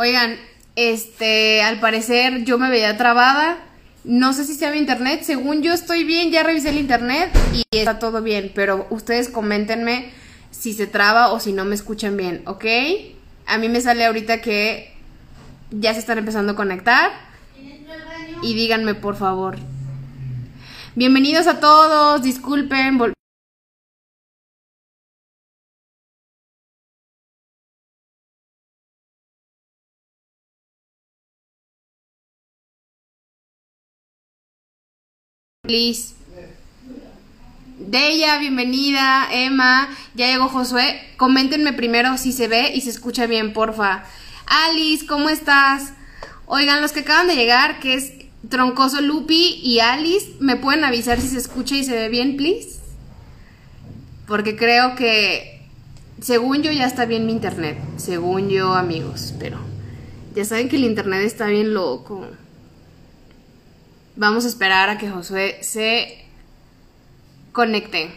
Oigan, este, al parecer yo me veía trabada. No sé si sea mi internet. Según yo estoy bien, ya revisé el internet y está todo bien. Pero ustedes coméntenme si se traba o si no me escuchan bien, ¿ok? A mí me sale ahorita que ya se están empezando a conectar. Y díganme, por favor. Bienvenidos a todos, disculpen. Please. Deya, bienvenida. Emma, ya llegó Josué. Coméntenme primero si se ve y se escucha bien, porfa. Alice, ¿cómo estás? Oigan, los que acaban de llegar, que es Troncoso Lupi y Alice, ¿me pueden avisar si se escucha y se ve bien, please? Porque creo que, según yo, ya está bien mi internet. Según yo, amigos, pero ya saben que el internet está bien loco. Vamos a esperar a que Josué se conecte.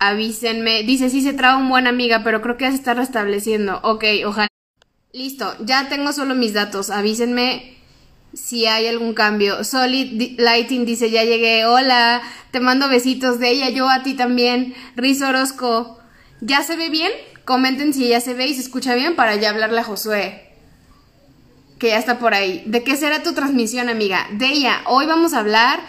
Avísenme. Dice, sí se traba un buen amiga, pero creo que ya se está restableciendo. Ok, ojalá. Listo, ya tengo solo mis datos. Avísenme si hay algún cambio. Solid Lighting dice, ya llegué. Hola, te mando besitos de ella, yo a ti también. Riz Orozco, ¿ya se ve bien? Comenten si ya se ve y se escucha bien para ya hablarle a Josué que ya está por ahí. ¿De qué será tu transmisión, amiga? De ella. Hoy vamos a hablar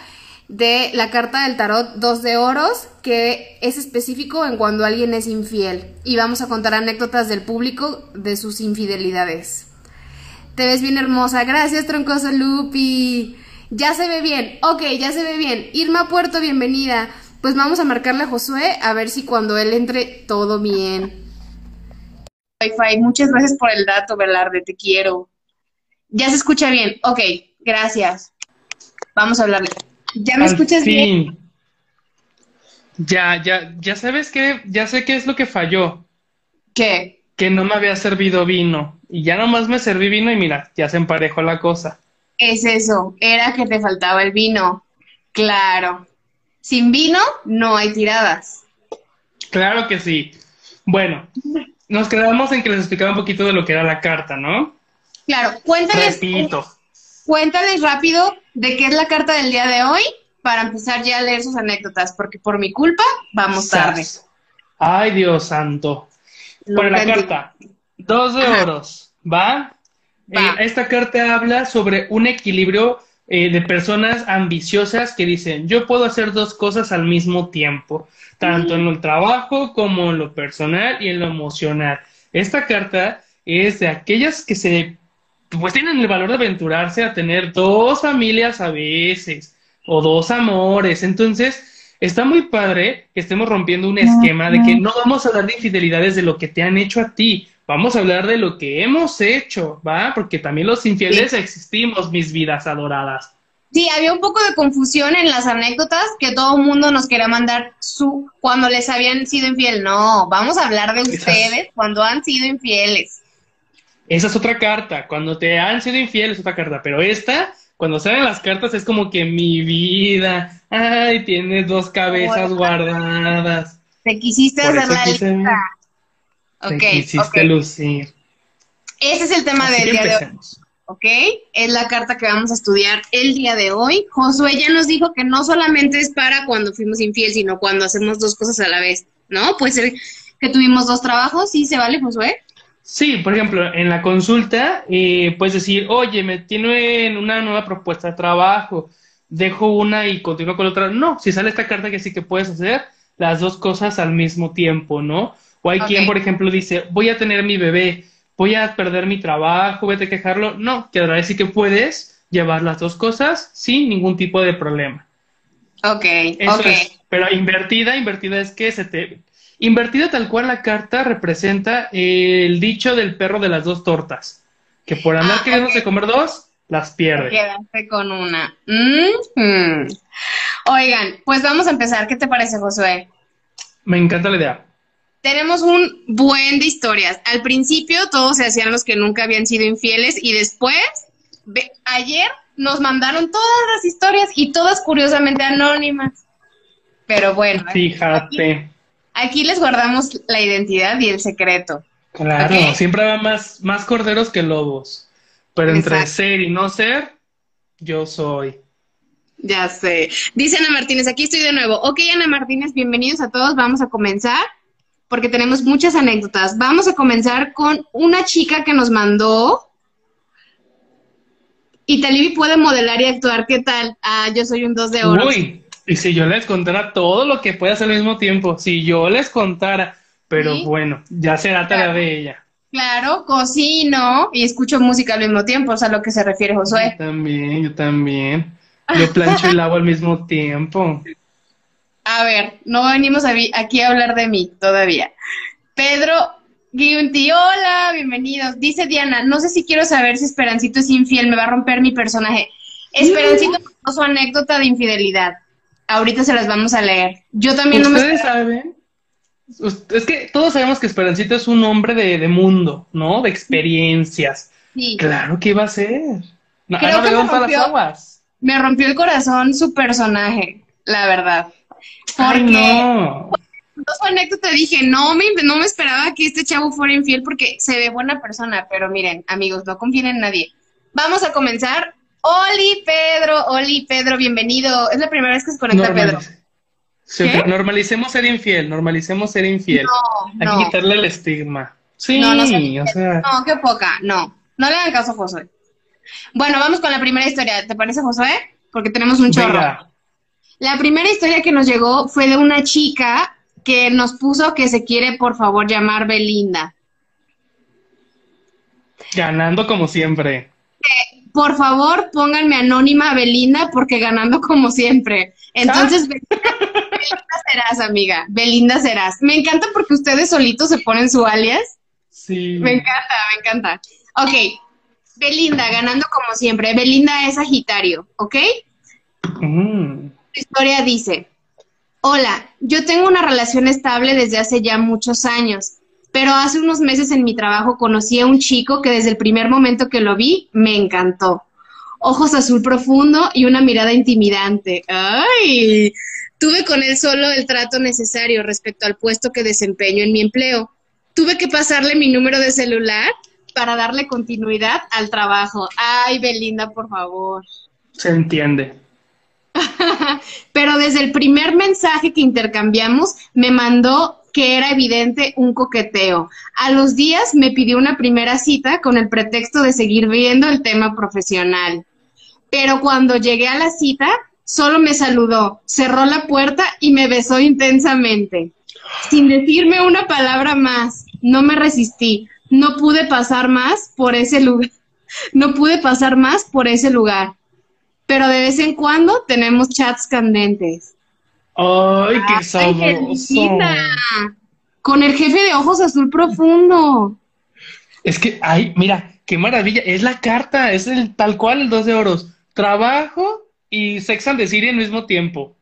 de la carta del tarot 2 de oros, que es específico en cuando alguien es infiel. Y vamos a contar anécdotas del público de sus infidelidades. Te ves bien hermosa. Gracias, troncoso Lupi. Ya se ve bien. Ok, ya se ve bien. Irma Puerto, bienvenida. Pues vamos a marcarle a Josué a ver si cuando él entre todo bien. Wi-Fi, muchas gracias por el dato, Velarde, te quiero. Ya se escucha bien. Ok, gracias. Vamos a hablarle. ¿Ya me Al escuchas bien? Ya, ya, ya sabes que, ya sé qué es lo que falló, ¿Qué? que no me había servido vino. Y ya nomás me serví vino y mira, ya se emparejó la cosa. Es eso, era que te faltaba el vino. Claro. Sin vino no hay tiradas. Claro que sí. Bueno, nos quedamos en que les explicaba un poquito de lo que era la carta, ¿no? Claro, cuéntales, Repito. cuéntales rápido de qué es la carta del día de hoy para empezar ya a leer sus anécdotas, porque por mi culpa vamos tarde. Ay, Dios santo. Por la carta, dos de Ajá. oros, ¿va? Va. Eh, esta carta habla sobre un equilibrio eh, de personas ambiciosas que dicen, yo puedo hacer dos cosas al mismo tiempo, tanto en el trabajo como en lo personal y en lo emocional. Esta carta es de aquellas que se, pues tienen el valor de aventurarse a tener dos familias a veces o dos amores. Entonces, está muy padre que estemos rompiendo un esquema de que no vamos a hablar de infidelidades de lo que te han hecho a ti. Vamos a hablar de lo que hemos hecho, ¿va? Porque también los infieles existimos, mis vidas adoradas. Sí, había un poco de confusión en las anécdotas que todo el mundo nos quería mandar su cuando les habían sido infiel. No, vamos a hablar de ustedes cuando han sido infieles. Esa es otra carta. Cuando te han sido infieles es otra carta. Pero esta, cuando salen las cartas, es como que mi vida. Ay, tienes dos cabezas guardadas. Te quisiste Por hacer la quise- lista. Te quisiste lucir. Ese es el tema Así del día de hoy. ¿ok? Es la carta que vamos a estudiar el día de hoy. Josué ya nos dijo que no solamente es para cuando fuimos infiel, sino cuando hacemos dos cosas a la vez, ¿no? Puede ser que tuvimos dos trabajos, ¿sí se vale, Josué? Sí, por ejemplo, en la consulta eh, puedes decir, oye, me tienen una nueva propuesta de trabajo, dejo una y continúo con la otra. No, si sale esta carta que sí que puedes hacer las dos cosas al mismo tiempo, ¿no? O hay quien, por ejemplo, dice, voy a tener mi bebé, voy a perder mi trabajo, voy a tener que dejarlo. No, que ahora sí que puedes llevar las dos cosas sin ningún tipo de problema. Ok, Eso ok. es. Pero invertida, invertida es que se te... Invertida tal cual la carta representa el dicho del perro de las dos tortas. Que por andar Ah, queriéndose comer dos, las pierde. Quedaste con una. Mhm. Oigan, pues vamos a empezar. ¿Qué te parece, Josué? Me encanta la idea. Tenemos un buen de historias. Al principio todos se hacían los que nunca habían sido infieles y después, ayer nos mandaron todas las historias y todas curiosamente anónimas. Pero bueno, Fíjate. aquí les guardamos la identidad y el secreto. Claro, siempre habrá más, más corderos que lobos. Pero entre Exacto. ser y no ser, yo soy. Ya sé. Dice Ana Martínez, aquí estoy de nuevo. Ok, Ana Martínez, bienvenidos a todos. Vamos a comenzar porque tenemos muchas anécdotas. Vamos a comenzar con una chica que nos mandó. Italibi puede modelar y actuar. ¿Qué tal? Ah, yo soy un dos de oro. Uy, y si yo les contara todo lo que puede hacer al mismo tiempo, si yo les contara, pero Sí. bueno, ya será tarea de ella. Claro, cocino y escucho música al mismo tiempo, es a lo que se refiere Yo Josué. también, yo también. Yo plancho y lavo al mismo tiempo. A ver, no venimos aquí a hablar de mí todavía. Pedro Giunti, hola, bienvenidos. Dice Diana, no sé si quiero saber si Esperancito es infiel, me va a romper mi personaje. Esperancito contó su anécdota de infidelidad. Ahorita se las vamos a leer. Yo también no me ¿Ustedes saben? Es que todos sabemos que Esperancito es un hombre de, de mundo, ¿no? De experiencias. Sí. Claro que iba a ser. No, Creo no que me las rompió. aguas. Me rompió el corazón su personaje, la verdad. Ay, Porque no. contó su anécdota dije, no me, no me esperaba que este chavo fuera infiel porque se ve buena persona, pero miren, amigos, no confíen en nadie. Vamos a comenzar. Oli, Pedro, Oli, Pedro, bienvenido. Es la primera vez que se conecta Pedro. Normalicemos ser infiel, normalicemos ser infiel. No, Hay no, que quitarle el estigma. Sí, No, no soy o sea. no, qué poca, no. No le hagan caso a Josué. Bueno, vamos con la primera historia. ¿Te parece, Josué? Porque tenemos un chorro. Venga. La primera historia que nos llegó fue de una chica que nos puso que se quiere, por favor, llamar Belinda. Ganando como siempre. Por favor, pónganme anónima Belinda porque ganando como siempre. Entonces, Belinda, Belinda serás, amiga. Belinda serás. Me encanta porque ustedes solitos se ponen su alias. Sí. Me encanta, me encanta. Ok, Belinda, ganando como siempre. Belinda es Sagitario, ¿ok? Mm. Su historia dice, hola, yo tengo una relación estable desde hace ya muchos años, pero hace unos meses en mi trabajo conocí a un chico que desde el primer momento que lo vi me encantó. Ojos azul profundo y una mirada intimidante. ¡Ay! Tuve con él solo el trato necesario respecto al puesto que desempeño en mi empleo. Tuve que pasarle mi número de celular para darle continuidad al trabajo. Ay, Belinda, por favor. Se entiende. Pero desde el primer mensaje que intercambiamos me mandó que era evidente un coqueteo. A los días me pidió una primera cita con el pretexto de seguir viendo el tema profesional. Pero cuando llegué a la cita, solo me saludó, cerró la puerta y me besó intensamente. Sin decirme una palabra más, no me resistí. No pude pasar más por ese lugar. No pude pasar más por ese lugar pero de vez en cuando tenemos chats candentes. Ay, qué ¡Ay, sabroso. Con el jefe de ojos azul profundo. Es que, ay, mira, qué maravilla. Es la carta, es el tal cual el dos de oros. Trabajo y Sex and the City al mismo tiempo.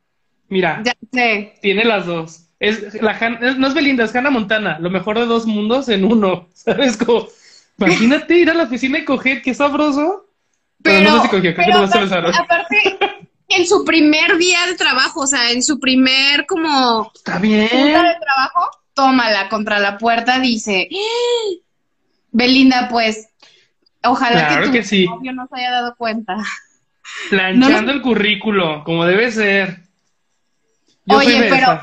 Mira, Ya sé. tiene las dos. Es la es- no es Belinda, es Hannah Montana. Lo mejor de dos mundos en uno. ¿Sabes? Como, imagínate ir a la oficina y coger, qué sabroso. Pero, Pero, no sé si cogió, creo que pero no se aparte, besaron. aparte, en su primer día de trabajo, o sea, en su primer como Está bien. de trabajo, tómala contra la puerta, dice, "¡Ah!". Belinda, pues, ojalá Claro que tu que sí. novio no se haya dado cuenta. Planchando No el currículo, como debe ser. Yo Oye, pero-.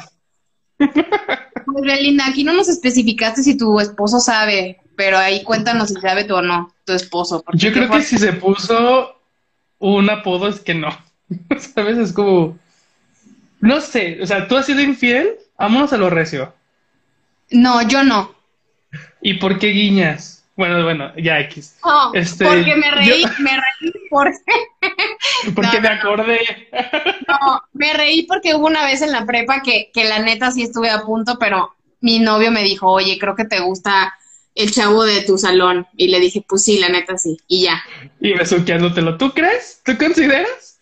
Pues Belinda, aquí no nos especificaste si tu esposo sabe, pero ahí cuéntanos si sabe tú o no, tu esposo. Yo creo que si se puso un apodo es que no. ¿Sabes? Es como. No sé, o sea, tú has sido infiel, vámonos a lo recio. No, yo no. ¿Y por qué guiñas? Bueno, bueno, ya X. Este, porque me reí, yo- me reí porque, Porque No, me acordé. no, me reí porque hubo una vez en la prepa que, que la neta sí estuve a punto, pero mi novio me dijo, oye, creo que te gusta el chavo de tu salón. Y le dije, pues sí, la neta sí. Y ya. Y besuqueándotelo. ¿Tú crees? ¿Tú consideras?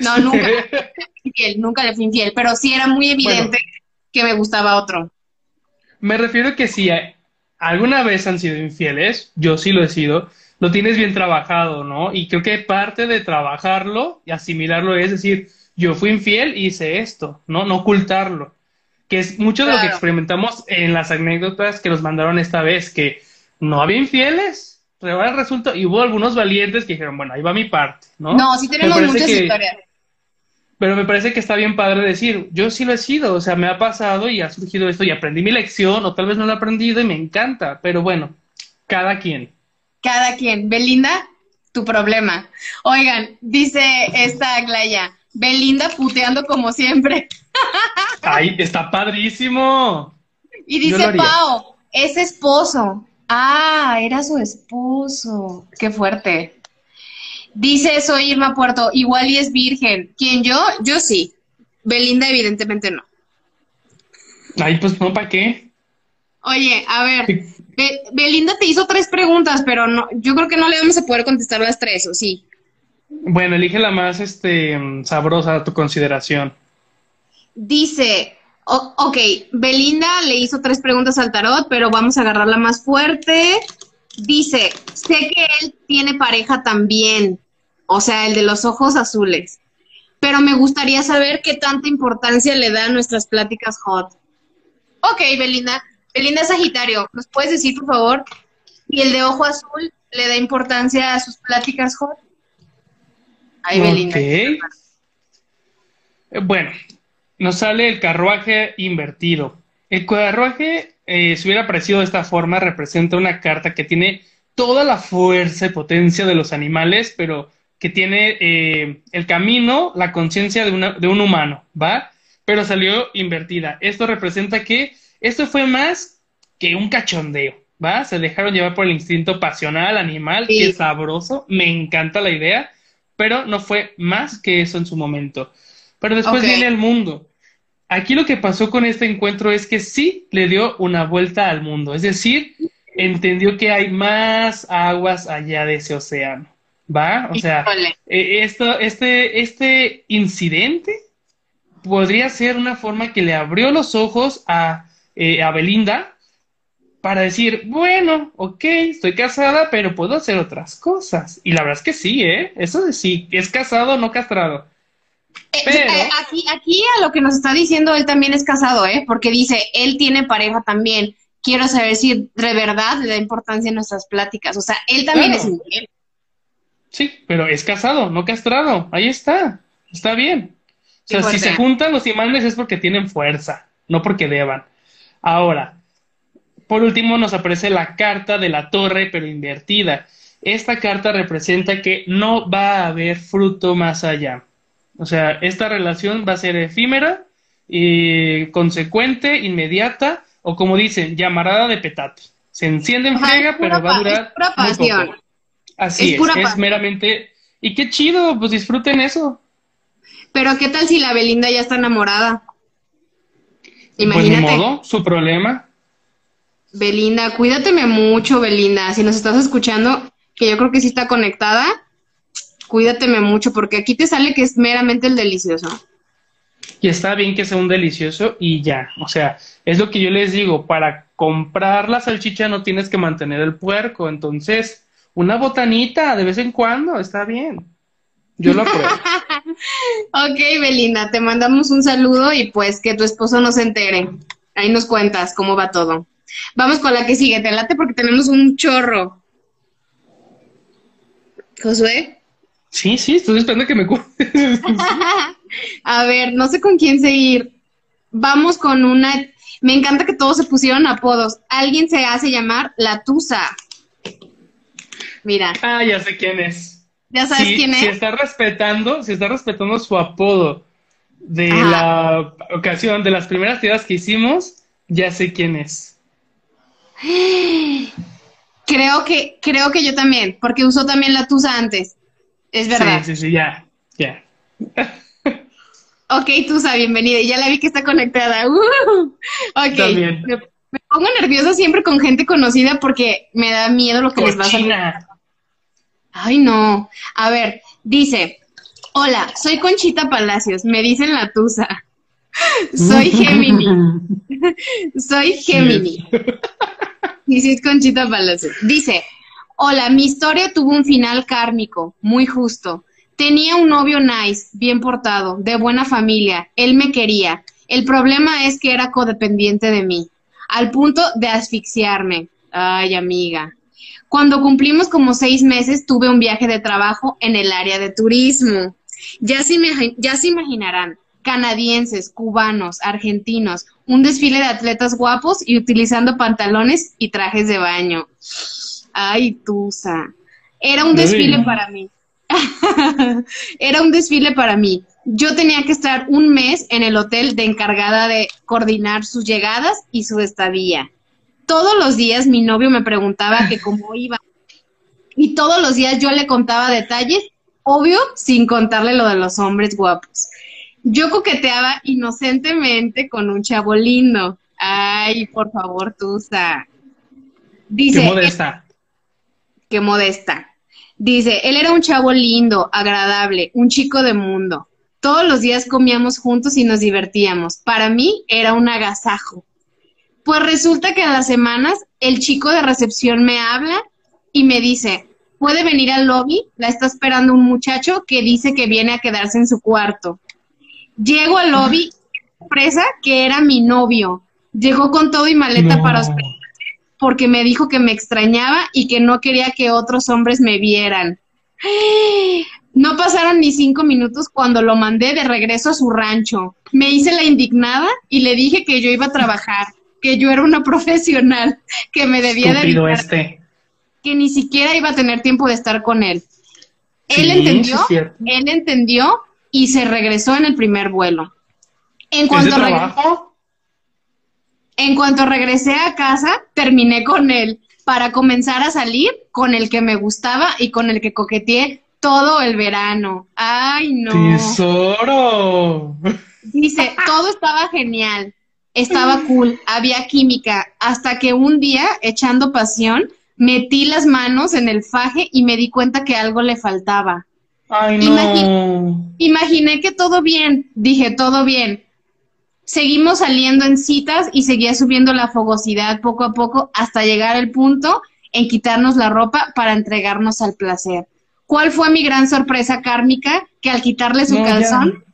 No, nunca. Infiel, nunca le fui infiel, pero sí era muy evidente que me gustaba otro. Me refiero que si alguna vez han sido infieles, yo sí lo he sido, lo tienes bien trabajado, ¿no? Y creo que parte de trabajarlo y asimilarlo es decir, yo fui infiel y hice esto, ¿no? No ocultarlo. que es mucho de lo que experimentamos en las anécdotas que nos mandaron esta vez, que no había infieles, pero ahora resulta, y hubo algunos valientes que dijeron, bueno, ahí va mi parte, ¿no? No, sí tenemos muchas que- historias. Pero me parece que está bien padre decir, yo sí lo he sido, o sea, me ha pasado y ha surgido esto y aprendí mi lección, o tal vez no lo he aprendido y me encanta, pero bueno, cada quien. Cada quien. Belinda, tu problema. Oigan, dice esta Aglaya, Belinda puteando como siempre. ¡Ay, está padrísimo! Y dice. Pau, es esposo. Ah, era su esposo. Qué fuerte. Dice soy Irma Puerto, igual y es virgen. ¿Quién yo? Yo sí. Belinda evidentemente no. Ay, pues no, ¿para qué? Oye, a ver, Be- Belinda te hizo tres preguntas, pero no, yo creo que no le vamos a poder contestar las tres, ¿o sí? Bueno, elige la más este, sabrosa a tu consideración. Dice, o- ok, Belinda le hizo tres preguntas al tarot, pero vamos a agarrarla más fuerte. Dice, sé que él tiene pareja también, o sea, el de los ojos azules, pero me gustaría saber qué tanta importancia le da a nuestras pláticas hot. Ok, Belinda, Belinda es Sagitario, ¿nos puedes decir, por favor, si el de ojo azul le da importancia a sus pláticas hot? Ay, Belinda. Ok. Eh, Bueno, nos sale el carruaje invertido. El carruaje, eh, si hubiera aparecido de esta forma, representa una carta que tiene toda la fuerza y potencia de los animales, pero que tiene eh, el camino, la conciencia de, una- de un humano, ¿va? Pero salió invertida. Esto representa que esto fue más que un cachondeo, ¿va? Se dejaron llevar por el instinto pasional, animal, Sí. que sabroso, me encanta la idea, pero no fue más que eso en su momento. Pero después viene el mundo. Aquí lo que pasó con este encuentro es que sí le dio una vuelta al mundo, es decir, entendió que hay más aguas allá de ese océano, ¿va? O sea, eh, esto, este, este incidente podría ser una forma que le abrió los ojos a, eh, a Belinda para decir, bueno, ok, estoy casada, pero puedo hacer otras cosas. Y la verdad es que sí, ¿eh? Eso de sí, es casado, no castrado. Eh, Pero- eh, aquí, aquí a lo que nos está diciendo, él también es casado, ¿eh? Porque dice, él tiene pareja también. Quiero saber si de verdad le da importancia a nuestras pláticas. O sea, él también Claro. es infiel. Sí, pero es casado, no castrado. Ahí está. Está bien. O sea, si se juntan los imanes es porque tienen fuerza, no porque deban. Ahora, por último nos aparece la carta de la torre, pero invertida. Esta carta representa que no va a haber fruto más allá. O sea, esta relación va a ser efímera, y consecuente, inmediata, o como dicen, llamarada de petate. Se enciende en friega, pero va a durar es pura muy pasión. poco. Así Es es, pura es pasión. meramente. Y qué chido, pues disfruten eso. Pero ¿qué tal si la Belinda ya está enamorada? Pues ni Imagínate. modo, su problema. Belinda, cuídateme mucho, Belinda. Si nos estás escuchando, que yo creo que sí está conectada, cuídateme mucho, porque aquí te sale que es meramente el delicioso. Y está bien que sea un delicioso y ya. O sea, es lo que yo les digo, para comprar la salchicha no tienes que mantener el puerco. Entonces, una botanita de vez en cuando está bien. Yo lo apruebo. Ok, Belinda, te mandamos un saludo y pues que tu esposo no se entere. Ahí nos cuentas cómo va todo. Vamos con la que sigue, te late porque tenemos un chorro. Josué. Sí, sí, estoy esperando que me cuentes. A ver, no sé con quién seguir. Vamos con una. Me encanta que todos se pusieron apodos. Alguien se hace llamar La Tusa. Mira, ah, ya sé quién es. ya sabes Si- quién Si es. está respetando, si está respetando su apodo de Ajá. la ocasión, de las primeras tiradas que hicimos, ya sé quién es. Creo que, creo que yo también, porque usó también La Tusa antes. Es verdad. Sí, sí, sí, ya, ya. Ok, Tusa, bienvenida. Ya la vi que está conectada. ¡Uh! Ok. También. Me, me pongo nerviosa siempre con gente conocida porque me da miedo lo que les va a salir. Cochina. Ay, no. A ver, dice, hola, soy Conchita Palacios, me dicen la Tusa. Soy Gemini, soy Gemini. Y sí es Conchita Palacios. Dice, hola, mi historia tuvo un final kármico, muy justo. Tenía un novio nice, bien portado, de buena familia. Él me quería. El problema es que era codependiente de mí, al punto de asfixiarme. Ay, amiga. Cuando cumplimos como seis meses, tuve un viaje de trabajo en el área de turismo. Ya se, ya se imaginarán, canadienses, cubanos, argentinos, un desfile de atletas guapos y utilizando pantalones y trajes de baño. Ay, Tusa. Era un desfile para mí. Era un desfile para mí. Yo tenía que estar un mes en el hotel de encargada de coordinar sus llegadas y su estadía. Todos los días mi novio me preguntaba que cómo iba. Y todos los días yo le contaba detalles, obvio, sin contarle lo de los hombres guapos. Yo coqueteaba inocentemente con un chavo lindo. Ay, por favor, Tusa. Dice. Qué modesta. Qué modesta. Dice, él era un chavo lindo, agradable, un chico de mundo. Todos los días comíamos juntos y nos divertíamos. Para mí era un agasajo. Pues resulta que en las semanas el chico de recepción me habla y me dice, puede venir al lobby, la está esperando un muchacho que dice que viene a quedarse en su cuarto. Llego al lobby, sorpresa que era mi novio. Llegó con todo y maleta para hospedar porque me dijo que me extrañaba y que no quería que otros hombres me vieran. No pasaron ni cinco minutos cuando lo mandé de regreso a su rancho. Me hice la indignada y le dije que yo iba a trabajar, que yo era una profesional, que me debía de este. que ni siquiera iba a tener tiempo de estar con él. él entendió, él entendió y se regresó en el primer vuelo. En cuanto regresó, en cuanto regresé a casa, terminé con él para comenzar a salir con el que me gustaba y con el que coqueteé todo el verano. Ay, no. Tesoro. Dice, todo estaba genial, estaba cool, había química, hasta que un día, echando pasión, metí las manos en el faje y me di cuenta que algo le faltaba. Ay, no. imaginé que todo bien, dije, todo bien, seguimos saliendo en citas y seguía subiendo la fogosidad poco a poco hasta llegar al punto en quitarnos la ropa para entregarnos al placer. ¿Cuál fue mi gran sorpresa kármica? Que al quitarle su calzón,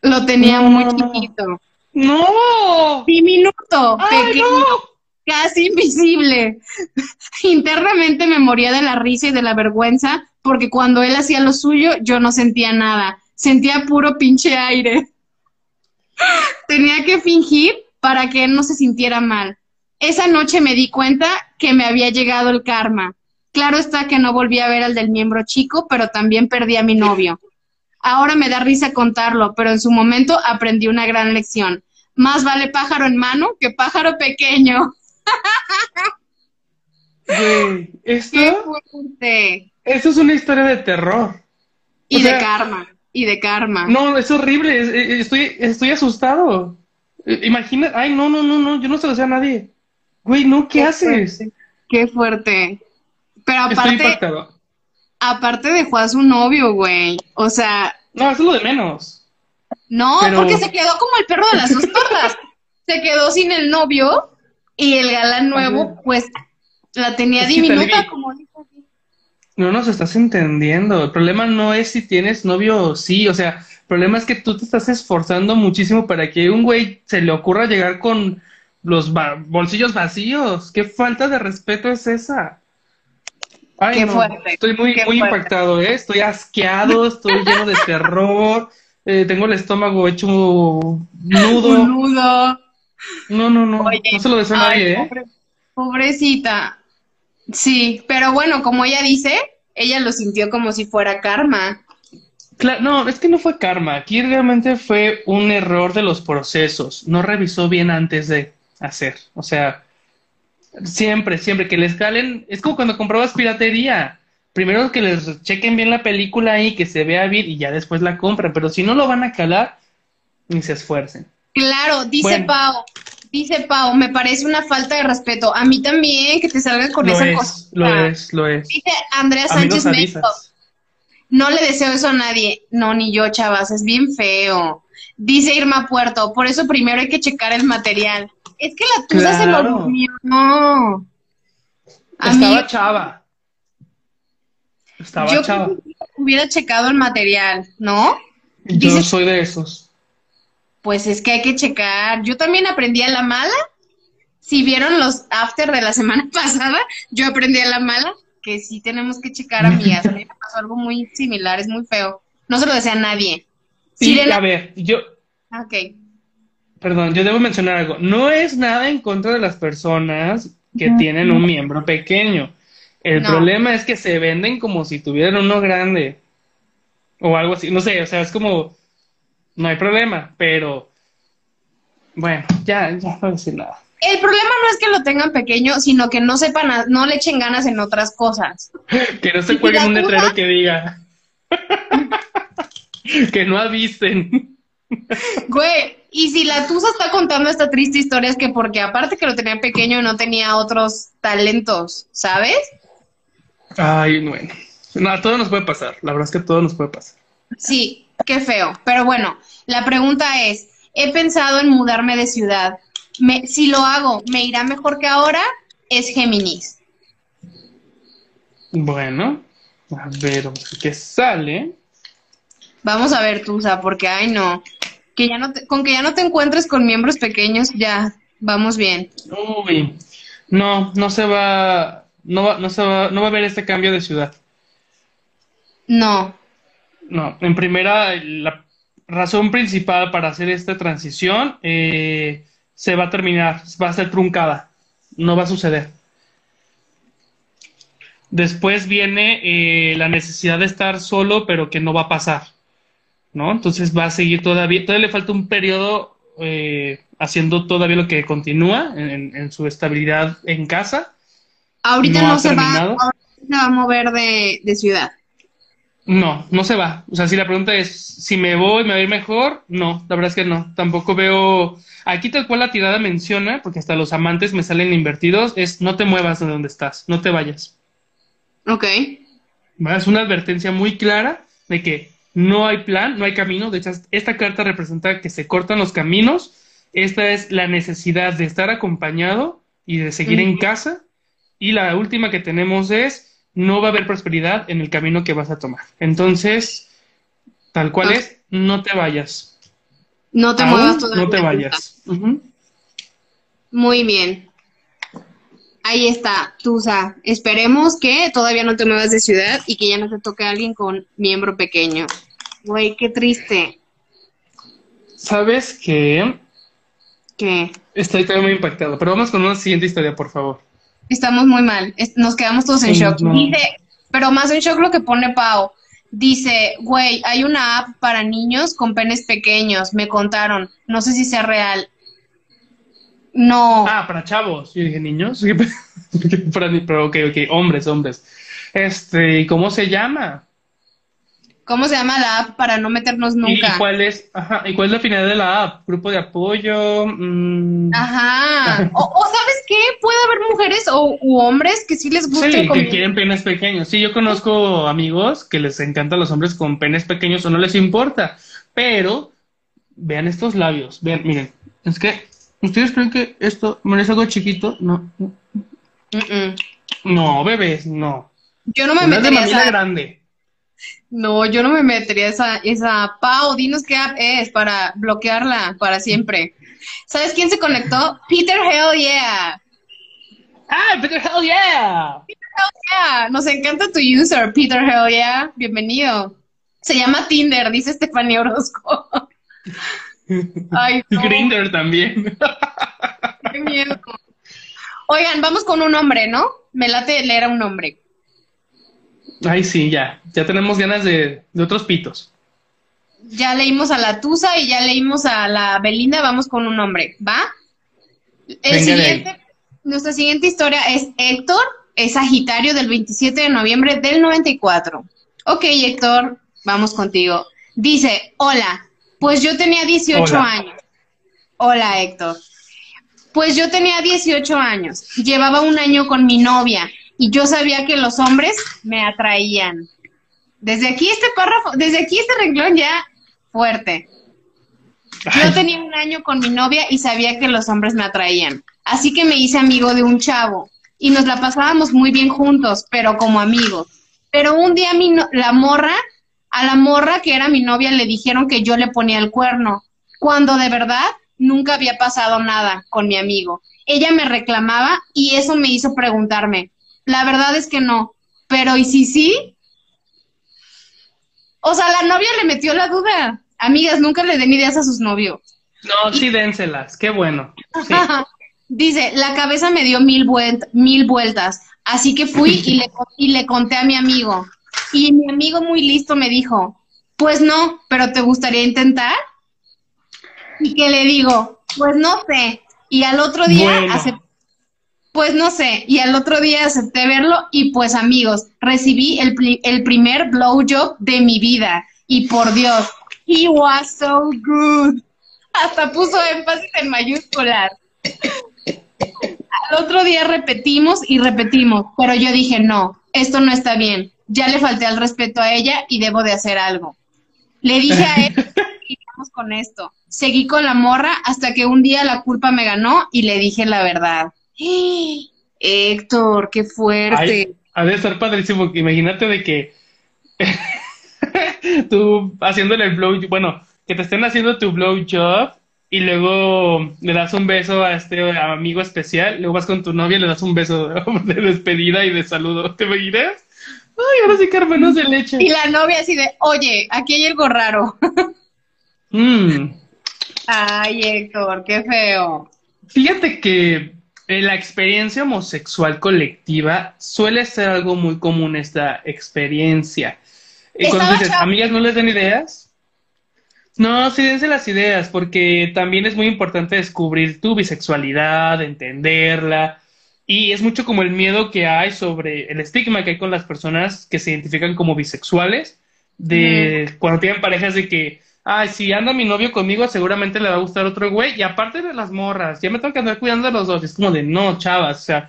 lo tenía muy chiquito. ¡No! Diminuto, pequeño, casi invisible. Internamente me moría de la risa y de la vergüenza porque cuando él hacía lo suyo yo no sentía nada. Sentía puro pinche aire. Tenía que fingir para que él no se sintiera mal. Esa noche me di cuenta que me había llegado el karma. Claro está que no volví a ver al del miembro chico, pero también perdí a mi novio. Ahora me da risa contarlo, pero en su momento aprendí una gran lección. Más vale pájaro en mano que pájaro pequeño. esto, Esto es una historia de terror. Y de karma y de karma. No, es horrible, eh, estoy, estoy asustado. Eh, imagina, ay, no, no, no, no, yo no se lo sé a nadie. Güey, no, ¿qué, haces? Qué fuerte. Pero aparte, aparte dejó a su novio, güey. O sea. No, eso es lo de menos. No, porque se quedó como el perro de las dos tortas. se quedó sin el novio y el galán nuevo, pues, la tenía diminuta, como no nos estás entendiendo. El problema no es si tienes novio o sí. O sea, el problema es que tú te estás esforzando muchísimo para que un güey se le ocurra llegar con los bolsillos vacíos. ¿Qué falta de respeto es esa? Ay, no. Estoy muy, muy impactado, ¿eh? Estoy asqueado, estoy lleno de terror. Eh, tengo el estómago hecho nudo. nudo. No, no, no. no se lo deseo a nadie, ¿eh? pobrecita. Sí, pero bueno, como ella dice, ella lo sintió como si fuera karma. Claro, no, es que no fue karma. Aquí realmente fue un error de los procesos. No revisó bien antes de hacer. O sea, siempre, siempre que les calen. Es como cuando comprabas piratería. Primero que les chequen bien la película ahí, que se vea bien y ya después la compran. Pero si no lo van a calar, ni se esfuercen. Claro, dice Pau. Dice Pau, me parece una falta de respeto. A mí también, que te salgan con esa cosa. Lo es, lo es. Dice Andrea Sánchez México. No le deseo eso a nadie. No, ni yo, chavas, es bien feo. Dice Irma Puerto, por eso primero hay que checar el material. Es que la tuya se lo durmió. No. Estaba chava. Estaba yo chava. Hubiera checado el material, ¿no? Yo soy de esos. Pues es que hay que checar. Yo también aprendí a la mala. Si vieron los after de la semana pasada, yo aprendí a la mala que sí tenemos que checar, amigas. A mí me pasó algo muy similar, es muy feo. No se lo desea a nadie. Sí, Sirena- a ver, yo, Ah, Ok. perdón, yo debo mencionar algo. No es nada en contra de las personas que tienen un miembro pequeño. El No. problema es que se venden como si tuvieran uno grande o algo así. No sé, o sea, es como, no hay problema, pero bueno, ya, ya no voy a decir nada. El problema no es que lo tengan pequeño, sino que no sepan, no le echen ganas en otras cosas. Que no se ¿Y cuelguen un letrero que diga que no avisen. Güey, y si la Tusa está contando esta triste historia es que porque aparte que lo tenía pequeño no tenía otros talentos, ¿sabes? Ay, bueno. No, todo nos puede pasar. La verdad es que todo nos puede pasar. Sí, qué feo. Pero bueno, la pregunta es, he pensado en mudarme de ciudad. Me- si lo hago, ¿me irá mejor que ahora? Es Géminis. Bueno, a ver, ¿qué sale? Vamos a ver, Tusa, porque ay no, que ya no te- con que ya no te encuentres con miembros pequeños, ya, vamos bien. Uy, no, no se va, no va, no se va, no va a haber este cambio de ciudad. No, No, en primera, la razón principal para hacer esta transición eh, se va a terminar, va a ser truncada, no va a suceder. Después viene eh, la necesidad de estar solo, pero que no va a pasar, ¿no? Entonces va a seguir todavía, todavía le falta un periodo eh, haciendo todavía lo que continúa en, su estabilidad en casa. ahorita No se va, ahorita se va a mover de, de ciudad. No, no se va. O sea, si la pregunta es si me voy, me va a ir mejor, no, la verdad es que no. Tampoco veo. Aquí tal cual la tirada menciona, porque hasta los amantes me salen invertidos, es no te muevas de donde estás, no te vayas. Ok. Es una advertencia muy clara de que no hay plan, no hay camino. De hecho, esta carta representa que se cortan los caminos. Esta es la necesidad de estar acompañado y de seguir en casa. Y la última que tenemos es no va a haber prosperidad en el camino que vas a tomar. Entonces, tal cual es, no te vayas. no te Aún muevas todavía. no te vayas. Muy bien. Ahí está, Tusa. Esperemos que todavía no te muevas de ciudad y que ya no te toque alguien con miembro pequeño. Güey, qué triste. ¿Sabes qué? Que Estoy también muy impactado. Pero vamos con una siguiente historia, por favor. Estamos muy mal. Es- Nos quedamos todos en Sí, shock. no. Dice, pero más en shock lo que pone Pau. Dice, güey, hay una app para niños con penes pequeños. Me contaron. No sé si sea real. No. Ah, para chavos. Yo dije, niños. para, ni- pero ok, ok, hombres, hombres. Este, ¿y ¿cómo se llama? ¿Cómo se llama la app para no meternos ¿Y, y nunca? cuál es, ajá, ¿y cuál es la finalidad de la app? ¿Grupo de apoyo? Mm, Ajá. O, o ¿sabes qué? Puede haber mujeres o u hombres que sí les guste sí, que quieren penes pequeños. Sí, yo conozco amigos que les encantan los hombres con penes pequeños o no les importa. Pero, vean estos labios. Vean, miren. Es que, ¿ustedes creen que esto merece algo chiquito? No. no. Bebés, no. Yo no me Una de metería mamila esa... grande. No, yo no me metería esa, esa. Pau, dinos qué app es para bloquearla para siempre. ¿Sabes quién se conectó? Peter Hell Yeah. ¡Ah, Peter Hell yeah! Yeah, Nos encanta tu user, Peter Hell Yeah. Bienvenido. Se llama Tinder, dice Estefanía Orozco. Ay, no, Grinder también. qué miedo. Oigan, vamos con un hombre, ¿no? Me late leer a un hombre. Ay, sí, ya. Ya tenemos ganas de, de otros pitos. Ya leímos a la Tusa y ya leímos a la Belinda, vamos con un hombre, ¿va? El Venga siguiente, nuestra siguiente historia es Héctor, es Sagitario del 27 de noviembre del 94. Ok, Héctor, vamos contigo. Dice, hola, pues yo tenía 18 Hola. años. Hola, Héctor. Pues yo tenía 18 años, llevaba un año con mi novia y yo sabía que los hombres me atraían. Desde aquí este párrafo, desde aquí este renglón ya fuerte. Yo tenía un año con mi novia y sabía que los hombres me atraían. Así que me hice amigo de un chavo y nos la pasábamos muy bien juntos, pero como amigos. Pero un día mi no- la morra, a la morra que era mi novia le dijeron que yo le ponía el cuerno. cuando de verdad nunca había pasado nada con mi amigo. Ella me reclamaba y eso me hizo preguntarme, la verdad es que no, pero ¿y si sí? O sea, la novia le metió la duda. Amigas, nunca le den ideas a sus novios. No, sí, dénselas, qué bueno. Dice, la cabeza me dio mil, mil vueltas, así que fui y le, y le conté a mi amigo. Y mi amigo muy listo me dijo, pues no, pero ¿te gustaría intentar? Y que le digo, pues no sé. Y al otro día pues no sé, y al otro día acepté verlo y pues amigos, recibí el, el primer blowjob de mi vida. Y por Dios, he was so good. Hasta puso énfasis en mayúsculas. Al otro día repetimos y repetimos, pero yo dije, no, esto no está bien. Ya le falté al respeto a ella y debo de hacer algo. Le dije a él, y vamos con esto. Seguí con la morra hasta que un día la culpa me ganó y le dije la verdad. Héctor, qué fuerte. ha de estar padrísimo. Imagínate de que tú haciéndole el blow, bueno, que te estén haciendo tu blow job y luego le das un beso a este amigo especial, luego vas con tu novia y le das un beso de despedida y de saludo. ¿Te imaginas? Ay, ahora sí carmenos de leche. Y la novia así de, oye, aquí hay algo raro. mm. Ay, Héctor, qué feo. Fíjate que en la experiencia homosexual colectiva suele ser algo muy común esta experiencia. Y cuando dices, amigas, ¿no les den ideas? No, sí dense las ideas, porque también es muy importante descubrir tu bisexualidad, entenderla, y es mucho como el miedo que hay sobre el estigma que hay con las personas que se identifican como bisexuales, de cuando tienen parejas de que, ay, si anda mi novio conmigo, seguramente le va a gustar otro güey. Y aparte de las morras, ya me tengo que andar cuidando de los dos. Es como de, no, chavas, o sea,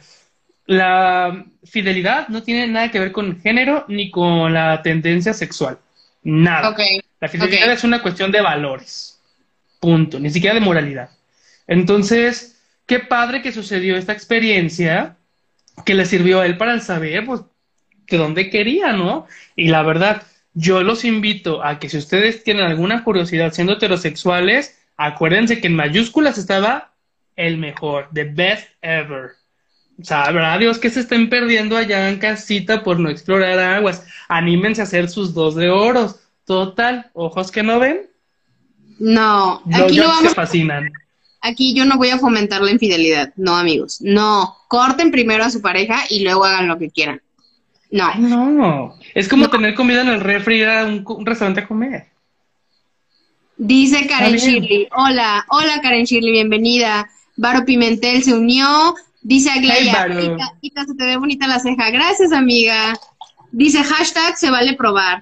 la fidelidad no tiene nada que ver con género ni con la tendencia sexual. Nada. La fidelidad es una cuestión de valores. Punto. Ni siquiera de moralidad. Entonces, qué padre que sucedió esta experiencia que le sirvió a él para saber, pues, de dónde quería, ¿no? Y la verdad, yo los invito a que si ustedes tienen alguna curiosidad siendo heterosexuales, acuérdense que en mayúsculas estaba el mejor, the best ever. Habrá Dios que se estén perdiendo allá en casita por no explorar aguas. Anímense a hacer sus dos de oros. Total, ojos que no ven. No, aquí no vamos... fascinan. Aquí yo no voy a fomentar la infidelidad, no amigos. No, corten primero a su pareja y luego hagan lo que quieran. No. no. Es como tener comida en el refri y ir a un, restaurante a comer. Dice Karen Shirley. Hola, hola Karen Shirley, bienvenida. Varo Pimentel se unió. Dice Aglaya, hey, se te ve bonita la ceja. Gracias, amiga. Dice hashtag se vale probar.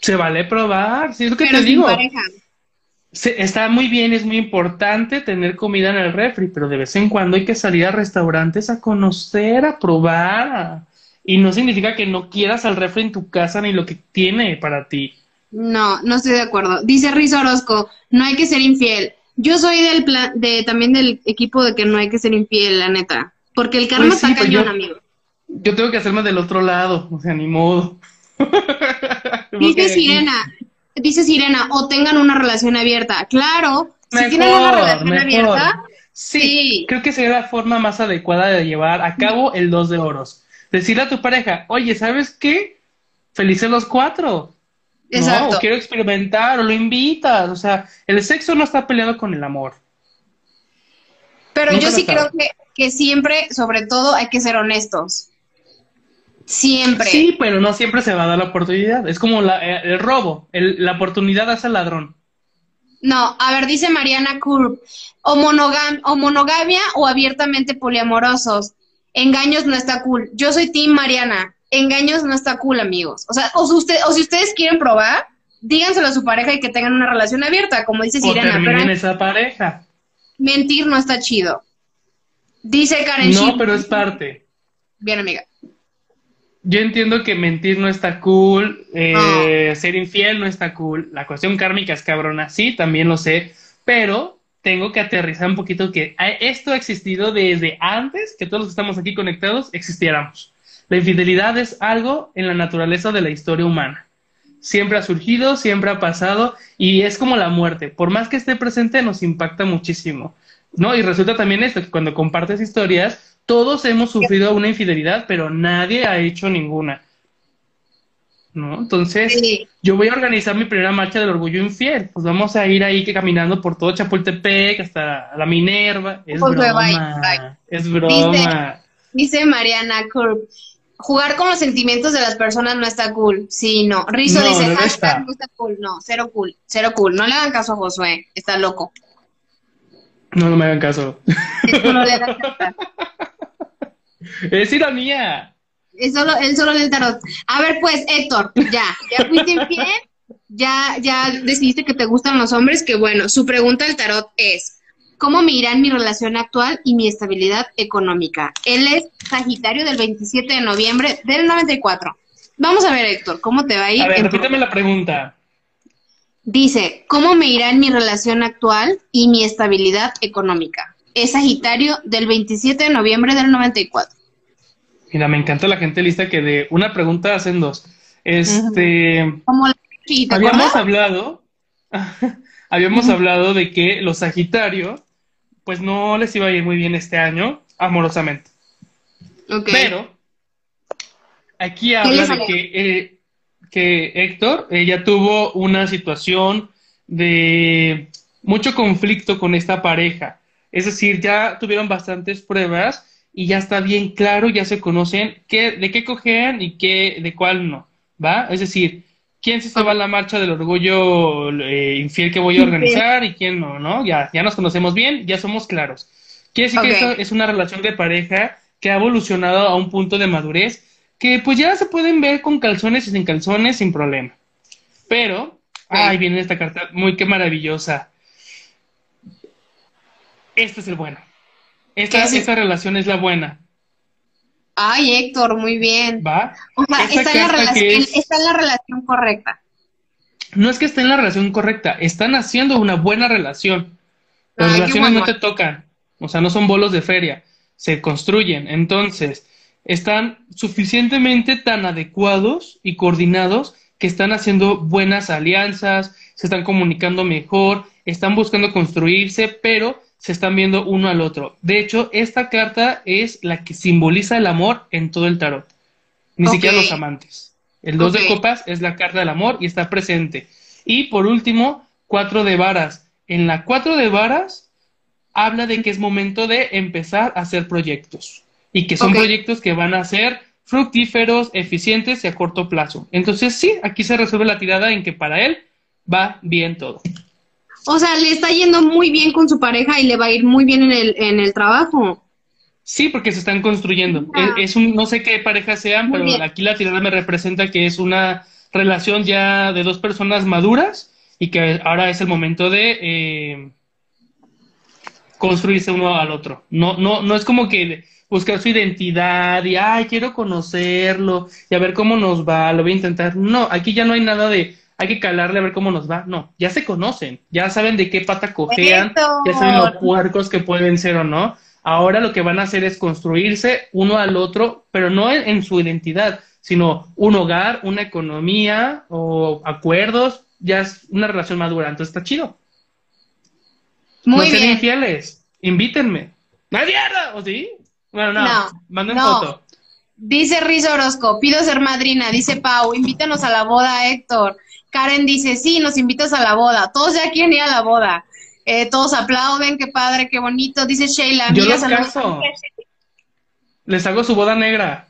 Se vale probar, sí, es lo que te digo. está muy bien, es muy importante tener comida en el refri, pero de vez en cuando hay que salir a restaurantes a conocer, a probar. Y no significa que no quieras al refri en tu casa ni lo que tiene para ti. No, no estoy de acuerdo. Dice Riz Orozco, no hay que ser infiel. Yo soy del plan, de también del equipo de que no hay que ser infiel, la neta. Porque el karma pues está pues cañón, amigo. Yo tengo que hacerme del otro lado, o sea, ni modo. dice Sirena, dice Sirena, o tengan una relación abierta. Claro, si tienen una relación abierta. Sí, creo que sería la forma más adecuada de llevar a cabo el dos de oros decirle a tu pareja, oye, ¿sabes qué? Felices los cuatro. Exacto. No, quiero experimentar, o lo invitas. O sea, el sexo no está peleado con el amor. Pero yo sí creo que, que, siempre, sobre todo, hay que ser honestos. Siempre. Sí, pero no siempre se va a dar la oportunidad. Es como la, eh, el robo. la oportunidad hace al ladrón. No, a ver, dice Mariana Kurb, o, monogam o monogamia o abiertamente poliamorosos. Engaños no está cool. Yo soy Team Mariana. Engaños no está cool, amigos. O sea, o, usted, o si ustedes quieren probar, díganselo a su pareja y que tengan una relación abierta, como dice Sirena. pero esa pareja. Mentir no está chido. Dice Karen No, pero es parte. Bien, amiga. Yo entiendo que mentir no está cool, eh, ser infiel no está cool, la cuestión kármica es cabrona, sí, también lo sé, pero tengo que aterrizar un poquito que esto ha existido desde antes que todos los que estamos aquí conectados existiéramos. La infidelidad es algo en la naturaleza de la historia humana. siempre ha surgido, siempre ha pasado y es como la muerte. Por más que esté presente, nos impacta muchísimo. ¿No? Y resulta también esto, que cuando compartes historias, todos hemos sufrido una infidelidad, pero nadie ha hecho ninguna. ¿No? Entonces, yo voy a organizar mi primera marcha del orgullo infiel. Pues vamos a ir ahí que caminando por todo Chapultepec hasta la Minerva. Es pues broma. Es broma. Dice, Mariana Curb, jugar con los sentimientos de las personas no está cool. Sí, no. Rizo dice, no está. no está cool. No, cero cool, cero cool. No le hagan caso a Josué, está loco. No, no me hagan caso. no le hagan caso. es ironía. Es solo, él solo el tarot. A ver, pues, Héctor, ya, ya fuiste infiel, ya, ya decidiste que te gustan los hombres, que bueno, su pregunta del tarot es, ¿cómo me irá en mi relación actual y mi estabilidad económica? Él es Sagitario del 27 de noviembre del 94. Vamos a ver, Héctor, ¿cómo te va a ir? A ver, repíteme la pregunta. Dice, ¿cómo me irá en mi relación actual y mi estabilidad económica? Es Sagitario del 27 de noviembre del 94. Mira, me encanta la gente lista que de una pregunta hacen dos. Este. habíamos hablado. habíamos hablado de que los Sagitario, pues no les iba a ir muy bien este año, amorosamente. Pero aquí habla de que, eh, que Héctor ella tuvo una situación de mucho conflicto con esta pareja. Es decir, ya tuvieron bastantes pruebas y ya está bien claro, ya se conocen qué, de qué cojean y qué, de cuál no, ¿va? Es decir, quién se va a la marcha del orgullo eh, infiel que voy a organizar y quién no, ¿no? Ya, ya nos conocemos bien, ya somos claros. Quiere decir que eso es una relación de pareja que ha evolucionado a un punto de madurez que pues ya se pueden ver con calzones y sin calzones sin problema. Pero, ay, viene esta carta muy que maravillosa. Este es el bueno. Esta, relación es la buena. Ay, Héctor, muy bien. ¿Va? O sea, está en, la relación, está en la relación correcta. No es que esté en la relación correcta, están haciendo una buena relación. Las relaciones no te tocan, o sea, no son bolos de feria, se construyen. Entonces, están suficientemente tan adecuados y coordinados que están haciendo buenas alianzas, se están comunicando mejor, están buscando construirse, pero se están viendo uno al otro. De hecho, esta carta es la que simboliza el amor en todo el tarot. Ni siquiera los amantes. El dos de copas es la carta del amor y está presente. Y por último, cuatro de varas. En la cuatro de varas habla de que es momento de empezar a hacer proyectos y que son proyectos que van a ser fructíferos, eficientes y a corto plazo. Entonces, sí, aquí se resuelve la tirada en que para él va bien todo. O sea, le está yendo muy bien con su pareja y le va a ir muy bien en el, en el trabajo. Sí, porque se están construyendo. Ah. Es, un, no sé qué pareja sean, pero aquí la tirada me representa que es una relación ya de dos personas maduras y que ahora es el momento de eh, construirse uno al otro. No, no, no es como que buscar su identidad y ay quiero conocerlo y a ver cómo nos va, lo voy a intentar. No, aquí ya no hay nada de hay que calarle a ver cómo nos va. No, ya se conocen, ya saben de qué pata cojean, ya saben los puercos que pueden ser o no. Ahora lo que van a hacer es construirse uno al otro, pero no en, su identidad, sino un hogar, una economía o acuerdos, ya es una relación madura, entonces está chido. Muy no bien. infieles, invítenme. ¡Nadie! ¿O sí? Bueno, no, no manden foto. Dice Riz Orozco, pido ser madrina, dice Pau, invítanos a la boda, Héctor. Karen dice, sí, nos invitas a la boda. Todos ya quieren ir a la boda. Eh, todos aplauden, qué padre, qué bonito. Dice Sheila. Yo los caso. Les hago su boda negra.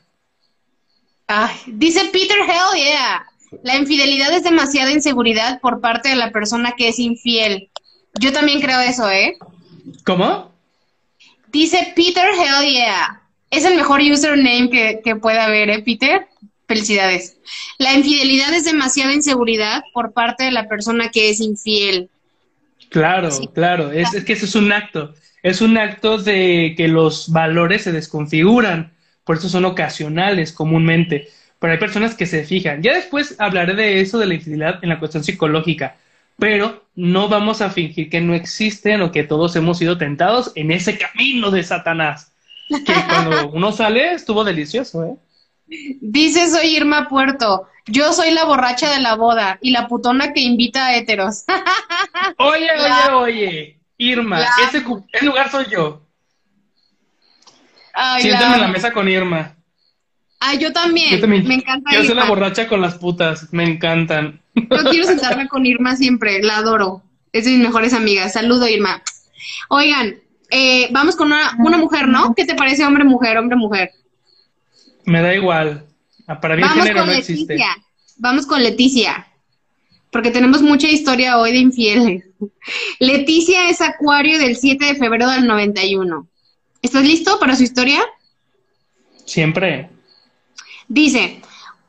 Ay, dice Peter, hell yeah. La infidelidad es demasiada inseguridad por parte de la persona que es infiel. Yo también creo eso, ¿eh? ¿Cómo? Dice Peter, hell yeah. Es el mejor username que, que puede haber, ¿eh, Peter? Felicidades. La infidelidad es demasiada inseguridad por parte de la persona que es infiel. Claro, claro. Es, que eso es un acto. Es un acto de que los valores se desconfiguran. Por eso son ocasionales comúnmente. Pero hay personas que se fijan. Ya después hablaré de eso, de la infidelidad en la cuestión psicológica. Pero no vamos a fingir que no existen o que todos hemos sido tentados en ese camino de Satanás. Que cuando uno sale estuvo delicioso, ¿eh? Dice soy Irma Puerto. Yo soy la borracha de la boda y la putona que invita a héteros. oye, oye, oye. Irma, ese, lugar soy yo. Siéntame en la mesa con Irma. Ah, yo también. me encanta Quiero ser la borracha con las putas. Me encantan. Yo quiero sentarme con Irma siempre. La adoro. Es de mis mejores amigas. Saludo, Irma. Oigan, eh, vamos con una, mujer, ¿no? ¿Qué te parece hombre-mujer, hombre-mujer? Me da igual. Ah, para mí vamos con Leticia. Vamos con Leticia. Porque tenemos mucha historia hoy de infieles. Leticia es acuario del 7 de febrero del 91. ¿Estás listo para su historia? Siempre. Dice,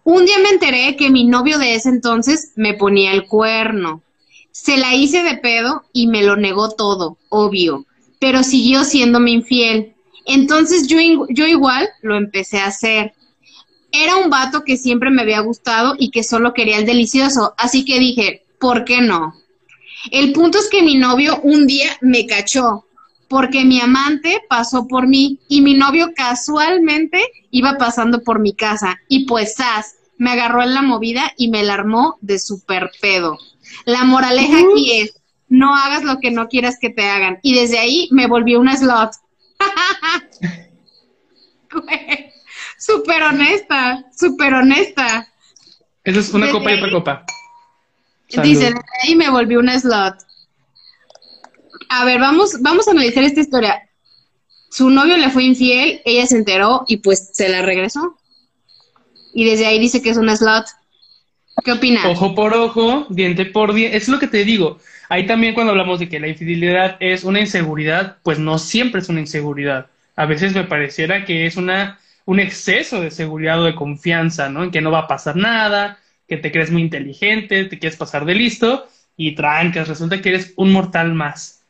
un día me enteré que mi novio de ese entonces me ponía el cuerno. Se la hice de pedo y me lo negó todo, obvio, pero siguió siéndome infiel. Entonces yo, yo igual lo empecé a hacer. Era un vato que siempre me había gustado y que solo quería el delicioso, así que dije, ¿por qué no? El punto es que mi novio un día me cachó porque mi amante pasó por mí y mi novio casualmente iba pasando por mi casa y pues ¡zas! me agarró en la movida y me la armó de super pedo. La moraleja aquí es, no hagas lo que no quieras que te hagan. Y desde ahí me volví una slot. Súper honesta, súper honesta. Esa es una copa y otra copa. Dice, desde ahí me volví una slot. A ver, vamos, vamos a analizar esta historia. Su novio le fue infiel, ella se enteró y pues se la regresó. Y desde ahí dice que es una slot. ¿Qué opinas? Ojo por ojo, diente por diente. Es lo que te digo. Ahí también cuando hablamos de que la infidelidad es una inseguridad, pues no siempre es una inseguridad. A veces me pareciera que es una, un exceso de seguridad o de confianza, ¿no? En que no va a pasar nada, que te crees muy inteligente, te quieres pasar de listo y trancas. Resulta que eres un mortal más.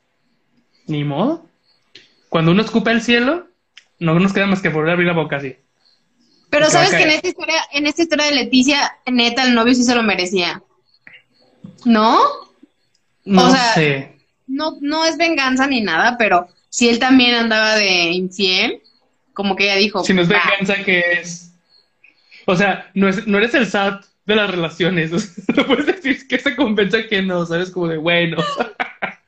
Ni modo. Cuando uno escupa el cielo, no nos queda más que volver a abrir la boca así. Pero sabes que en esta historia, en esta historia de Leticia, neta, el novio sí se lo merecía. ¿No? No sé. No, no es venganza ni nada, pero si él también andaba de infiel, como que ella dijo. Si no es venganza, ¿qué es? O sea, no, es, no eres el SAT de las relaciones. no puedes decir que se compensa que no, ¿sabes? Como de bueno.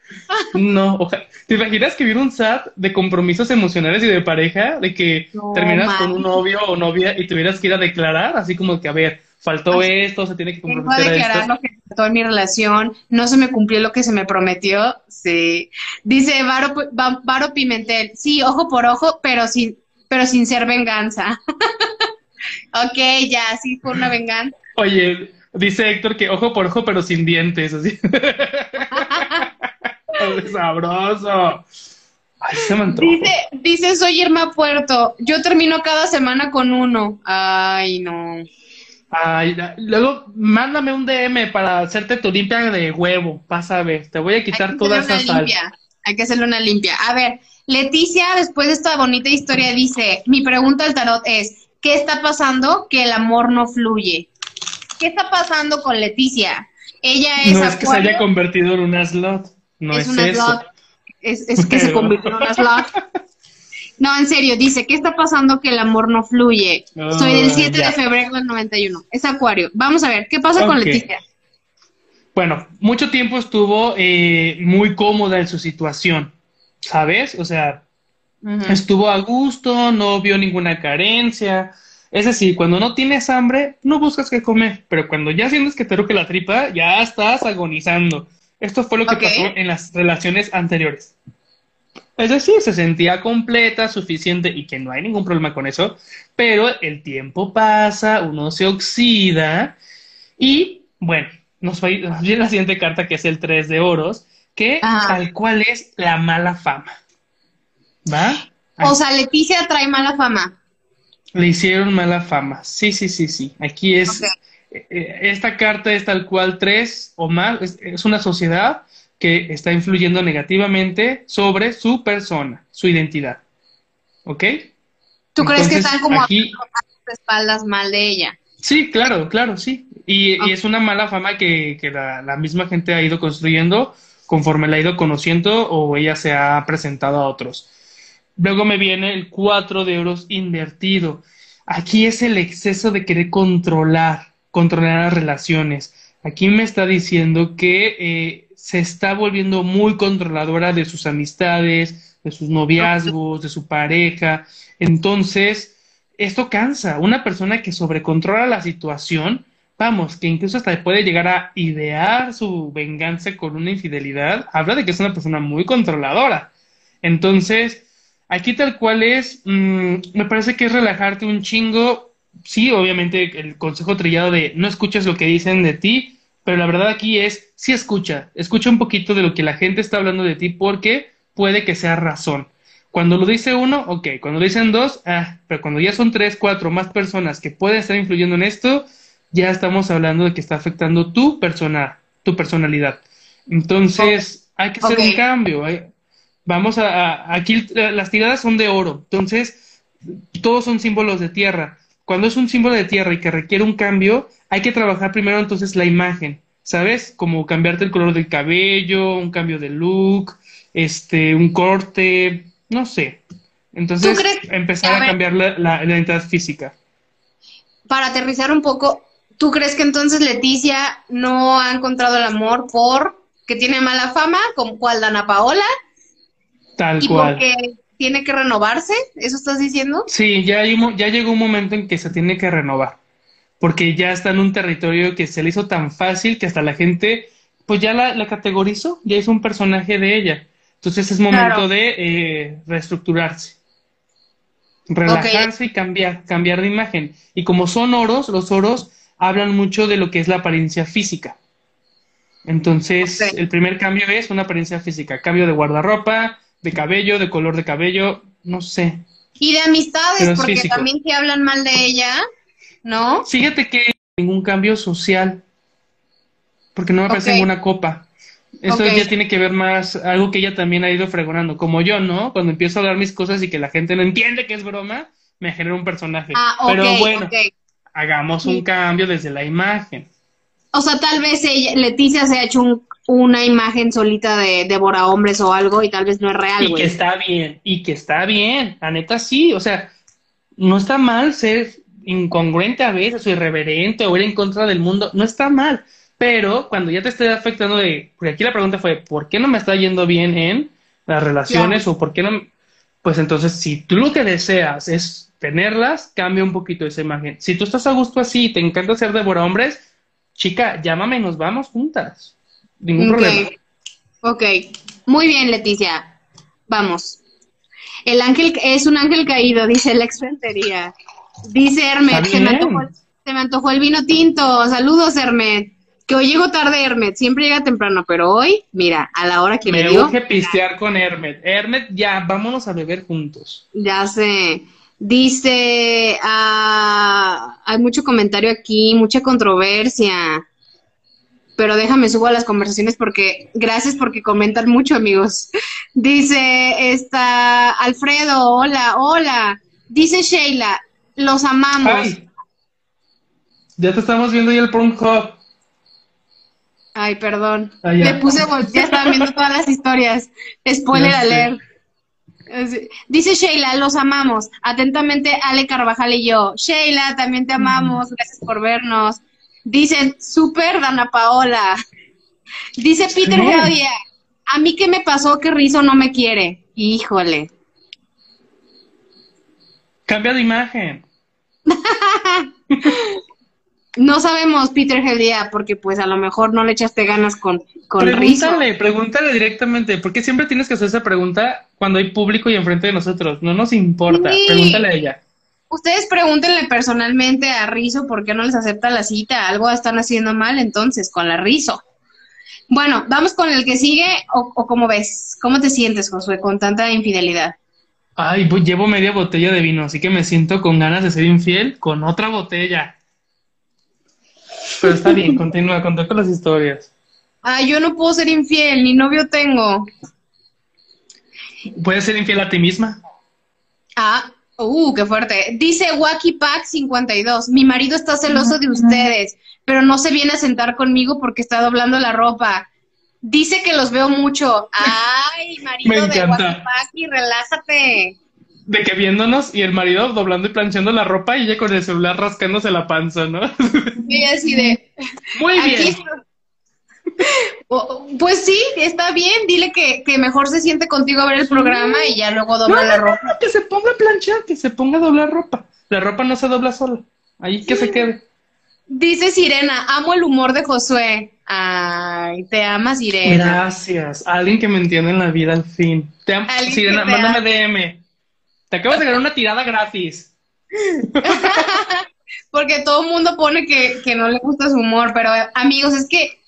No, ojalá. ¿Te imaginas que hubiera un SAT de compromisos emocionales y de pareja? De que terminas con un novio o novia y tuvieras que ir a declarar, así como que, a ver, faltó esto, se tiene que comprometer a, declarar lo que faltó en mi relación, no se me cumplió lo que se me prometió, sí. Dice Varo, Varo Pimentel, sí, ojo por ojo, pero sin, pero sin ser venganza. ok, ya, sí fue una venganza. Oye, dice Héctor que ojo por ojo, pero sin dientes, así. sabroso. Ay, se me dice, dice, soy Irma Puerto. Yo termino cada semana con uno. Ay, no. Ay, luego mándame un DM para hacerte tu limpia de huevo. Pasa a ver, te voy a quitar toda esa sal. Hay que hacerle una limpia. A ver, Leticia, después de esta bonita historia, dice: Mi pregunta al tarot es: ¿Qué está pasando que el amor no fluye? ¿Qué está pasando con Leticia? Ella es. No es que se haya convertido en una slot. No es, una eso. Es, que se convirtió en una slot. No, en serio, dice, ¿qué está pasando que el amor no fluye? Soy del 7 de febrero del 91. Es Acuario. Vamos a ver, ¿qué pasa con Leticia? Bueno, mucho tiempo estuvo eh, muy cómoda en su situación, ¿sabes? O sea, estuvo a gusto, no vio ninguna carencia. Es decir, cuando no tienes hambre, no buscas qué comer, pero cuando ya sientes que te ruge la tripa, ya estás agonizando. Esto fue lo que pasó en las relaciones anteriores. Es decir, se sentía completa, suficiente y que no hay ningún problema con eso, pero el tiempo pasa, uno se oxida y, bueno, nos va a ir la siguiente carta que es el 3 de oros, que tal cual es la mala fama. ¿Va? O sea, Leticia trae mala fama. Le hicieron mala fama. Sí, sí, sí, sí. Aquí es esta carta es tal cual tres o más, es, una sociedad que está influyendo negativamente sobre su persona, su identidad. ¿Ok? ¿Tú crees que están como aquí, espaldas mal de ella? Sí, claro, claro, sí. Y, es una mala fama que, la, misma gente ha ido construyendo conforme la ha ido conociendo o ella se ha presentado a otros. Luego me viene el cuatro de euros invertido. Aquí es el exceso de querer controlar, controlar las relaciones. Aquí me está diciendo que eh, se está volviendo muy controladora de sus amistades, de sus noviazgos, de su pareja. Entonces, esto cansa. Una persona que sobrecontrola la situación, vamos, que incluso hasta puede llegar a idear su venganza con una infidelidad, habla de que es una persona muy controladora. Entonces, aquí tal cual es, mm, me parece que es relajarte un chingo. Sí, obviamente el consejo trillado de no escuches lo que dicen de ti, pero la verdad aquí es, sí escucha, escucha un poquito de lo que la gente está hablando de ti porque puede que sea razón. Cuando lo dice uno, ok, cuando lo dicen dos, ah, pero cuando ya son tres, cuatro más personas que pueden estar influyendo en esto, ya estamos hablando de que está afectando tu persona, tu personalidad. Entonces, hay que hacer un cambio. vamos a, aquí las tiradas son de oro, entonces todos son símbolos de tierra. Cuando es un símbolo de tierra y que requiere un cambio, hay que trabajar primero entonces la imagen, ¿sabes? Como cambiarte el color del cabello, un cambio de look, este, un corte, no sé. Entonces, empezar a, cambiar la, la, identidad física. Para aterrizar un poco, ¿tú crees que entonces Leticia no ha encontrado el amor por que tiene mala fama, como cual Dana Paola? Tal y cual. porque tiene que renovarse, ¿eso estás diciendo? Sí, ya, ya llegó un momento en que se tiene que renovar, porque ya está en un territorio que se le hizo tan fácil que hasta la gente, pues ya la, categorizó, ya es un personaje de ella. Entonces es momento de eh, reestructurarse, relajarse y cambiar, cambiar de imagen. Y como son oros, los oros hablan mucho de lo que es la apariencia física. Entonces, el primer cambio es una apariencia física, cambio de guardarropa, de cabello, de color de cabello, no sé. Y de amistades, porque también que hablan mal de ella, ¿no? Fíjate que ningún cambio social, porque no me parece ninguna copa. Eso ya tiene que ver más, algo que ella también ha ido fregonando, como yo, ¿no? Cuando empiezo a hablar mis cosas y que la gente no entiende que es broma, me genera un personaje. Ah, Pero bueno, hagamos un cambio desde la imagen. O sea, tal vez ella, Leticia se ha hecho una imagen solita de devora hombres o algo y tal vez no es real. Y que está bien, y que está bien, la neta sí, o sea, no está mal ser incongruente a veces o irreverente o ir en contra del mundo, no está mal, pero cuando ya te esté afectando de, porque aquí la pregunta fue, ¿por qué no me está yendo bien en las relaciones o por qué no? Pues entonces, si tú lo que deseas es tenerlas, cambia un poquito esa imagen. Si tú estás a gusto así y te encanta ser devora hombres, chica, llámame y nos vamos juntas. Ningún problema. Ok, muy bien, Leticia. Vamos. El ángel es un ángel caído, dice la exfrentería. Dice Hermet, se me, antojó, el vino tinto. Saludos, Hermet. Que hoy llego tarde, Hermet. Siempre llega temprano, pero hoy, mira, a la hora que me, me dio. Me pistear con Hermet. Hermet, ya, vámonos a beber juntos. Ya sé. Dice, ah, hay mucho comentario aquí, mucha controversia pero déjame subo a las conversaciones porque gracias porque comentan mucho, amigos. Dice está Alfredo, hola, hola. Dice Sheila, los amamos. Ya te estamos viendo ahí el Pornhub. Ay, perdón. Ah, Le puse, ya estaba viendo todas las historias. Spoiler alert. Dice Sheila, los amamos. Atentamente, Ale Carvajal y yo. Sheila, también te amamos. Gracias por vernos. Dicen, super Dana Paola. Dice Peter Claudia, a mí qué me pasó que Rizo no me quiere. Híjole. Cambia de imagen. no sabemos, Peter Hedia, porque pues a lo mejor no le echaste ganas con, con Pregúntale, pregúntale directamente, porque siempre tienes que hacer esa pregunta cuando hay público y enfrente de nosotros. No nos importa, pregúntale a ella. Ustedes pregúntenle personalmente a Rizo por qué no les acepta la cita. Algo están haciendo mal entonces con la Rizo. Bueno, vamos con el que sigue o, o cómo ves. ¿Cómo te sientes, Josué, con tanta infidelidad? Ay, pues llevo media botella de vino, así que me siento con ganas de ser infiel con otra botella. Pero está bien, continúa, contá con las historias. Ah, yo no puedo ser infiel, ni novio tengo. ¿Puedes ser infiel a ti misma? Ah, Uh, qué fuerte. Dice Wacky Pack 52. Mi marido está celoso de ustedes, pero no se viene a sentar conmigo porque está doblando la ropa. Dice que los veo mucho. Ay, marido de Wacky Pack, y relájate. de que viéndonos y el marido doblando y planchando la ropa y ella con el celular rascándose la panza, ¿no? Y así de. Muy aquí bien. está. Pues sí, está bien. Dile que, que mejor se siente contigo a ver el programa y ya luego dobla No, la no, ropa. no, que se ponga a planchar, que se ponga a doblar ropa. La ropa no se dobla sola. Ahí que se quede. Dice Sirena, amo el humor de Josué. Ay, te ama Sirena. Gracias. Alguien que me entiende en la vida al fin. Te amo. Sirena, te mándame DM. Te acabas de ganar una tirada gratis. Porque todo el mundo pone que, que no le gusta su humor, pero amigos, es que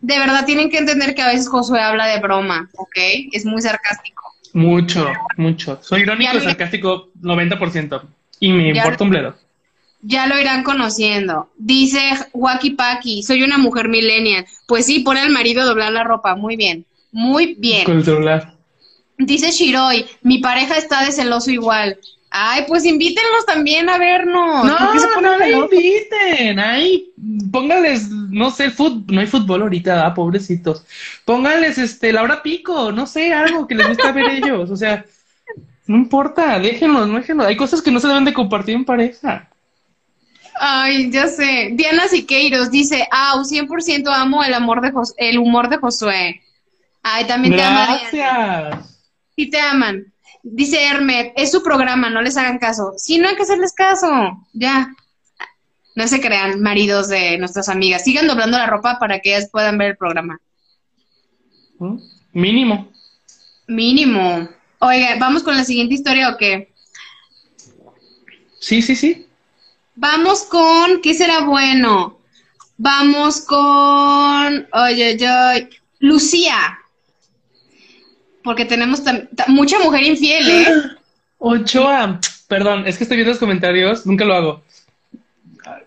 de verdad tienen que entender que a veces Josué habla de broma, ¿ok? Es muy sarcástico. Mucho, mucho. Soy irónico Ya y sarcástico 90%. Y me importa un bledo. Ya lo irán conociendo. Dice Waki Paki, soy una mujer millennial. Pues sí, pone al marido a doblar la ropa. Muy bien. Muy bien. Con el celular. Dice Shiroi, mi pareja está de celoso igual. Ay, pues invítenlos también a vernos. No, ¿Por qué se ponen no celosos? inviten. Ahí, póngales, no sé, fútbol, no hay fútbol ahorita, ah, pobrecitos. Póngales, este, la hora pico, no sé, algo que les gusta ver ellos. O sea, no importa, déjenlos, no déjenlos. Hay cosas que no se deben de compartir en pareja. Ay, ya sé. Diana Siqueiros dice, ah, 100% amo el amor de Jos- el humor de Josué. Ay, también te ama Diana. Gracias. Sí te aman. Dice Hermet, es su programa, no les hagan caso. Sí, no hay que hacerles caso. Ya. No se crean, maridos de nuestras amigas. Sigan doblando la ropa para que ellas puedan ver el programa. ¿Mm? Mínimo. Mínimo. Oiga, ¿vamos con la siguiente historia o qué? Sí, sí, sí. Vamos con, ¿qué será bueno? Vamos con, oye, yo, Lucía. Porque tenemos mucha mujer infiel, ¿eh? Ochoa. Perdón, es que estoy viendo los comentarios, nunca lo hago.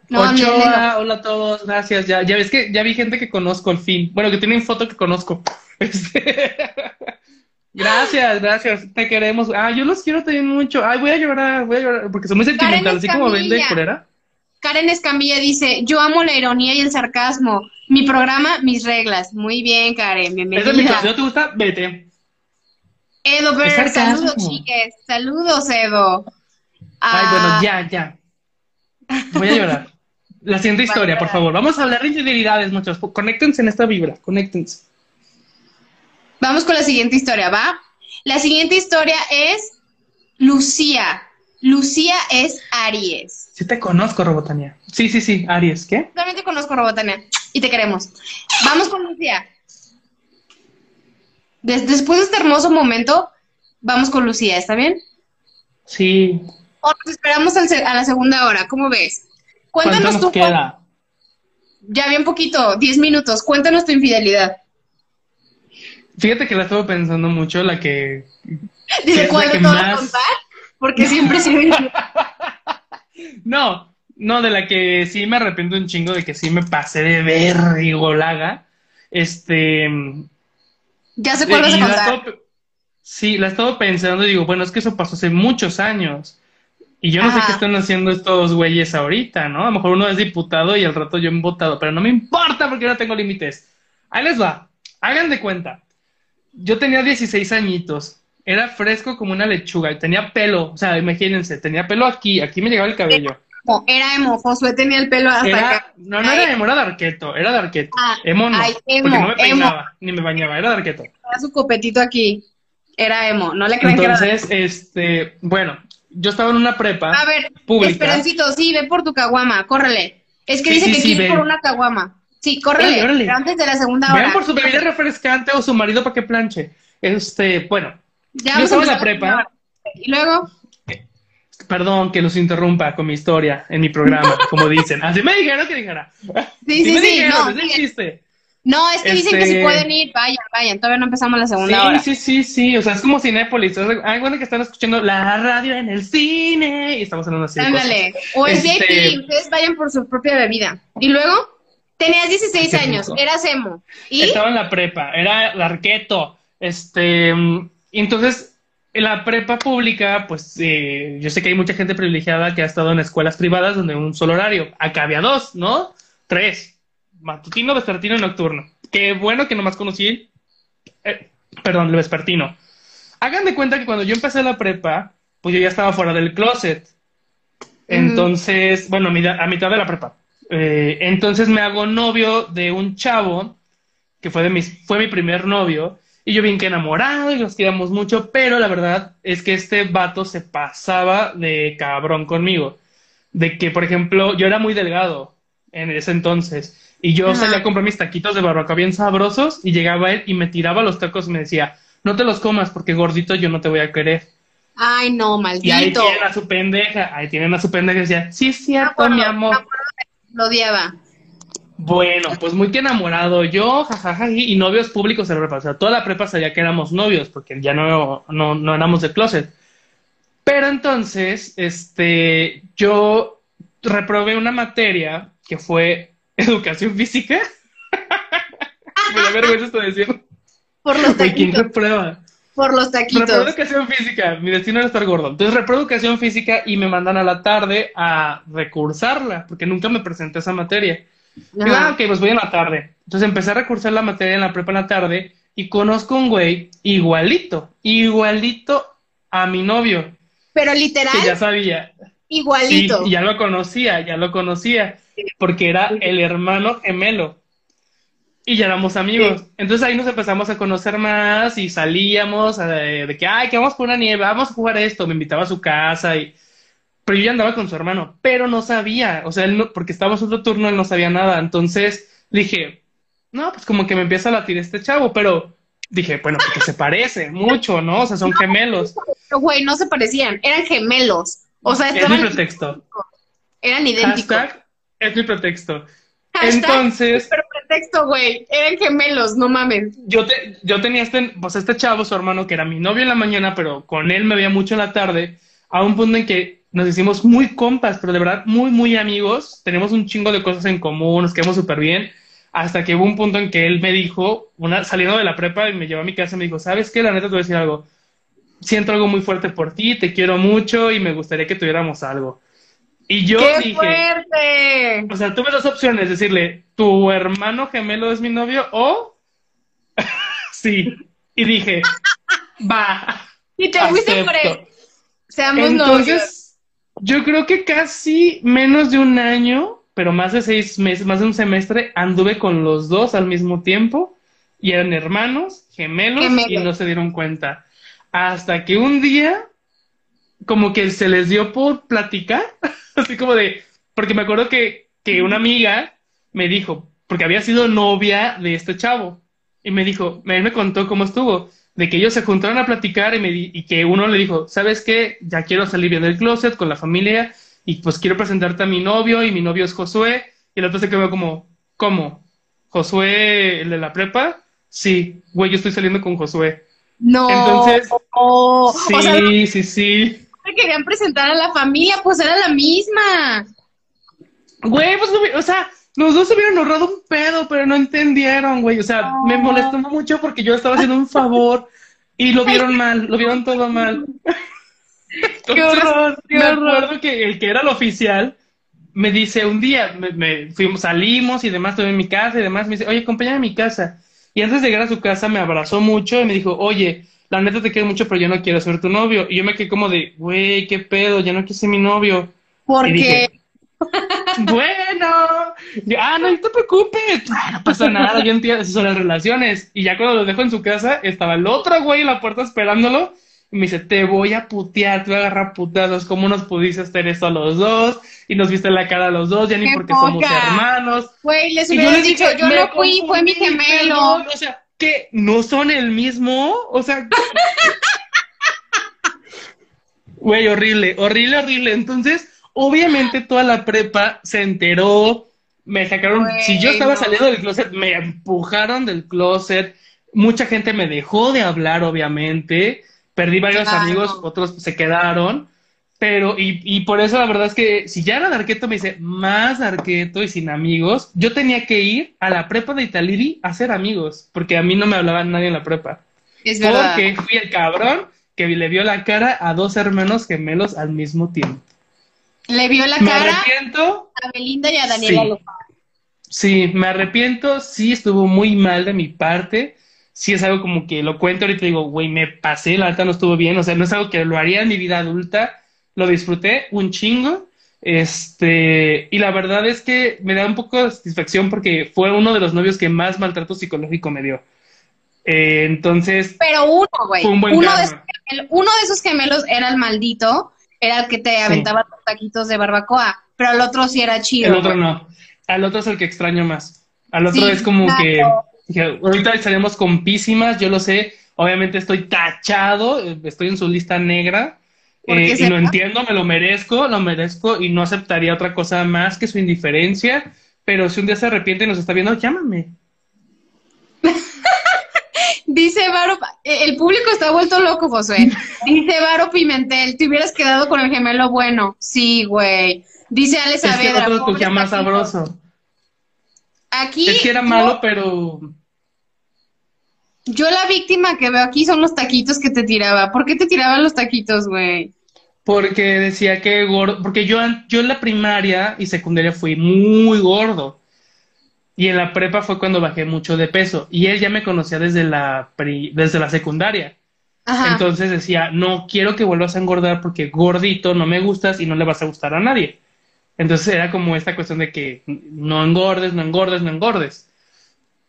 No, Ochoa, léelo. hola a todos, gracias. Ya, ya ves que ya vi gente que conozco al fin. Bueno, que tienen foto que conozco. Este, Gracias, gracias. Te queremos. Ah, yo los quiero también mucho. Ay, voy a llorar, voy a llorar, porque soy muy sentimental, así como ven de Escamilla. culera. Karen Escamilla dice, yo amo la ironía y el sarcasmo. Mi programa, mis reglas. Muy bien, Karen, Esa es mi bienvenida. no te gusta, vete. Edo sarcasmo. saludos, chiques. Saludos, Edo. Ay, Ah, bueno, ya, ya. Voy a llorar. La siguiente historia, por favor. Vamos a hablar de infidelidades, muchachos. Conéctense en esta vibra, conéctense. Vamos con la siguiente historia, ¿va? La siguiente historia es Lucía. Lucía es Aries. Sí te conozco, Robotania. Sí, sí, sí. Aries, ¿qué? También te conozco, Robotania, y te queremos. Vamos con Lucía. Des- después de este hermoso momento, vamos con Lucía, ¿está bien? Sí. O nos esperamos a la segunda hora, ¿cómo ves? ¿Cuánto Cuéntanos nos tú. queda? Ya bien poquito, 10 minutos. Cuéntanos tu infidelidad. Fíjate que la estuve pensando mucho, la que... Dice, ¿cuál de todas más- contar? Porque siempre se No, no, de la que sí me arrepiento un chingo, de que sí me pasé de vergolaga. Este... Ya sé cuál vas a y la contar. estaba sí, la estaba pensando y digo, bueno, es que eso pasó hace muchos años. Y yo no sé qué están haciendo estos güeyes ahorita, ¿no? A lo mejor uno es diputado y al rato yo he votado, pero no me importa porque yo no tengo límites. Ahí les va. Hagan de cuenta. Yo tenía 16 añitos. Era fresco como una lechuga y tenía pelo. O sea, imagínense, tenía pelo aquí. Aquí me llegaba el cabello. Era emo, Josué tenía el pelo hasta Era, acá. no, no era emo, era de arqueto. Era de arqueto. Ah, emo no. ay, emo, porque no me emo. peinaba, ni me bañaba. Era de arqueto. Era su copetito aquí. Era emo, no le crean que era... Entonces, este, bueno, yo estaba en una prepa A ver, pública. Esperancito, sí, ve por tu caguama, córrele. Es que Sí, dice sí, que sí, quiere ir por una caguama. Sí, córrele, Órale, órale. pero antes de la segunda Vean hora. por su bebida refrescante o su marido para que planche. Este, bueno, Ya yo estaba en la prepa. Y luego, Perdón que los interrumpa con mi historia en mi programa, como dicen. Así me dijeron que dijera. sí, sí, me sí, dijeron, no, chiste. no, es que dicen que Este- si pueden ir, vayan, vayan, todavía no empezamos la segunda Sí, hora. sí, sí, sí. O sea, es como Cinépolis. Hay cuenta que están escuchando la radio en el cine y estamos hablando así. de cosas. Ándale, o el Este- VIP, ustedes vayan por su propia bebida. Y luego, tenías 16 Qué años, eras emo. ¿Y? Estaba en la prepa, era el arqueto. Este, mm, entonces, en la prepa pública, pues eh, yo sé que hay mucha gente privilegiada que ha estado en escuelas privadas donde un solo horario. Acá había dos, ¿no? Tres. Matutino, vespertino y nocturno. Qué bueno que nomás conocí, eh, perdón, el vespertino. Hagan de cuenta que cuando yo empecé la prepa, pues yo ya estaba fuera del closet. Entonces, bueno, a mitad, a mitad de la prepa. Eh, entonces me hago novio de un chavo que fue, de mis, fue mi primer novio. Y yo bien que enamorado y nos quedamos mucho, pero la verdad es que este vato se pasaba de cabrón conmigo. De que, por ejemplo, yo era muy delgado en ese entonces. Y yo salía a comprar mis taquitos de barbacoa bien sabrosos y llegaba él y me tiraba los tacos y me decía, no te los comas porque gordito yo no te voy a querer. Ay, no, maldito. Y ahí tienen a su pendeja, ahí tienen a su pendeja y decía, sí, es cierto, mi amor. Lo odiaba. Bueno, pues muy que enamorado yo, jajaja, y, novios públicos de la prepa. O sea, toda la prepa sabía que éramos novios, porque ya no, no, no éramos de closet. Pero entonces, este, yo reprobé una materia que fue educación física. Me da vergüenza esto decir. Por los taquitos. ¿Quién reprueba? Por los taquitos. Reprobé educación física. Mi destino era estar gordo. Entonces reprobé educación física y me mandan a la tarde a recursarla, porque nunca me presenté esa materia. Digo, ah, ok, pues voy en la tarde. Entonces empecé a recursar la materia en la prepa en la tarde y conozco un güey igualito, igualito a mi novio. Pero literal. Que ya sabía. Igualito. Sí, ya lo conocía, ya lo conocía, porque era el hermano gemelo. Y ya éramos amigos. Entonces ahí nos empezamos a conocer más y salíamos eh, de que, ay, que vamos por una nieve, vamos a jugar esto. Me invitaba a su casa y pero yo ya andaba con su hermano, pero no sabía, o sea, él no, porque estábamos otro turno, él no sabía nada, entonces dije, no, pues como que me empieza a latir este chavo, pero dije, bueno, porque se parece mucho, ¿no? O sea, son gemelos. Pero, güey, no se parecían, eran gemelos. O sea, estaban... Es mi pretexto. Eran idénticos. es mi pretexto. Entonces. Pero pretexto, güey. Eran gemelos, no mames. Yo, te, yo tenía este, pues este chavo, su hermano, que era mi novio en la mañana, pero con él me veía mucho en la tarde, a un punto en que nos hicimos muy compas, pero de verdad muy, muy amigos. Tenemos un chingo de cosas en común, nos quedamos súper bien. Hasta que hubo un punto en que él me dijo, una, saliendo de la prepa y me llevó a mi casa, me dijo, ¿sabes qué? La neta te voy a decir algo. Siento algo muy fuerte por ti, te quiero mucho y me gustaría que tuviéramos algo. Y yo ¡Qué dije, fuerte! o sea, tuve dos opciones, decirle, tu hermano gemelo es mi novio o sí. Y dije, va. Y te fuiste por él. Seamos Entonces, novios. Yo creo que casi menos de un año, pero más de seis meses, más de un semestre, anduve con los dos al mismo tiempo y eran hermanos, gemelos, y no se dieron cuenta. Hasta que un día, como que se les dio por platicar, así como de, porque me acuerdo que, que una amiga me dijo, porque había sido novia de este chavo, y me dijo, él me contó cómo estuvo de que ellos se juntaron a platicar y, me y que uno le dijo, ¿sabes qué? Ya quiero salir bien del closet con la familia y pues quiero presentarte a mi novio y mi novio es Josué. Y el otro se quedó como, ¿cómo? ¿Josué, el de la prepa? Sí, güey, yo estoy saliendo con Josué. No. Entonces, oh, sí, sí, sí. querían presentar a la familia, pues era la misma. Güey, pues, o sea, los dos hubieran ahorrado un pedo, pero no entendieron, güey. O sea, me molestó mucho porque yo estaba haciendo un favor y lo vieron mal, lo vieron todo mal. qué horror, qué me acuerdo que el que era el oficial me dice un día, me, fuimos, salimos y demás, estuve en mi casa y demás, me dice, oye, acompáñame a mi casa. Y antes de llegar a su casa me abrazó mucho y me dijo, oye, la neta te quiero mucho, pero yo no quiero ser tu novio. Y yo me quedé como de, güey, qué pedo, ya no quiero ser mi novio. ¿Por bueno, ah, no, te preocupes, no pasa nada, yo entiendo, esas son las relaciones. Y ya cuando lo dejo en su casa, estaba el otro güey en la puerta esperándolo. Y me dice, te voy a putear, te voy a agarrar putazos, ¿cómo nos pudiste hacer esto a los dos? Y nos viste la cara a los dos, ya ni porque somos hermanos. Güey, les hubiera dicho, yo no fui, fue mi gemelo. o sea, que no son el mismo, o sea... Güey, horrible, horrible, horrible. Entonces, Obviamente toda la prepa se enteró, me sacaron, si yo estaba saliendo del closet, me empujaron del closet, mucha gente me dejó de hablar, obviamente, perdí varios amigos, otros se quedaron, pero, y, y, por eso la verdad es que si ya era Darqueto, me dice, más Darqueto y sin amigos, yo tenía que ir a la prepa de Italiri a hacer amigos, porque a mí no me hablaba nadie en la prepa. Es verdad. Porque fui el cabrón que le vio la cara a dos hermanos gemelos al mismo tiempo. Le vio la me cara arrepiento. a Belinda y a Daniela sí. Sí, me arrepiento, sí estuvo muy mal de mi parte. sí es algo como que lo cuento ahorita y digo, güey, me pasé, la alta no estuvo bien, o sea, no es algo que lo haría en mi vida adulta, lo disfruté un chingo, este, y la verdad es que me da un poco de satisfacción porque fue uno de los novios que más maltrato psicológico me dio. Eh, entonces. Pero uno, güey. Uno, de esos, uno de esos gemelos era el maldito, era el que te aventaba los taquitos de barbacoa, pero el otro sí era chido. El otro no. Al otro es el que extraño más. Al otro es como que ahorita estaríamos compísimas, yo lo sé, obviamente estoy tachado, estoy en su lista negra, eh, y lo entiendo, me lo merezco, lo merezco y no aceptaría otra cosa más que su indiferencia, pero si un día se arrepiente y nos está viendo, llámame. Dice Varo, eh, el público está vuelto loco, José. Dice Varo Pimentel, te hubieras quedado con el gemelo bueno. Sí, güey. Dice Ale Saavedra. Es que otro más sabroso. Aquí. Es que era malo, pero yo la víctima que veo aquí son los taquitos que te tiraba. ¿Por qué te tiraban los taquitos, güey? Porque decía que gordo, porque yo, yo en la primaria y secundaria fui muy gordo. Y en la prepa fue cuando bajé mucho de peso. Y él ya me conocía desde la, desde la secundaria. Entonces decía, no quiero que vuelvas a engordar porque gordito no me gustas y no le vas a gustar a nadie. Entonces era como esta cuestión de que no engordes, no engordes, no engordes.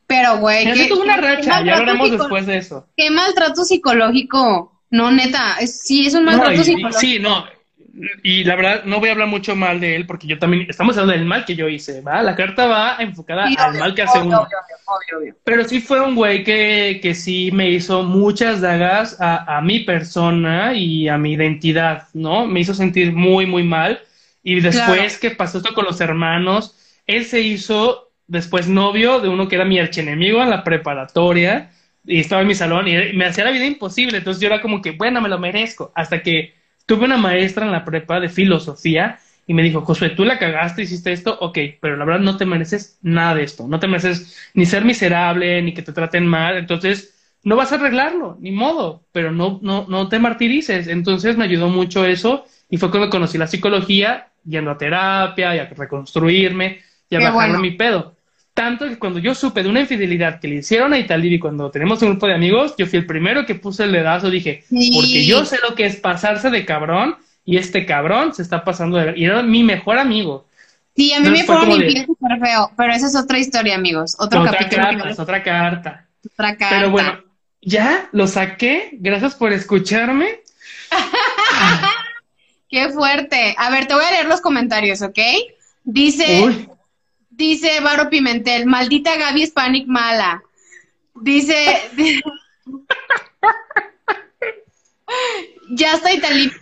Pero, güey. Ya tuvo una racha, ya hablaremos después de eso. Qué maltrato psicológico. No, neta, sí, es un maltrato psicológico. Sí, no. Y la verdad, no voy a hablar mucho mal de él porque yo también, estamos hablando del mal que yo hice, ¿va? La carta va enfocada al mal que hace uno. Pero sí fue un güey que, que sí me hizo muchas dagas a, a mi persona y a mi identidad, ¿no? Me hizo sentir muy, muy mal. Y después que pasó esto con los hermanos, él se hizo después novio de uno que era mi archienemigo en la preparatoria y estaba en mi salón y me hacía la vida imposible. Entonces yo era como que, bueno, me lo merezco. Hasta que tuve una maestra en la prepa de filosofía y me dijo, Josué, tú la cagaste, hiciste esto, ok, pero la verdad no te mereces nada de esto. No te mereces ni ser miserable, ni que te traten mal. Entonces no vas a arreglarlo, ni modo, pero no, no, no te martirices. Entonces me ayudó mucho eso y fue cuando conocí la psicología, yendo a terapia y a reconstruirme y a bajarme mi pedo. Tanto que cuando yo supe de una infidelidad que le hicieron a Italibi cuando tenemos un grupo de amigos, yo fui el primero que puse el dedazo, dije, porque yo sé lo que es pasarse de cabrón y este cabrón se está pasando de... Y era mi mejor amigo. Sí, a mí me fueron infiel súper feo, pero esa es otra historia, amigos. Otro otra capítulo. Carta, es otra carta. Otra carta. Pero bueno, ya lo saqué. Gracias por escucharme. Qué fuerte. A ver, te voy a leer los comentarios, ¿ok? Dice, Dice Varo Pimentel, maldita Gaby Hispanic mala. Dice. ya está Italita.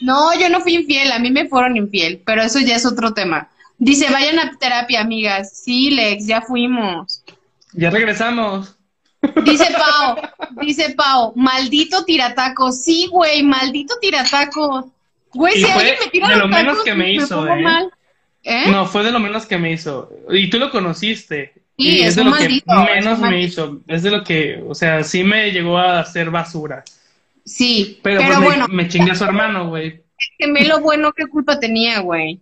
No, yo no fui infiel, a mí me fueron infiel, pero eso ya es otro tema. Dice, vayan a terapia, amigas. Sí, Lex, ya fuimos. Ya regresamos. Dice Pau, dice Pau, maldito tirataco. Sí, güey, maldito tirataco. Güey, si alguien me tira de lo menos que me hizo, eh. mal. ¿Eh? No, fue de lo menos que me hizo. Y tú lo conociste. y es, de lo que menos me hizo. Es de lo que, o sea, sí me llegó a hacer basura. Sí, pero, pues bueno. Me, chingué a su hermano, güey. El gemelo bueno, ¿qué culpa tenía, güey?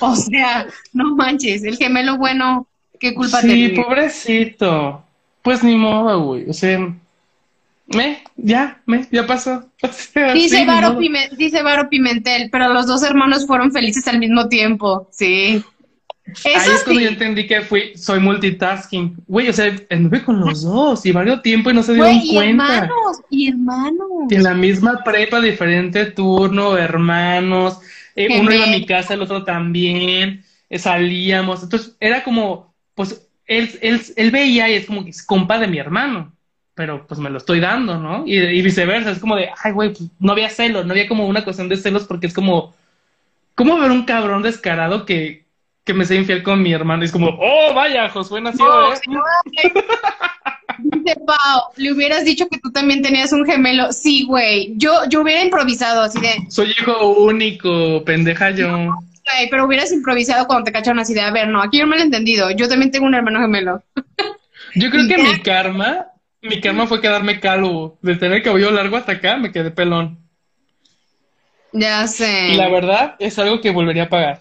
O sea, no manches, el gemelo bueno, ¿qué culpa tenía? Sí, pobrecito. Pues ni modo, güey. O sea, me, ya, me, ya pasó. dice, Varo dice Varo Pimentel, pero los dos hermanos fueron felices al mismo tiempo, sí. Ahí es cuando yo entendí que fui, soy multitasking. Güey, o sea, anduve con los dos y varios tiempo y no se dieron y cuenta. hermanos, y hermanos. en la misma prepa, diferente turno, hermanos. Eh, uno iba a mi casa, el otro también. Eh, salíamos. Entonces, era como, pues, él, él, él veía y es como que es compa de mi hermano pero pues me lo estoy dando, ¿no? Y, viceversa, es como de, ay, güey, pues no había celos, no había como una cuestión de celos porque es como, ¿cómo ver un cabrón descarado que, que me sea infiel con mi hermano? Y es como, oh, vaya, Josué nació, ¿eh? Dice Pau, le hubieras dicho que tú también tenías un gemelo. Sí, güey. Yo, yo hubiera improvisado así de. Soy hijo único, pendeja yo. güey, pero hubieras improvisado cuando te cacharon así de, a ver, no, aquí yo me lo he entendido. Yo también tengo un hermano gemelo. Yo creo que mi karma mi karma fue quedarme calvo. De tener cabello largo hasta acá, me quedé pelón. Ya sé. Y la verdad es algo que volvería a pagar.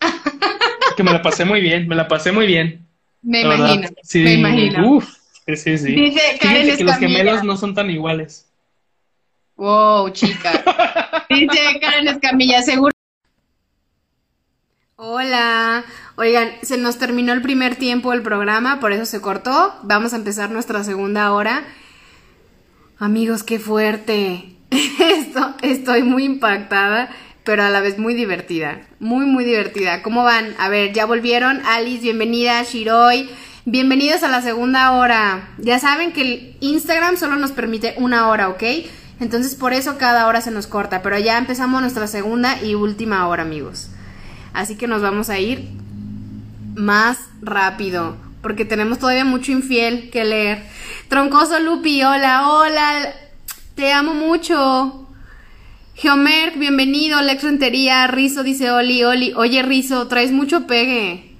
que me la pasé muy bien, me la pasé muy bien. Me imagino. Sí, me imagino. Uf, Sí, sí, sí. Dice Karen Fíjense que los gemelos no son tan iguales. Wow, chica. Dice Karen Escamilla, seguro. Hola. Oigan, se nos terminó el primer tiempo del programa, por eso se cortó. Vamos a empezar nuestra segunda hora. Amigos, qué fuerte. Esto, estoy muy impactada, pero a la vez muy divertida. Muy, muy divertida. ¿Cómo van? A ver, ya volvieron. Alice, bienvenida. Shiroi, bienvenidos a la segunda hora. Ya saben que el Instagram solo nos permite una hora, ¿ok? Entonces por eso cada hora se nos corta, pero ya empezamos nuestra segunda y última hora, amigos. Así que nos vamos a ir más rápido, porque tenemos todavía mucho infiel que leer. Troncoso Lupi, hola, hola, te amo mucho. Geomerk, bienvenido. Lex Rentería, Rizo dice Oli, Oli. Oye, Rizo, traes mucho pegue.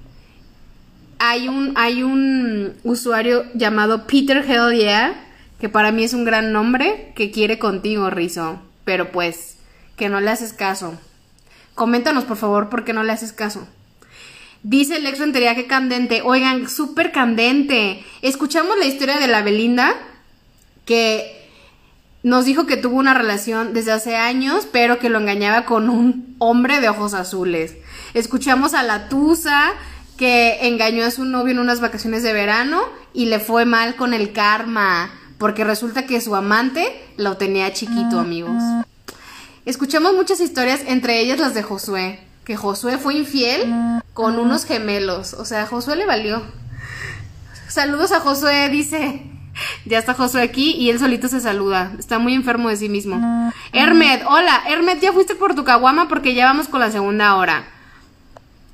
Hay un, hay un usuario llamado Peter Hell Yeah, que para mí es un gran nombre, que quiere contigo, Rizo. Pero pues, que no le haces caso. Coméntanos, por favor, por qué no le haces caso. Dice Lex Rentería que candente. Oigan, súper candente. Escuchamos la historia de la Belinda, que nos dijo que tuvo una relación desde hace años, pero que lo engañaba con un hombre de ojos azules. Escuchamos a la Tusa, que engañó a su novio en unas vacaciones de verano y le fue mal con el karma, porque resulta que su amante lo tenía chiquito, amigos. Escuchamos muchas historias, entre ellas las de Josué, que Josué fue infiel con unos gemelos, o sea, Josué le valió. Saludos a Josué, dice. Ya está Josué aquí y él solito se saluda. Está muy enfermo de sí mismo. Hermed, hola. Hermed, ya fuiste por tu caguama porque ya vamos con la segunda hora.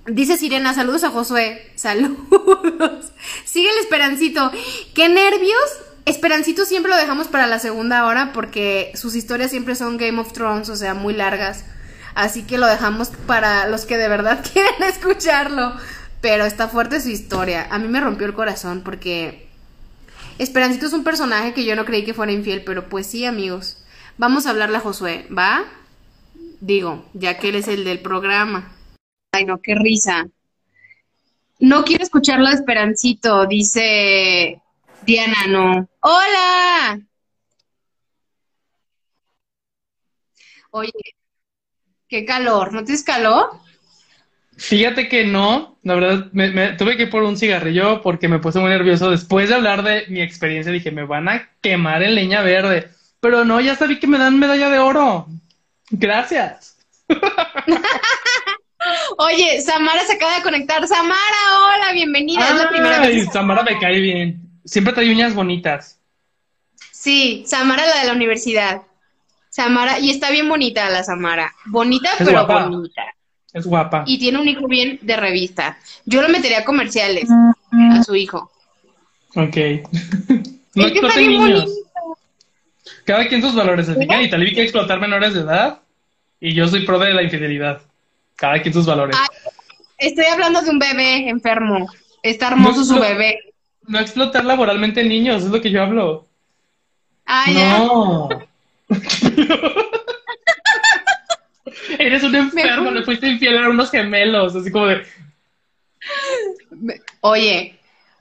Dice Sirena, saludos a Josué. Saludos. Sigue el Esperancito. ¡Qué nervios! Esperancito siempre lo dejamos para la segunda hora porque sus historias siempre son Game of Thrones, o sea, muy largas. Así que lo dejamos para los que de verdad quieren escucharlo. Pero está fuerte su historia. A mí me rompió el corazón porque Esperancito es un personaje que yo no creí que fuera infiel, pero pues sí, amigos. Vamos a hablarle a Josué, ¿va? Digo, ya que él es el del programa. Ay, no, qué risa. No quiero escucharlo de Esperancito, dice Diana, no. ¡Hola! Oye, qué calor, ¿no tienes calor? Fíjate que no, la verdad, me, me- tuve que ir por un cigarrillo porque me puse muy nervioso. Después de hablar de mi experiencia, dije, me van a quemar en leña verde. Pero no, ya sabí que me dan medalla de oro. Gracias. Oye, Samara se acaba de conectar. Samara, hola, bienvenida. es la primera vez. Samara me cae bien. Siempre trae uñas bonitas. Sí, Samara la de la universidad. Samara, y está bien bonita la Samara. Bonita, Es pero guapa. bonita. Es guapa. Y tiene un hijo bien de revista. Yo lo metería a comerciales a su hijo. Ok. No es que está exploten bien niños. bonito. Cada quien sus valores. Así que Italia quiere explotar menores de edad y yo soy pro de la infidelidad. Cada quien sus valores. Ay, estoy hablando de un bebé enfermo. Está hermoso No, su no. bebé. No explotar laboralmente niños, es lo que yo hablo. Ah, ya. Eres un enfermo, le fuiste infiel a unos gemelos, así como de... Oye,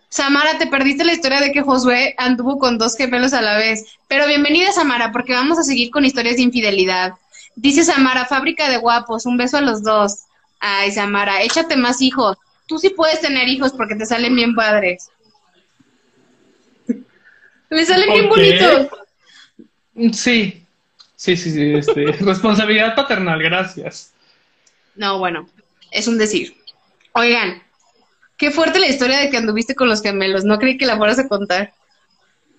Samara, te perdiste la historia de que Josué anduvo con dos gemelos a la vez. Pero bienvenida, Samara, porque vamos a seguir con historias de infidelidad. Dice Samara, fábrica de guapos, un beso a los dos. Ay, Samara, échate más hijos. Tú sí puedes tener hijos porque te salen bien padres. Le salen bien bonitos. Sí, sí, sí, sí, este, responsabilidad paternal, gracias. No, bueno, es un decir. Oigan, qué fuerte la historia de que anduviste con los gemelos. No creí que la fueras a contar.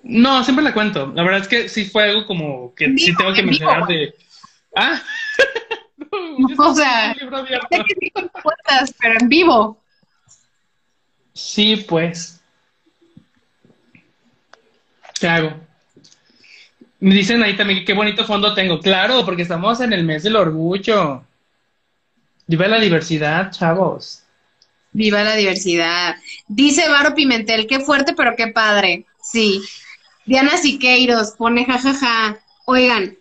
No, siempre la cuento. La verdad es que sí fue algo como que sí tengo que mencionar de... Ah, No, O sea. Sé que sí con cuentas, pero en vivo. Sí, pues. ¿Qué hago? Me dicen ahí también que qué bonito fondo tengo. Claro, porque estamos en el mes del orgullo. Viva la diversidad, chavos. Viva la diversidad. Dice Varo Pimentel, qué fuerte, pero qué padre. Sí. Diana Siqueiros pone jajaja. Oigan,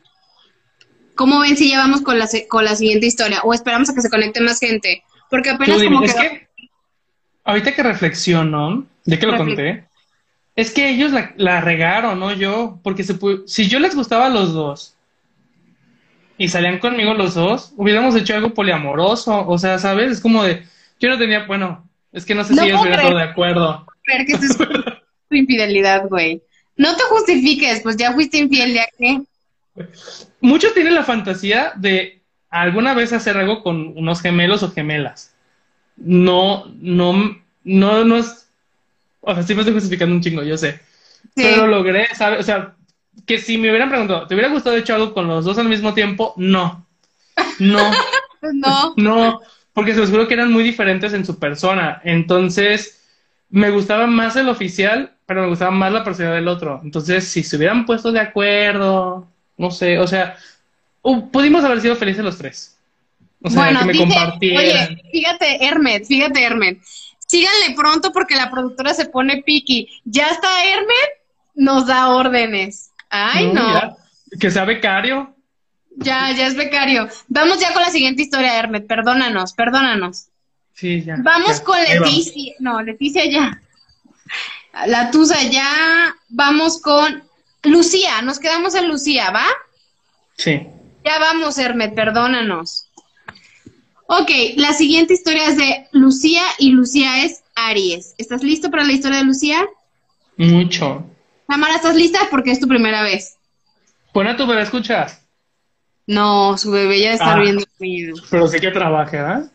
¿cómo ven si ya vamos con la, con la siguiente historia? O esperamos a que se conecte más gente. Porque apenas como que... que ahorita que reflexiono, ya que lo Refle- conté, Es que ellos la, la regaron, no yo, porque se si yo les gustaba a los dos y salían conmigo los dos, hubiéramos hecho algo poliamoroso, o sea, ¿sabes? Es como de, yo no tenía, bueno, es que no sé No si ellos estuvieran creer. de acuerdo. Ver que es tu infidelidad, güey. No te justifiques, pues ya fuiste infiel, ¿ya qué? Muchos tienen la fantasía de alguna vez hacer algo con unos gemelos o gemelas. No, no, no, no es, o sea, sí me estoy justificando un chingo, yo sé. Sí. Pero logré, ¿sabes? O sea, que si me hubieran preguntado, ¿te hubiera gustado hecho algo con los dos al mismo tiempo? No. No, no. no, porque se los juro que eran muy diferentes en su persona. Entonces, me gustaba más el oficial, pero me gustaba más la personalidad del otro. Entonces, si se hubieran puesto de acuerdo, no sé, o sea, hu- pudimos haber sido felices los tres. O sea, bueno, que me compartieran. oye, fíjate, Hermet, fíjate, Hermet. Síganle pronto porque la productora se pone piqui. Ya está Hermet, nos da órdenes. Ay, no. que sea becario. Ya, ya es becario. Vamos ya con la siguiente historia, Hermet. Perdónanos, perdónanos. Sí, ya. Vamos ya. con vamos. Leticia. No, Leticia ya. La Tusa ya. Vamos con Lucía. Nos quedamos en Lucía, ¿va? Sí. Ya vamos, Hermet, perdónanos. Ok, la siguiente historia es de Lucía y Lucía es Aries. ¿Estás listo para la historia de Lucía? Mucho. Tamara, ¿estás lista? Porque es tu primera vez. Pon a tu bebé, escuchas. No, su bebé ya está Ah. bien dormido. Pero sí que trabaja, ¿verdad?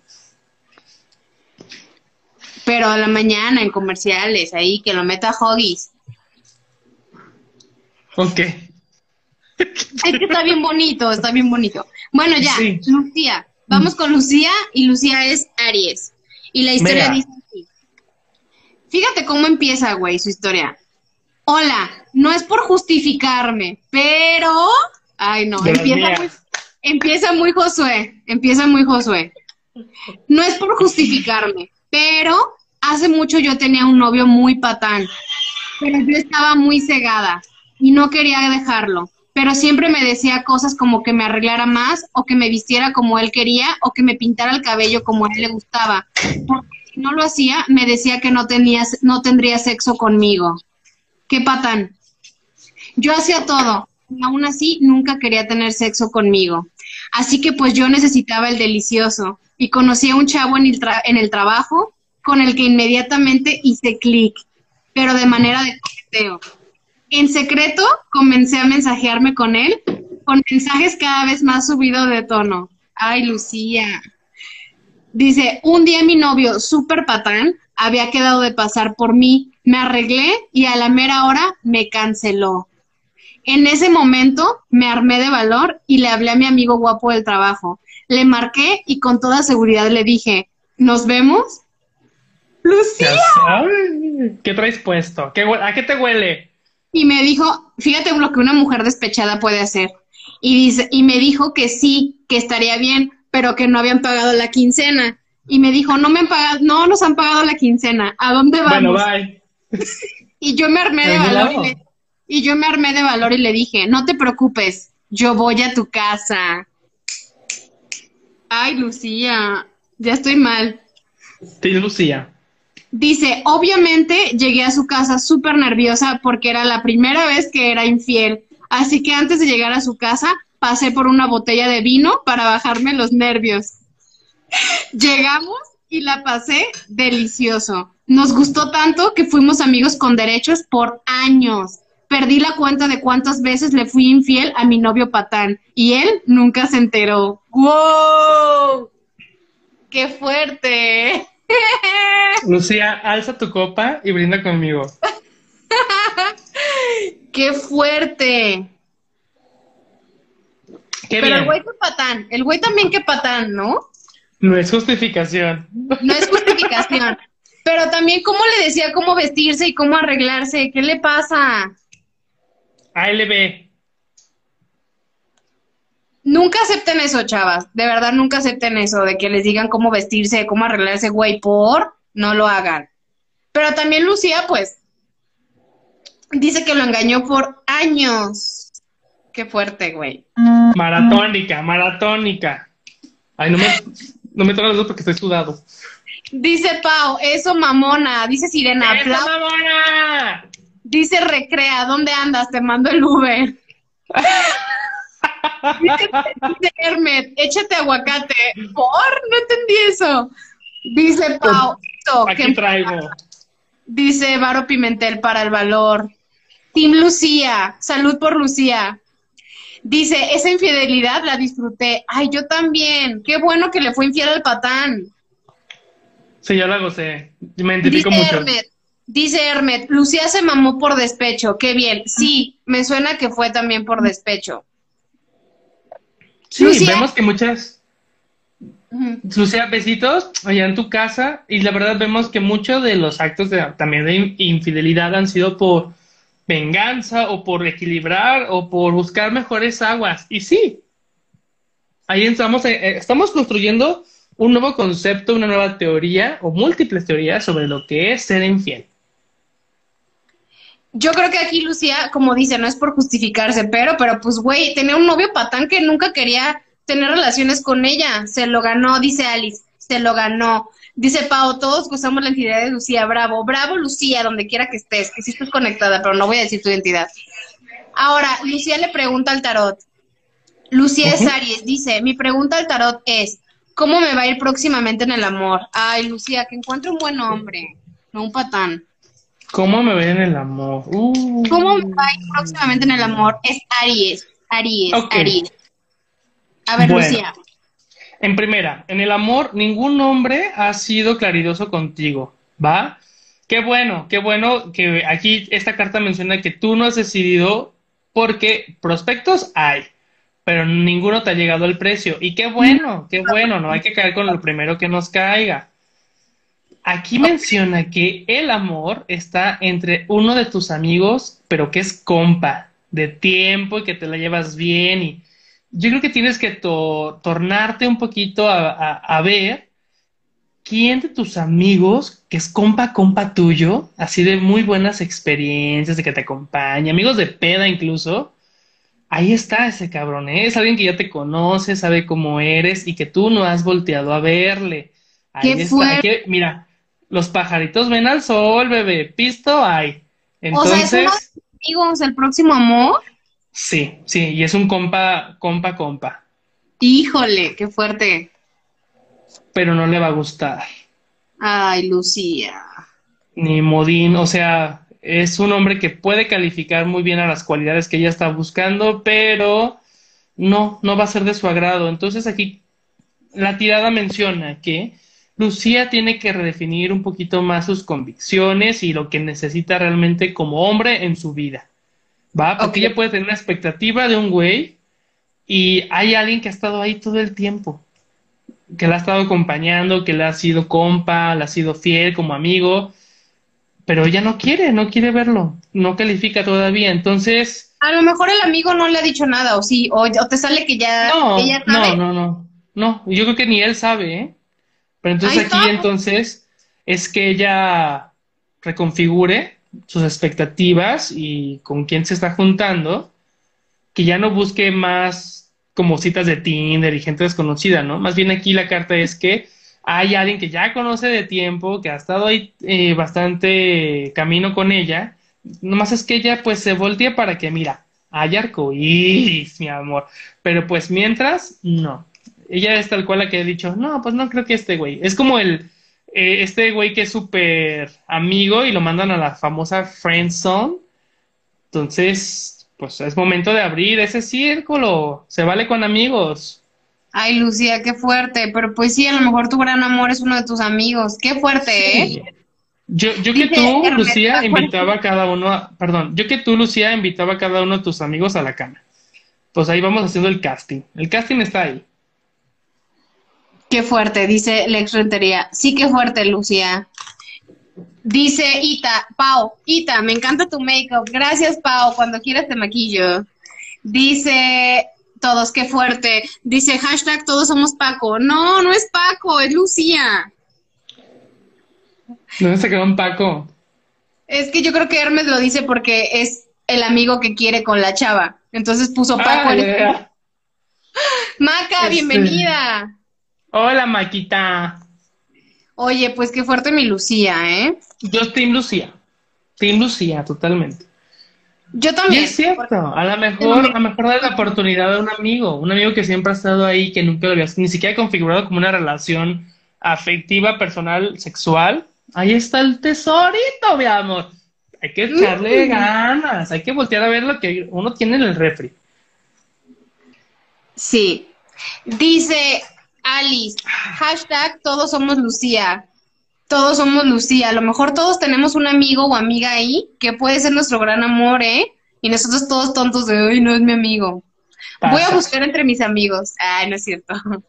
Pero a la mañana en comerciales, ahí, que lo meta Hoggies. Ok. Es que está bien bonito, está bien bonito. Bueno, ya, Sí. Lucía. Vamos con Lucía y Lucía es Aries. Y la historia Mira. dice así. Fíjate cómo empieza, güey, su historia. Hola, no es por justificarme, pero... Ay, no, empieza muy, empieza muy Josué, empieza muy Josué. No es por justificarme, pero hace mucho yo tenía un novio muy patán, pero yo estaba muy cegada y no quería dejarlo, pero siempre me decía cosas como que me arreglara más o que me vistiera como él quería o que me pintara el cabello como a él le gustaba, porque si no lo hacía me decía que no, tenía, no tendría sexo conmigo. Qué patán. Yo hacía todo, y aún así nunca quería tener sexo conmigo. Así que pues yo necesitaba el delicioso y conocí a un chavo en el, tra- en el trabajo con el que inmediatamente hice clic, pero de manera de coqueteo. En secreto comencé a mensajearme con él con mensajes cada vez más subidos de tono. Ay, Lucía. Dice, un día mi novio, súper patán, había quedado de pasar por mí, me arreglé y a la mera hora me canceló. En ese momento me armé de valor y le hablé a mi amigo guapo del trabajo. Le marqué y con toda seguridad le dije, ¿nos vemos? Lucía. ¿Qué traes puesto? ¿Qué hue- ¿A qué te huele? Y me dijo, fíjate lo que una mujer despechada puede hacer. Y dice, y me dijo que sí, que estaría bien, pero que no habían pagado la quincena. Y me dijo, no me han pagado, no nos han pagado la quincena. ¿A dónde vamos? Bueno, bye. Y yo me armé de ¿A dónde valor y le, y yo me armé de valor y le dije, no te preocupes, yo voy a tu casa. Ay, Lucía, ya estoy mal. Sí, Lucía. Dice, obviamente llegué a su casa súper nerviosa porque era la primera vez que era infiel. Así que antes de llegar a su casa, pasé por una botella de vino para bajarme los nervios. Llegamos y la pasé delicioso. Nos gustó tanto que fuimos amigos con derechos por años. Perdí la cuenta de cuántas veces le fui infiel a mi novio patán y él nunca se enteró. ¡Wow! ¡Qué fuerte! Lucía, alza tu copa y brinda conmigo. ¡Qué fuerte! Qué Pero el güey qué patán, el güey también qué patán, ¿no? No es justificación. No es justificación. Pero también cómo le decía cómo vestirse y cómo arreglarse, ¿qué le pasa? ALB. Nunca acepten eso, chavas. De verdad, nunca acepten eso de que les digan cómo vestirse, cómo arreglarse, güey, por no lo hagan. Pero también Lucía, pues, dice que lo engañó por años. Qué fuerte, güey. Maratónica, maratónica. Ay, no me, no me los dos porque estoy sudado. Dice Pau, eso mamona. Dice Sirena, ¡Esa aplau- mamona! Dice Recrea, ¿dónde andas? Te mando el Uber. dice, Hermet, échate aguacate. ¿Por? No entendí eso. Dice Pau, Aquí traigo. Dice Varo Pimentel para el valor. Team Lucía, salud por Lucía. Dice, esa infidelidad la disfruté. Ay, yo también. Qué bueno que le fue infiel al patán. Sí, yo la gocé. Me identifico dice mucho. Hermet, dice Hermet, Lucía se mamó por despecho. Qué bien. Sí, me suena que fue también por despecho. Sí, Lucía. vemos que muchas. Ujú. Lucía, besitos allá en tu casa. Y la verdad, vemos que muchos de los actos de, también de in- infidelidad han sido por venganza o por equilibrar o por buscar mejores aguas. Y sí, ahí estamos, eh, eh, estamos construyendo un nuevo concepto, una nueva teoría o múltiples teorías sobre lo que es ser infiel. Yo creo que aquí Lucía, como dice, no es por justificarse, pero, pero pues, güey, tenía un novio patán que nunca quería tener relaciones con ella. Se lo ganó, dice Alice, se lo ganó. Dice Pau, todos gozamos la identidad de Lucía, bravo, bravo Lucía, donde quiera que estés, que sí estás conectada, pero no voy a decir tu identidad. Ahora, Lucía le pregunta al tarot. Lucía es. Aries, dice, mi pregunta al tarot es, ¿cómo me va a ir próximamente en el amor? Ay, Lucía, que encuentre un buen hombre, no un patán. ¿Cómo me ven en el amor? Uh. ¿Cómo me va próximamente en el amor? Es Aries, Aries. Aries. A ver, Bueno. Lucía. En primera, en el amor, ningún hombre ha sido claridoso contigo, ¿va? Qué bueno, qué bueno que aquí esta carta menciona que tú no has decidido porque prospectos hay, pero ninguno te ha llegado al precio. Y qué bueno, qué bueno, no hay que caer con lo primero que nos caiga. Aquí menciona que el amor está entre uno de tus amigos, pero que es compa, de tiempo y que te la llevas bien y yo creo que tienes que to- tornarte un poquito a, a- a ver quién de tus amigos, que es compa, compa tuyo, así de muy buenas experiencias, de que te acompaña, amigos de peda incluso, ahí está ese cabrón, ¿eh? Es alguien que ya te conoce, sabe cómo eres y que tú no has volteado a verle. Ahí Qué está. Aquí- mira, los pajaritos ven al sol, bebé, pisto hay. O sea, es uno Entonces, de tus amigos, el próximo amor. sí, sí, y es un compa, compa, compa. Híjole, qué fuerte. pero no le va a gustar. Ay, Lucía. Ni Modín, o sea, es un hombre que puede calificar muy bien a las cualidades que ella está buscando, pero no, no va a ser de su agrado. Entonces aquí la tirada menciona que Lucía tiene que redefinir un poquito más sus convicciones y lo que necesita realmente como hombre en su vida. ¿Va? Porque ella puede tener una expectativa de un güey y hay alguien que ha estado ahí todo el tiempo que la ha estado acompañando, que le ha sido compa, le ha sido fiel como amigo, pero ella no quiere, no quiere verlo, no califica todavía, entonces, A lo mejor el amigo no le ha dicho nada, o sí, o, o te sale que ya no, ella no, sabe. no, no, no, yo creo que ni él sabe, ¿eh? Pero entonces Ahí aquí está. entonces es que ella reconfigure sus expectativas y con quién se está juntando, que ya no busque más como citas de Tinder y gente desconocida, ¿no? Más bien aquí la carta es que hay alguien que ya conoce de tiempo, que ha estado ahí eh, bastante camino con ella, nomás es que ella pues se voltee para que, mira, hay arcoíris, mi amor, pero pues mientras, no. Ella es tal cual la que he dicho, no, pues no creo que este güey. Es como el, eh, este güey que es súper amigo y lo mandan a la famosa friend zone. Entonces, pues es momento de abrir ese círculo. Se vale con amigos. Ay, Lucía, qué fuerte. Pero pues sí, a lo mejor tu gran amor es uno de tus amigos. Qué fuerte, ¿eh? Yo, yo que tú, Lucía, invitaba a cada uno, a- perdón, yo que tú, Lucía, invitaba a cada uno de tus amigos a la cama. Pues ahí vamos haciendo el casting. El casting está ahí. Qué fuerte, dice Lex Rentería. Sí, qué fuerte, Lucía. Dice Ita, Pau, Ita, me encanta tu make-up. Gracias, Pau. Cuando quieras te maquillo. Dice todos, qué fuerte. Dice hashtag todos somos Paco. No, no es Paco, es Lucía. ¿Dónde se quedó un Paco? Es que yo creo que Hermes lo dice porque es el amigo que quiere con la chava. Entonces puso Paco. Ah, en- ya. Maca, Este- bienvenida. Hola, Maquita. Oye, pues qué fuerte mi Lucía, ¿eh? Yo Team Lucía. Team Lucía, totalmente. Yo Y también. es cierto, a lo mejor, a lo mejor darle la oportunidad a un amigo, un amigo que siempre ha estado ahí, que nunca lo habías ni siquiera configurado como una relación afectiva, personal, sexual. Ahí está el tesorito, mi amor. Hay que echarle Mm. ganas, hay que voltear a ver lo que uno tiene en el refri. Sí. Dice Alice, hashtag todos somos Lucía. Todos somos Lucía. A lo mejor todos tenemos un amigo o amiga ahí que puede ser nuestro gran amor, ¿eh? Y nosotros todos tontos de, hoy no es mi amigo. Voy a buscar entre mis amigos. Ay, no es cierto.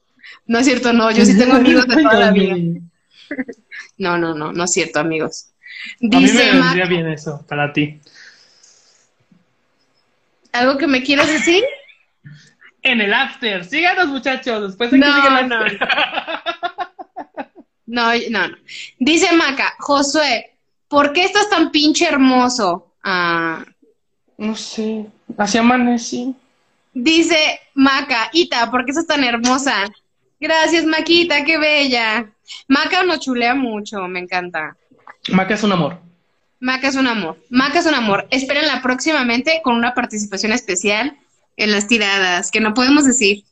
No es cierto, no. Yo sí tengo amigos de toda la vida. No, no, no, no es cierto, amigos. A mí me Dice vendría bien eso para ti. ¿algo que me quieras decir? En el after, síganos muchachos, después de que No, siga el no. after. No, no, no. Dice Maca, Josué, ¿por qué estás tan pinche hermoso? Ah, No sé, así amanecí. dice Maca, Ita, ¿por qué estás tan hermosa? Gracias, Maquita, qué bella. Maca nos chulea mucho, me encanta. Maca es un amor. Maca es un amor. Maca es un amor. Espérenla próximamente con una participación especial en las tiradas, que no podemos decir.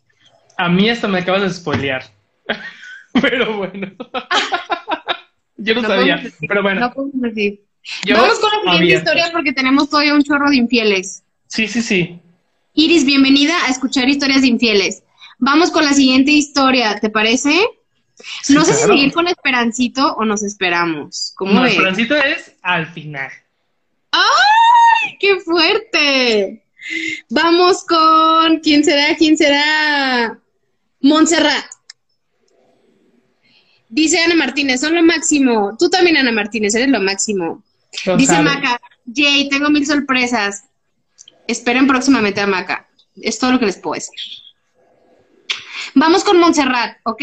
A mí hasta me acabas de spoilear. Pero bueno. Yo no, No sabía, decir, pero bueno. No podemos decir. yo Vamos con la siguiente historia porque tenemos todavía un chorro de infieles. Sí, sí, sí. Iris, bienvenida a escuchar historias de infieles. Vamos con la siguiente historia, ¿te parece? Sí, no sé si seguir con Esperancito o nos esperamos. ¿Cómo No, ves? Esperancito es al final. ¡Ay, qué fuerte! Vamos con ¿quién será? ¿Quién será? Montserrat. Dice Ana Martínez, son lo máximo. Tú también, Ana Martínez, eres lo máximo. Lo Dice sabe. Maca, Jay, tengo mil sorpresas. Esperen próximamente a Maca. Es todo lo que les puedo decir. Vamos con Montserrat, ¿ok?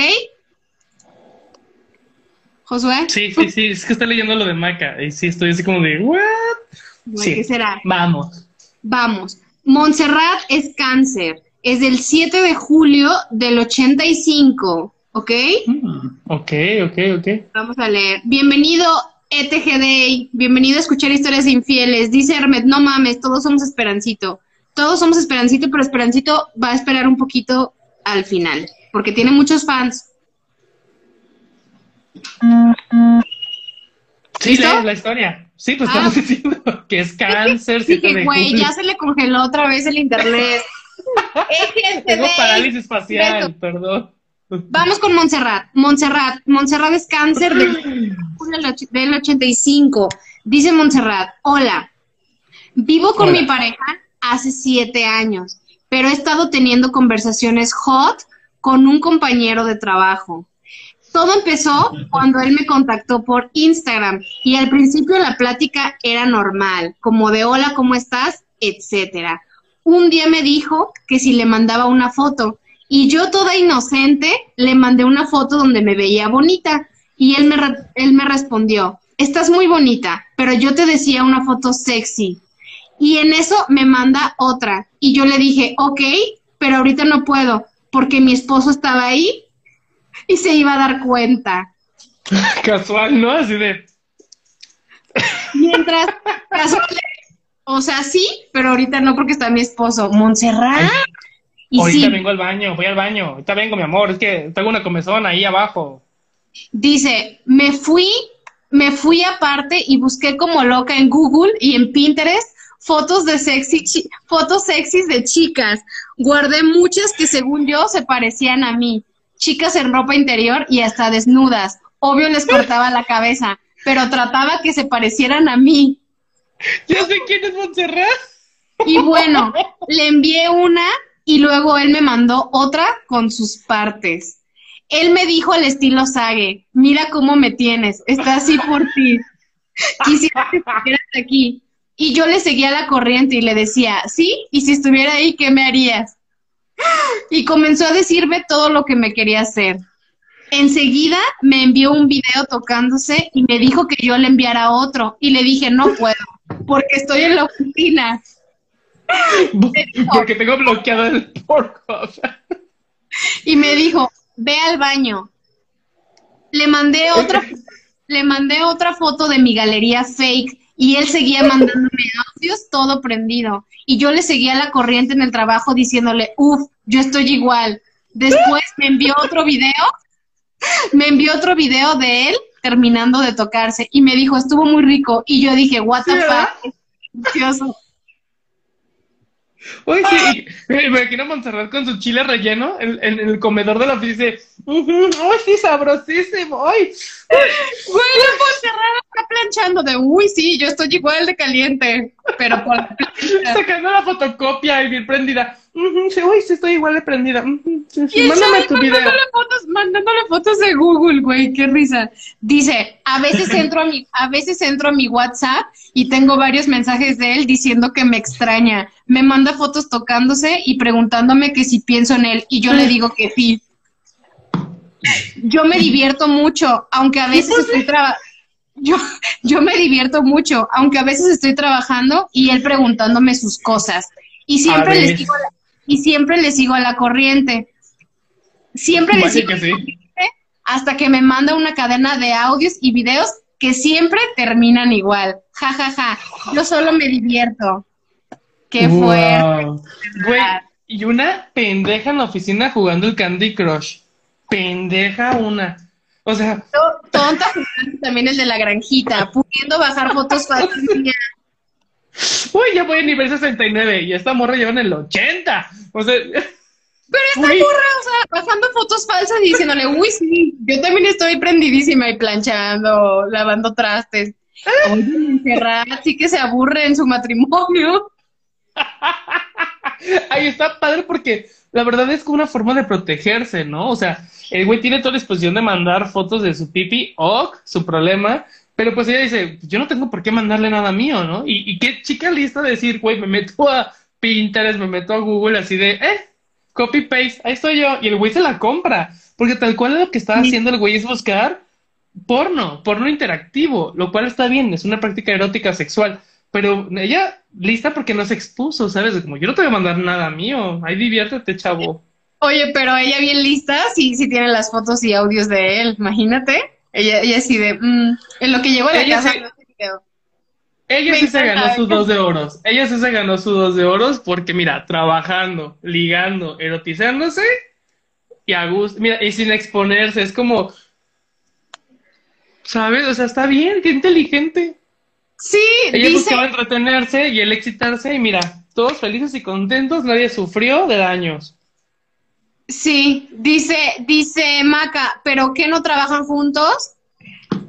Josué. Sí, sí, sí, es que está leyendo lo de Maca. Y sí, estoy así como de, ¿what? Sí. ¿Qué será? Vamos. Vamos. Montserrat es cáncer. Es del 7 de julio del 85, ¿ok? Mm, ok, ok, ok. Vamos a leer. Bienvenido, ETGD. Bienvenido a escuchar historias de infieles. Dice Hermet, no mames, todos somos Esperancito. Todos somos Esperancito, pero Esperancito va a esperar un poquito al final, porque tiene muchos fans. Sí, ¿Listo? la historia. Sí, pues Ah. estamos diciendo que es cáncer, Dije, de güey, ya se le congeló otra vez el internet. Tengo ETGD. parálisis facial, perdón. Vamos con Montserrat. Montserrat. Montserrat es cáncer del, del och- del 85. Dice Montserrat, hola, vivo con Hola. mi pareja hace siete años, pero he estado teniendo conversaciones hot con un compañero de trabajo. Todo empezó cuando él me contactó por Instagram y al principio la plática era normal, como de hola, ¿cómo estás? etcétera. Un día me dijo que si le mandaba una foto y yo toda inocente le mandé una foto donde me veía bonita y él me, él me respondió, estás muy bonita, pero yo te decía una foto sexy. Y en eso me manda otra y yo le dije, ok, pero ahorita no puedo porque mi esposo estaba ahí y se iba a dar cuenta. Casual, ¿no? Así de. Mientras, casual, o sea, sí, pero ahorita no porque está mi esposo. Montserrat. Y Ahorita sí, vengo al baño, voy al baño. Ahorita vengo, mi amor. Es que tengo una comezón ahí abajo. dice, me fui, me fui aparte y busqué como loca en Google y en Pinterest fotos de sexy, fotos sexys de chicas. Guardé muchas que según yo se parecían a mí. Chicas en ropa interior y hasta desnudas. Obvio les cortaba la cabeza, pero trataba que se parecieran a mí. Ya sé quién es Montserrat. Y bueno, le envié una y luego él me mandó otra con sus partes. Él me dijo al estilo Sage, mira cómo me tienes, está así por ti. Quisiera que estuvieras aquí. Y yo le seguía la corriente y le decía, sí, y si estuviera ahí, ¿qué me harías? Y comenzó a decirme todo lo que me quería hacer. Enseguida me envió un video tocándose y me dijo que yo le enviara otro. Y le dije, no puedo, porque estoy en la oficina. Porque tengo bloqueado el Pornhub. y me dijo, ve al baño. Le mandé otra, le mandé otra foto de mi galería fake y él seguía mandándome audios todo prendido. Y yo le seguía la corriente en el trabajo diciéndole, uff, yo estoy igual. Después me envió otro video, me envió otro video de él terminando de tocarse y me dijo, estuvo muy rico. Y yo dije, what the fuck, delicioso. Uy, sí, me imagino a Montserrat con su chile relleno en, el comedor de la oficina. Uy, sí, sabrosísimo. Ay. Güey, la Montserrat está planchando de, uy, sí, yo estoy igual de caliente, pero por Sacando la fotocopia y bien prendida. sí, uy, sí, estoy igual de prendida. mándame tu video. Mandándole fotos, mandándole fotos de Google, güey, qué risa. Dice, a veces entro a mi, a veces entro a mi WhatsApp y tengo varios mensajes de él diciendo que me extraña. Me manda fotos tocándose y preguntándome que si pienso en él y yo le digo que sí. Yo me divierto mucho, aunque a veces estoy trabajando. Yo, yo me divierto mucho, aunque a veces estoy trabajando y él preguntándome sus cosas. Y siempre, le sigo, y siempre le sigo a la corriente. Siempre le sigo hasta que me manda una cadena de audios y videos que siempre terminan igual. Ja, ja, ja. Yo solo me divierto. Qué fuerte. Güey, y una pendeja en la oficina jugando el Candy Crush. Pendeja una. O sea. Tonta también el de la granjita, pudiendo bajar fotos falsas. Uy, ya voy a nivel 69 y esta morra lleva en el 80. O sea. Pero esta morra, o sea, bajando fotos falsas y diciéndole, uy, sí, yo también estoy prendidísima y planchando, lavando trastes. Oye, Montserrat, sí que se aburre en su matrimonio. Ahí está padre porque la verdad es como una forma de protegerse, ¿no? O sea, el güey tiene toda la disposición de mandar fotos de su pipi, ok, su problema, pero pues ella dice, yo no tengo por qué mandarle nada mío, ¿no? Y, y qué chica lista de decir, güey, me meto a Pinterest, me meto a Google así de, eh, copy paste, ahí estoy yo, y el güey se la compra, porque tal cual lo que está haciendo el güey es buscar porno, porno interactivo, lo cual está bien, es una práctica erótica sexual, pero ella lista porque no se expuso, ¿sabes? Como yo no te voy a mandar nada mío, ahí diviértete, chavo. Oye, pero ella bien lista, sí, sí tiene las fotos y audios de él, imagínate. Ella, ella sí de, mm, en lo que llegó a la ella casa. ella sí se ganó sus dos de oros. Ella sí se ganó sus dos de oros porque, mira, trabajando, ligando, erotizándose y a gusto, mira, y sin exponerse, es como, ¿sabes? O sea, está bien, qué inteligente. Sí, Ella dice... buscaba entretenerse y el excitarse y mira, todos felices y contentos, nadie sufrió de daños. Sí, dice, dice Maca, ¿pero qué no trabajan juntos?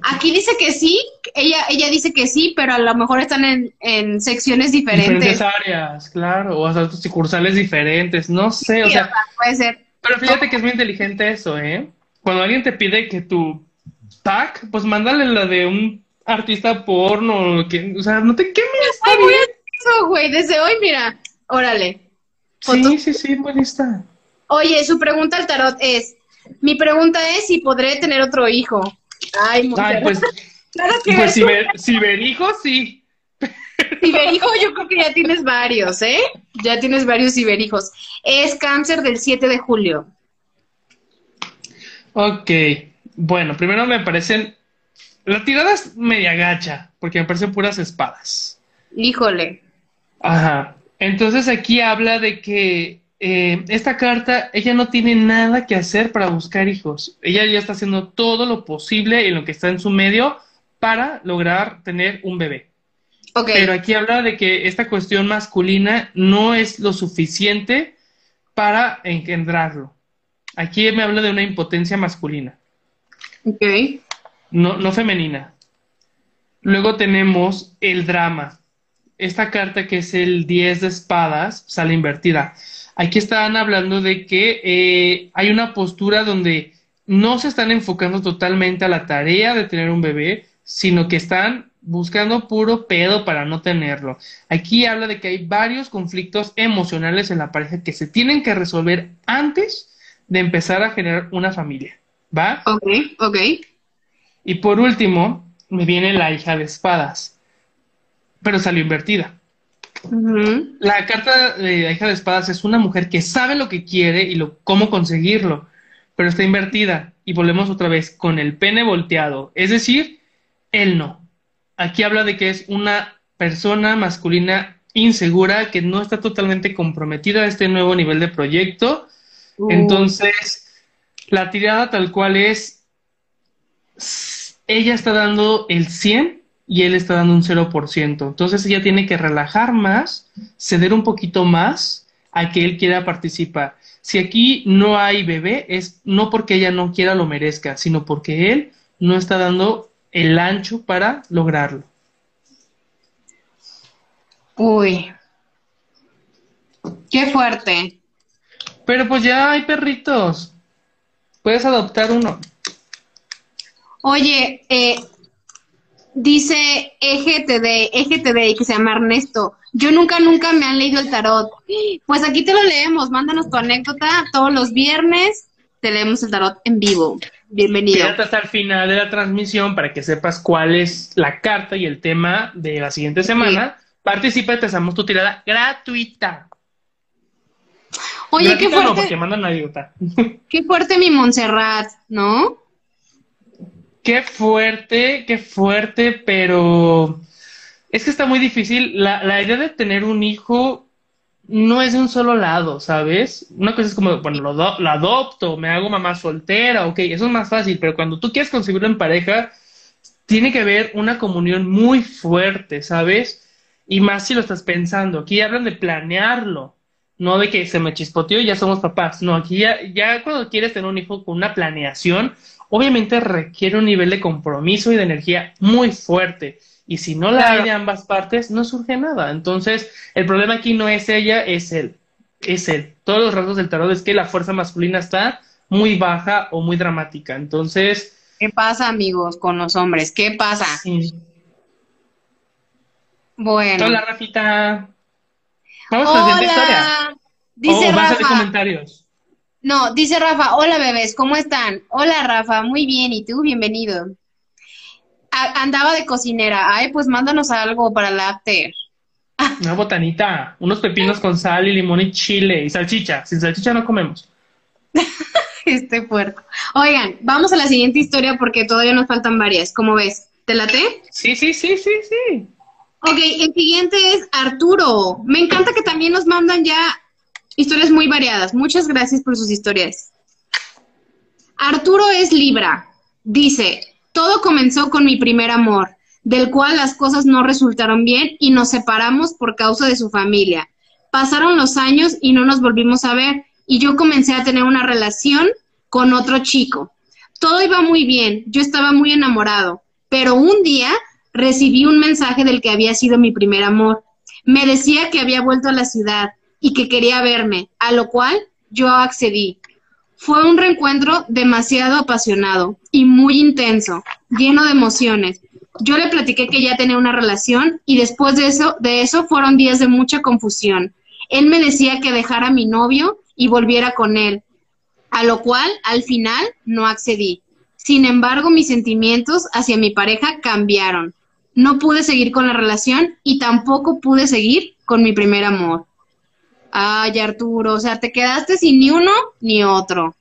Aquí dice que sí, ella, ella dice que sí, pero a lo mejor están en, en secciones diferentes. Diferentes áreas, claro, o sea, sucursales diferentes, no sé, o sea. Puede ser. Pero fíjate que es muy inteligente eso, ¿eh? Cuando alguien te pide que tu tag, pues mándale la de un artista porno, que, o sea, no te quemes. Ay, güey, desde hoy, mira, órale. Sí, sí, sí, buena Oye, su pregunta al tarot es, mi pregunta es si podré tener otro hijo. Ay, Ay pues, claro que pues si, ver, si ver hijos, sí. Ciberhijo, yo creo que ya tienes varios, ¿eh? Ya tienes varios ciberhijos. Es cáncer del 7 de julio. Ok. Bueno, primero me parecen la tirada es media gacha, porque me parecen puras espadas. Híjole. Ajá. Entonces aquí habla de que eh, esta carta, ella no tiene nada que hacer para buscar hijos. Ella ya está haciendo todo lo posible en lo que está en su medio para lograr tener un bebé. Okay. Pero aquí habla de que esta cuestión masculina no es lo suficiente para engendrarlo. Aquí me habla de una impotencia masculina. Ok no, no femenina. Luego tenemos el drama. Esta carta que es el 10 de espadas sale invertida. Aquí están hablando de que eh, hay una postura donde no se están enfocando totalmente a la tarea de tener un bebé, sino que están buscando puro pedo para no tenerlo. Aquí habla de que hay varios conflictos emocionales en la pareja que se tienen que resolver antes de empezar a generar una familia. ¿Va? Ok, ok. Y por último, me viene la hija de espadas, pero salió invertida. La carta de la hija de espadas es una mujer que sabe lo que quiere y lo, cómo conseguirlo, pero está invertida. Y volvemos otra vez con el pene volteado, es decir, él no. aquí habla de que es una persona masculina insegura que no está totalmente comprometida a este nuevo nivel de proyecto. Uh. Entonces, la tirada tal cual es, ella está dando el 100 y él está dando un 0%. Entonces ella tiene que relajar más, ceder un poquito más a que él quiera participar. Si aquí no hay bebé, es no porque ella no quiera lo merezca, sino porque él no está dando el ancho para lograrlo. Uy. Qué fuerte. Pero pues ya hay perritos. Puedes adoptar uno. Oye, eh, dice EGTD, EGTD, que se llama Ernesto. Yo nunca, nunca me han leído el tarot. Pues aquí te lo leemos. Mándanos tu anécdota todos los viernes. Te leemos el tarot en vivo. Bienvenido. Quédate hasta el final de la transmisión para que sepas cuál es la carta y el tema de la siguiente semana. Participa y te hacemos tu tirada gratuita. Oye, qué no, fuerte, porque mandan anécdota. qué fuerte mi Montserrat, ¿no? Qué fuerte, qué fuerte, pero es que está muy difícil. La, idea de tener un hijo no es de un solo lado, ¿sabes? Una cosa es como, bueno, lo, lo adopto, me hago mamá soltera, ok, eso es más fácil, pero cuando tú quieres concebirlo en pareja, tiene que haber una comunión muy fuerte, ¿sabes? Y más si lo estás pensando. Aquí hablan de planearlo, no de que se me chispoteó y ya somos papás. No, aquí ya, ya cuando quieres tener un hijo con una planeación, obviamente requiere un nivel de compromiso y de energía muy fuerte. Y si no la hay de ambas partes, no surge nada. Entonces, el problema aquí no es ella, es él. Es él. Todos los rasgos del tarot es que la fuerza masculina está muy baja o muy dramática. Entonces, ¿Qué pasa, amigos, con los hombres? ¿Qué pasa? sí. Bueno. Hola, Rafita. Vamos a la siguiente historia. Hola. Dice vas a Rafa. comentarios. No, dice Rafa, hola bebés, ¿cómo están? Hola Rafa, muy bien, ¿y tú? Bienvenido. A- andaba de cocinera, ay, pues mándanos algo para el after. Una botanita, unos pepinos con sal y limón y chile y salchicha. Sin salchicha no comemos. Este puerco. Oigan, vamos a la siguiente historia porque todavía nos faltan varias. ¿Cómo ves? ¿Te late? Sí, sí, sí, sí, sí. Ok, el siguiente es Arturo. Me encanta que también nos mandan ya historias muy variadas. Muchas gracias por sus historias. Arturo es Libra. Dice, todo comenzó con mi primer amor, del cual las cosas no resultaron bien y nos separamos por causa de su familia. Pasaron los años y no nos volvimos a ver y yo comencé a tener una relación con otro chico. Todo iba muy bien, yo estaba muy enamorado, pero un día recibí un mensaje del que había sido mi primer amor. Me decía que había vuelto a la ciudad y que quería verme, a lo cual yo accedí. Fue un reencuentro demasiado apasionado y muy intenso, lleno de emociones. Yo le platiqué que ya tenía una relación y después de eso, de eso fueron días de mucha confusión. Él me decía que dejara a mi novio y volviera con él, a lo cual al final no accedí. Sin embargo, mis sentimientos hacia mi pareja cambiaron. No pude seguir con la relación y tampoco pude seguir con mi primer amor. Ay, Arturo, o sea, te quedaste sin ni uno ni otro.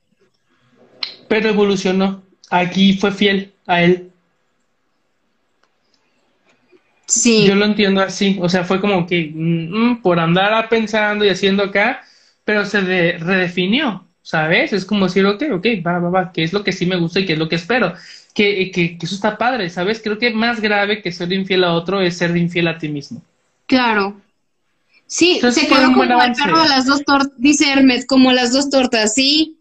Pero evolucionó. Aquí fue fiel a él. Sí, Yo lo entiendo así. O sea, fue como que mm, por andar pensando y haciendo acá, pero se de- redefinió, ¿sabes? Es como decir, ok, ok, va, va, va, que es lo que sí me gusta y que es lo que espero. Que, que, que eso está padre, ¿sabes? Creo que más grave que ser infiel a otro es ser infiel a ti mismo. claro. Sí, Entonces se quedó como el perro de las dos tortas, dice Hermes, como las dos tortas, sí.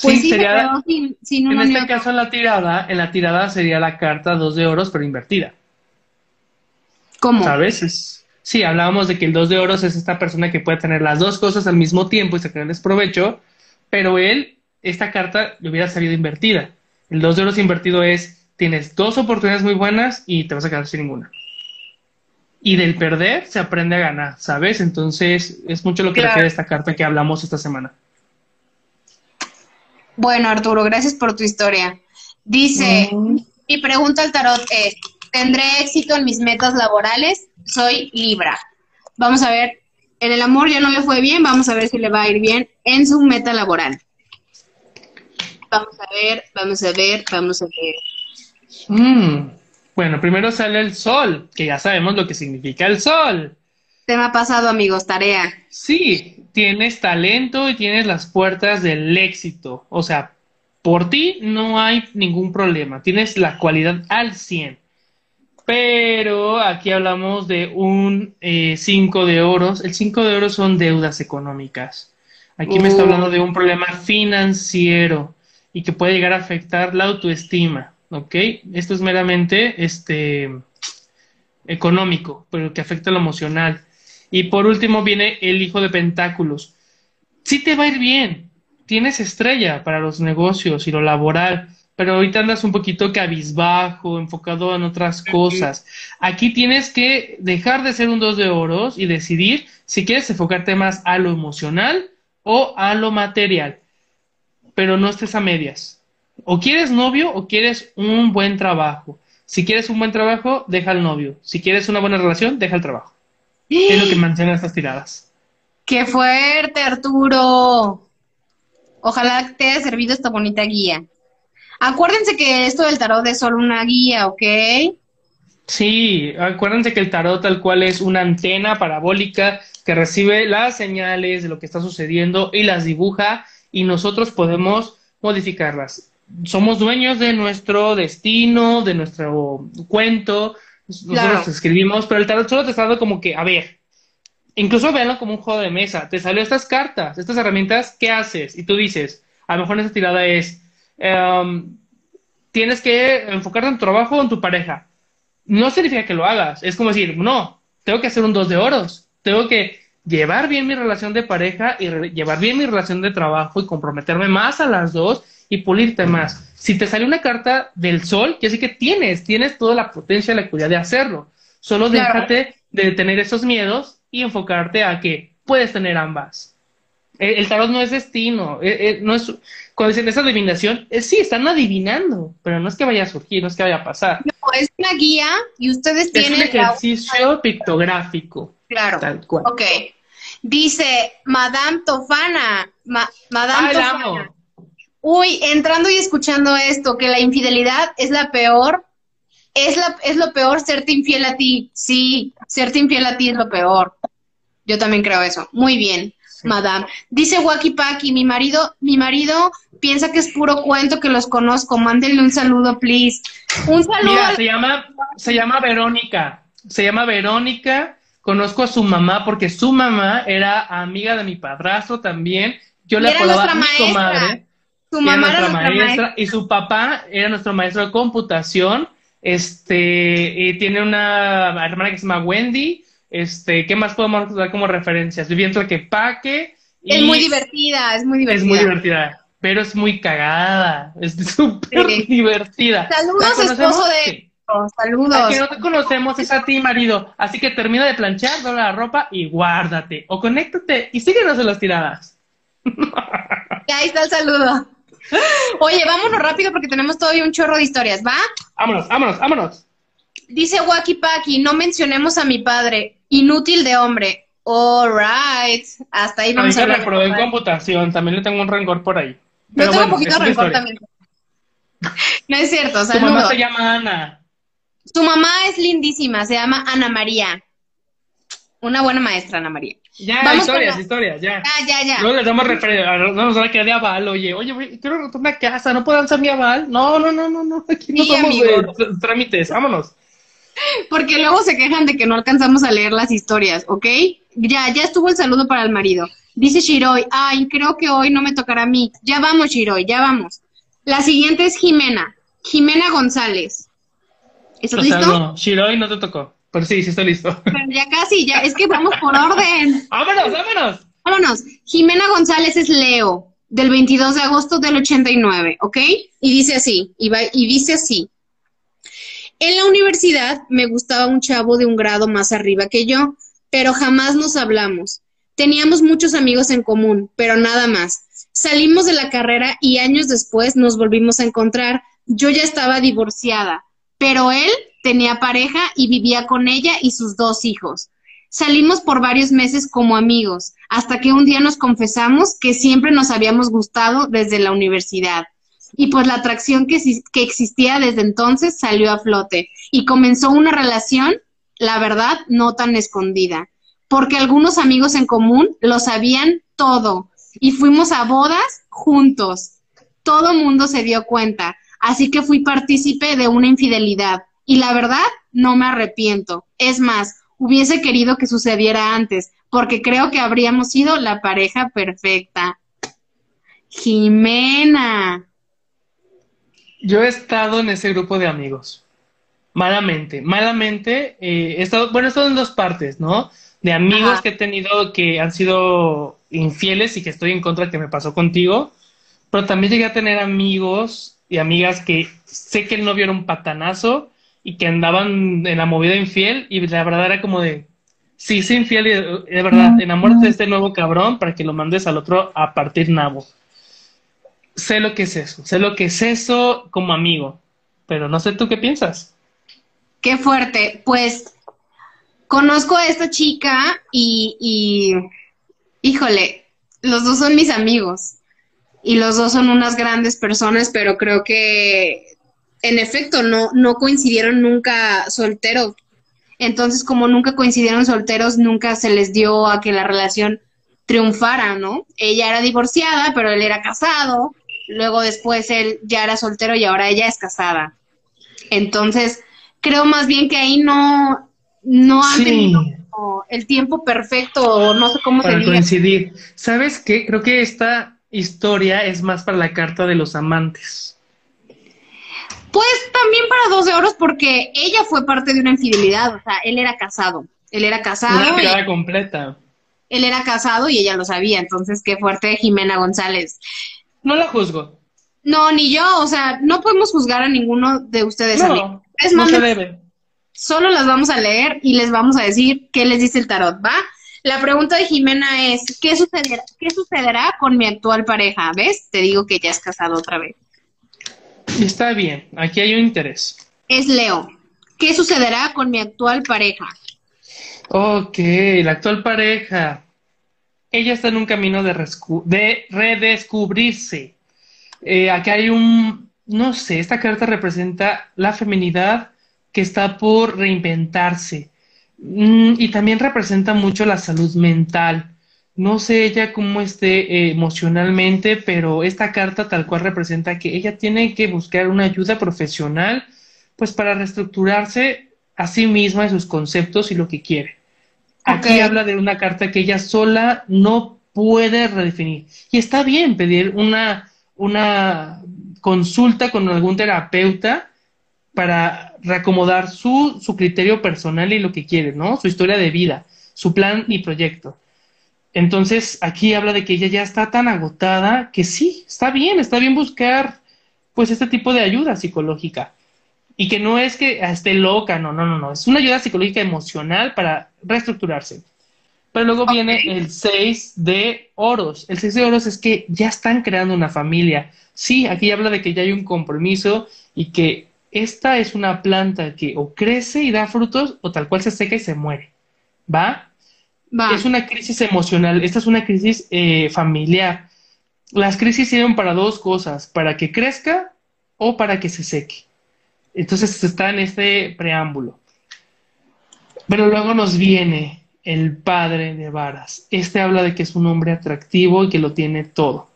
Pues sí, sería, sin en este caso en la tirada, en la tirada sería la carta dos de oros, pero invertida. ¿Cómo? ¿Sabes? Es- sí, hablábamos de que el dos de oros es esta persona que puede tener las dos cosas al mismo tiempo y sacarles provecho, pero él, esta carta le hubiera salido invertida. El dos de oros invertido es, tienes dos oportunidades muy buenas y te vas a quedar sin ninguna. Y del perder se aprende a ganar, ¿sabes? Entonces es mucho lo que Claro. refiere esta carta que hablamos esta semana. Bueno, Arturo, gracias por tu historia. Dice, Mm. mi pregunta al tarot es, ¿tendré éxito en mis metas laborales? Soy Libra. Vamos a ver, en el amor ya no le fue bien, vamos a ver si le va a ir bien en su meta laboral. Vamos a ver, vamos a ver, vamos a ver. Mm. Bueno, primero sale el sol, que ya sabemos lo que significa el sol. Tema pasado, amigos, tarea. Sí, tienes talento y tienes las puertas del éxito. O sea, por ti no hay ningún problema. Tienes la cualidad al 100. Pero aquí hablamos de un 5 de oros. El 5 de oros son deudas económicas. Aquí me está hablando de un problema financiero y que puede llegar a afectar la autoestima. ¿Ok? Esto es meramente este, económico, pero que afecta lo emocional. Y por último viene el hijo de pentáculos. Sí te va a ir bien. Tienes estrella para los negocios y lo laboral pero ahorita andas un poquito cabizbajo, enfocado en otras cosas. Aquí tienes que dejar de ser un dos de oros y decidir si quieres enfocarte más a lo emocional o a lo material, pero no estés a medias. O quieres novio o quieres un buen trabajo. Si quieres un buen trabajo, deja el novio. Si quieres una buena relación, deja el trabajo. Es lo que mantiene estas tiradas. ¡Qué fuerte, Arturo! Ojalá te haya servido esta bonita guía. Acuérdense que esto del tarot es solo una guía, ¿ok? Sí, acuérdense que el tarot tal cual es una antena parabólica que recibe las señales de lo que está sucediendo y las dibuja y nosotros podemos modificarlas. Somos dueños de nuestro destino, de nuestro cuento, nosotros escribimos, pero el tarot solo te está dando como que, a ver, incluso véanlo como un juego de mesa, te salió estas cartas, estas herramientas, ¿qué haces? Y tú dices, a lo mejor esa tirada es, Em, tienes que enfocarte en tu trabajo o en tu pareja. No significa que lo hagas, es como decir, no, tengo que hacer un dos de oros, tengo que llevar bien mi relación de pareja y llevar bien mi relación de trabajo y comprometerme más a las dos y pulirte más. Si te sale una carta del sol, quiere decir que tienes, tienes toda la potencia y la cualidad de hacerlo. Solo déjate de tener esos miedos y enfocarte a que puedes tener ambas. El, tarot no es destino, e, e, no es, cuando dicen esa adivinación, es, sí, están adivinando, pero no es que vaya a surgir, no es que vaya a pasar. No, es una guía y ustedes tienen. Es un ejercicio pictográfico. Claro. Tal cual. Ok. Dice Madame Tofana. Madame Tofana. Uy, entrando y escuchando esto, que la infidelidad es la peor. Es, la, es lo peor serte infiel a ti. Sí, serte infiel a ti es lo peor. Yo también creo eso. Muy bien madame. Dice Paki, mi marido, mi marido piensa que es puro cuento que los conozco. Mándenle un saludo, please. Un saludo. Mira, se llama, se llama Verónica. Se llama Verónica. Conozco a su mamá porque su mamá era amiga de mi padrastro también. Yo le apodaba a mi comadre. Su mamá era nuestra, maestra, y su papá era nuestro maestro de computación. Este, y tiene una hermana que se llama Wendy este, ¿qué más podemos dar como referencias? Viviendo que Paque. Es muy divertida, es muy divertida. Es muy divertida, pero es muy cagada. Es súper divertida. Saludos, esposo de. Saludos. A que no te conocemos es a ti, marido. Así que termina de planchar, dobla la ropa y guárdate. O conéctate y síguenos en las tiradas. Ya ahí está el saludo. Oye, vámonos rápido porque tenemos todavía un chorro de historias, ¿va? Vámonos, vámonos, vámonos. Dice Waki Paki, no mencionemos a mi padre. Inútil de hombre. Alright. Hasta ahí vamos a ver. reprobé en computación. También le tengo un rencor por ahí. Yo tengo un poquito de rencor también. No es cierto. Su mamá se llama Ana. Su mamá es lindísima. Se llama Ana María. Una buena maestra, Ana María. Ya, historias, historias, ya. Ya, ya, ya. No le damos referencia, no nos van a quedar de aval, oye, oye, quiero retornar a casa, ¿no puedo lanzar mi aval? No, no, no, no, no, aquí no somos de trámites, vámonos. Porque luego se quejan de que no alcanzamos a leer las historias, ¿ok? Ya, ya estuvo el saludo para el marido. Dice Shiroi, ay, creo que hoy no me tocará a mí. Ya vamos, Shiroi, ya vamos. La siguiente es Jimena. Jimena González. ¿Estás listo? No, Shiroi no te tocó. Pero sí, sí estoy listo. ya casi, ya, es que vamos por orden. ¡Vámonos, vámonos! Vámonos. Jimena González es Leo, del 22 de agosto del 89, ¿ok? Y dice así, y, va, y dice así. En la universidad me gustaba un chavo de un grado más arriba que yo, pero jamás nos hablamos. Teníamos muchos amigos en común, pero nada más. Salimos de la carrera y años después nos volvimos a encontrar. Yo ya estaba divorciada, pero él tenía pareja y vivía con ella y sus dos hijos. Salimos por varios meses como amigos, hasta que un día nos confesamos que siempre nos habíamos gustado desde la universidad. y pues la atracción que, existía desde entonces salió a flote y comenzó una relación, la verdad, no tan escondida, porque algunos amigos en común lo sabían todo y fuimos a bodas juntos. Todo mundo se dio cuenta, así que fui partícipe de una infidelidad y la verdad no me arrepiento. Es más, hubiese querido que sucediera antes, porque creo que habríamos sido la pareja perfecta. Jimena. Yo he estado en ese grupo de amigos. Malamente, malamente. Eh, he estado, bueno, he estado en dos partes, ¿no? De amigos que he tenido que han sido infieles y que estoy en contra que me pasó contigo. Pero también llegué a tener amigos y amigas que sé que el novio era un patanazo y que andaban en la movida infiel y la verdad era como de, sí, sí, infiel y de verdad, enamórate de este nuevo cabrón para que lo mandes al otro a partir nabo. Sé lo que es eso, sé lo que es eso como amigo, pero no sé tú qué piensas. Qué fuerte, pues conozco a esta chica y, y híjole, los dos son mis amigos y los dos son unas grandes personas, pero creo que en efecto, no, no coincidieron nunca solteros. Entonces, como nunca coincidieron solteros, nunca se les dio a que la relación triunfara, ¿no? Ella era divorciada, pero él era casado. Luego después él ya era soltero y ahora ella es casada. Entonces, creo más bien que ahí no, no han tenido el tiempo perfecto, o no sé cómo para coincidir. ¿Sabes qué? Creo que esta historia es más para la carta de los amantes. Pues también para dos de oros porque ella fue parte de una infidelidad, o sea, él era casado, él era casado. Una tirada completa. Él era casado y ella lo sabía, entonces qué fuerte Jimena González. No la juzgo. No, ni yo, o sea, no podemos juzgar a ninguno de ustedes. No, es no se debe. Solo las vamos a leer y les vamos a decir qué les dice el tarot, ¿va? La pregunta de Jimena es, ¿qué sucederá, ¿qué sucederá con mi actual pareja? ¿Ves? Te digo que ya es casado otra vez. Está bien, aquí hay un interés. Es Leo. ¿Qué sucederá con mi actual pareja? Ok, la actual pareja. Ella está en un camino de, de redescubrirse. Eh, aquí hay un, no sé, esta carta representa la feminidad que está por reinventarse. Mm, y también representa mucho la salud mental. No sé ella cómo esté eh, emocionalmente, pero esta carta tal cual representa que ella tiene que buscar una ayuda profesional, pues para reestructurarse a sí misma y sus conceptos y lo que quiere. Aquí habla de una carta que ella sola no puede redefinir. Y está bien pedir una, una consulta con algún terapeuta para reacomodar su, su criterio personal y lo que quiere, ¿no? Su historia de vida, su plan y proyecto. Entonces, aquí habla de que ella ya está tan agotada que sí, está bien, está bien buscar pues este tipo de ayuda psicológica. Y que no es que esté loca, no, no, no, no, es una ayuda psicológica emocional para reestructurarse. Pero luego viene el 6 de oros. El 6 de oros es que ya están creando una familia. Sí, aquí habla de que ya hay un compromiso y que esta es una planta que o crece y da frutos o tal cual se seca y se muere. ¿Va? Es una crisis emocional, esta es una crisis eh, familiar. Las crisis sirven para dos cosas, para que crezca o para que se seque. Entonces está en este preámbulo. Pero luego nos viene el padre de varas. Este habla de que es un hombre atractivo y que lo tiene todo.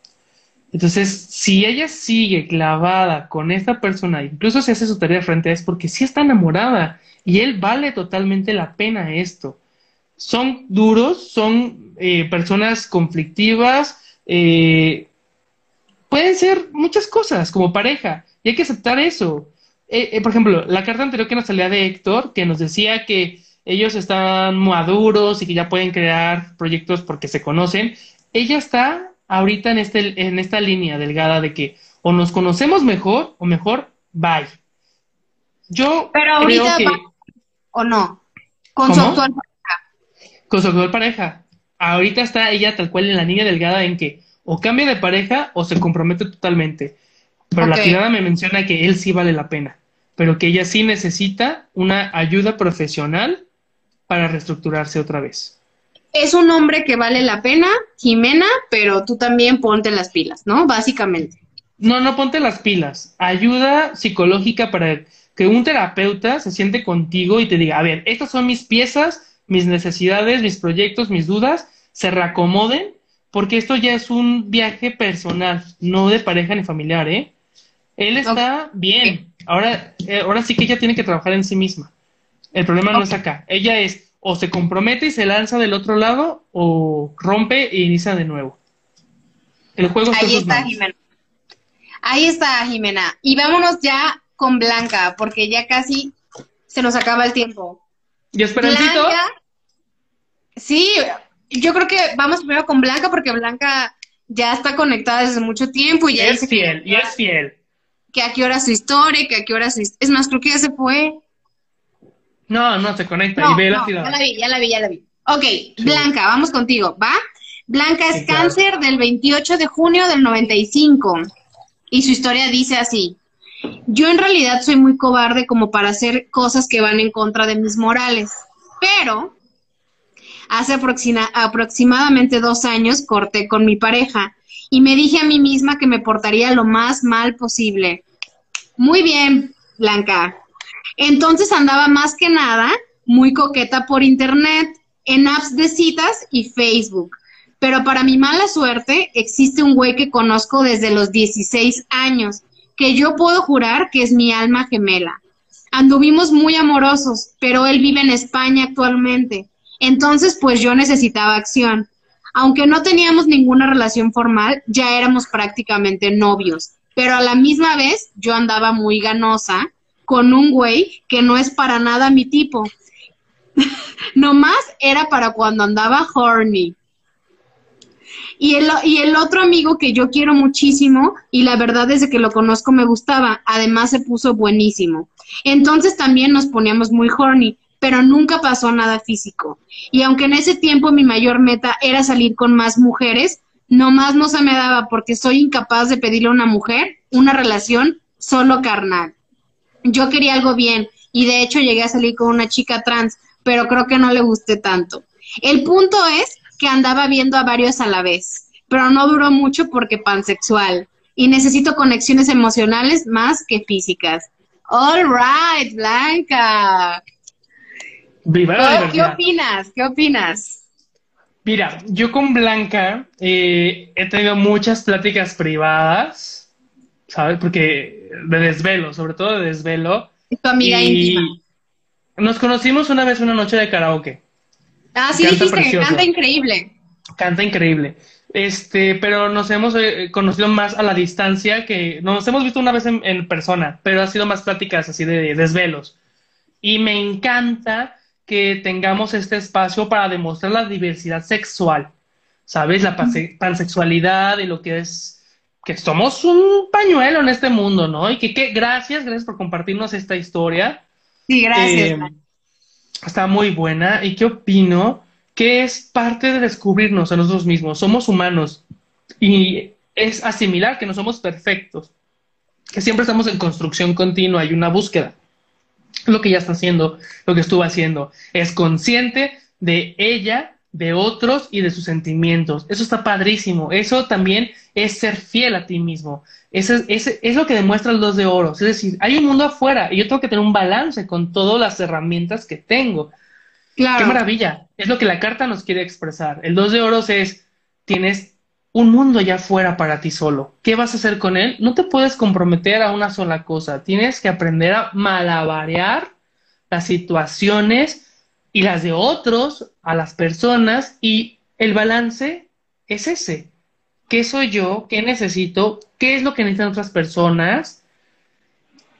Entonces, si ella sigue clavada con esta persona, incluso si hace su tarea frente a es porque sí está enamorada y él vale totalmente la pena esto son duros, son eh, personas conflictivas, eh, pueden ser muchas cosas como pareja y hay que aceptar eso. Eh, por ejemplo, la carta anterior que nos salía de Héctor, que nos decía que ellos están maduros y que ya pueden crear proyectos porque se conocen, ella está ahorita en, este, en esta línea delgada de que o nos conocemos mejor o mejor, bye. Yo Pero ahorita o no, con su actual con su actual pareja. Ahorita está ella tal cual en la línea delgada en que o cambia de pareja o se compromete totalmente. Pero la tirada me menciona que él sí vale la pena, pero que ella sí necesita una ayuda profesional para reestructurarse otra vez. Es un hombre que vale la pena, Jimena, pero tú también ponte las pilas, ¿no? Básicamente. No, no ponte las pilas. Ayuda psicológica para que un terapeuta se siente contigo y te diga, a ver, estas son mis piezas, mis necesidades, mis proyectos, mis dudas, se reacomoden, porque esto ya es un viaje personal, no de pareja ni familiar, ¿eh? Él está bien. Ahora, eh, ahora sí que ella tiene que trabajar en sí misma. El problema no es acá. Ella es o se compromete y se lanza del otro lado o rompe e inicia de nuevo. El juego Ahí está, Jimena. Ahí está, Jimena. Y vámonos ya con Blanca, porque ya casi se nos acaba el tiempo. ¿Y Esperancito? Blanca, sí, yo creo que vamos primero con Blanca, porque Blanca ya está conectada desde mucho tiempo. Y, ya es fiel, y es fiel. Que a qué hora su historia, que a qué hora su... Es más, creo que ya se fue. No, no se conecta y ve la ciudad. Ya la vi, ya la vi, ya la vi. Ok, Blanca, vamos contigo, ¿va? Blanca es cáncer del 28 de junio del 95 y su historia dice así. Yo en realidad soy muy cobarde como para hacer cosas que van en contra de mis morales, pero hace aproximadamente dos años corté con mi pareja y me dije a mí misma que me portaría lo más mal posible. Muy bien, Blanca. Entonces andaba más que nada muy coqueta por internet, en apps de citas y Facebook. Pero para mi mala suerte, existe un güey que conozco desde los 16 años, que yo puedo jurar que es mi alma gemela. Anduvimos muy amorosos, pero él vive en España actualmente. Entonces, pues yo necesitaba acción. Aunque no teníamos ninguna relación formal, ya éramos prácticamente novios. Pero a la misma vez, yo andaba muy ganosa con un güey que no es para nada mi tipo. Nomás era para cuando andaba horny. Y el, y el otro amigo que yo quiero muchísimo, y la verdad desde que lo conozco me gustaba, además se puso buenísimo. Entonces también nos poníamos muy horny, pero nunca pasó nada físico. Y aunque en ese tiempo mi mayor meta era salir con más mujeres, nomás no se me daba porque soy incapaz de pedirle a una mujer una relación solo carnal. Yo quería algo bien y de hecho llegué a salir con una chica trans, pero creo que no le gusté tanto. El punto es que andaba viendo a varios a la vez, pero no duró mucho porque pansexual y necesito conexiones emocionales más que físicas. All right, Blanca. Viva ¿Qué opinas? ¿Qué opinas? Mira, yo con Blanca eh, he tenido muchas pláticas privadas, ¿sabes? Porque de desvelo, sobre todo de desvelo. tu amiga íntima. Nos conocimos una vez una noche de karaoke. Ah, sí, dijiste, canta increíble. Canta increíble. Este, pero nos hemos eh, conocido más a la distancia que nos hemos visto una vez en, persona, pero ha sido más pláticas así de, desvelos. Y me encanta que tengamos este espacio para demostrar la diversidad sexual, ¿sabes? La pansexualidad y lo que es que somos un pañuelo en este mundo, ¿no? Y que, gracias, gracias por compartirnos esta historia. Sí, gracias. Eh, está muy buena. ¿Y qué opino? Que es parte de descubrirnos a nosotros mismos. Somos humanos y es asimilar que no somos perfectos, que siempre estamos en construcción continua y una búsqueda. Lo que ella está haciendo, lo que estuvo haciendo, es consciente de ella, de otros y de sus sentimientos. Eso está padrísimo. Eso también es ser fiel a ti mismo. Eso es, es, lo que demuestra el dos de oro. Es decir, hay un mundo afuera y yo tengo que tener un balance con todas las herramientas que tengo. Claro. Qué maravilla. Es lo que la carta nos quiere expresar. El dos de oros es, tienes un mundo allá afuera para ti solo. ¿Qué vas a hacer con él? No te puedes comprometer a una sola cosa. Tienes que aprender a malabarear las situaciones y las de otros, a las personas, y el balance es ese qué soy yo, qué necesito, qué es lo que necesitan otras personas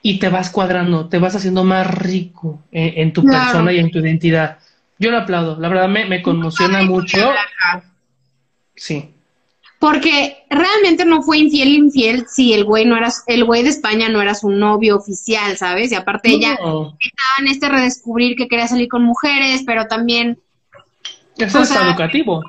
y te vas cuadrando, te vas haciendo más rico en, tu persona y en tu identidad. Yo lo aplaudo, la verdad me, me conmociona mucho. Sí. Porque realmente no fue infiel, infiel si el güey no era, el güey de España no era su novio oficial, ¿sabes? Y aparte ella estaba en este redescubrir que quería salir con mujeres, pero también... Eso es educativo.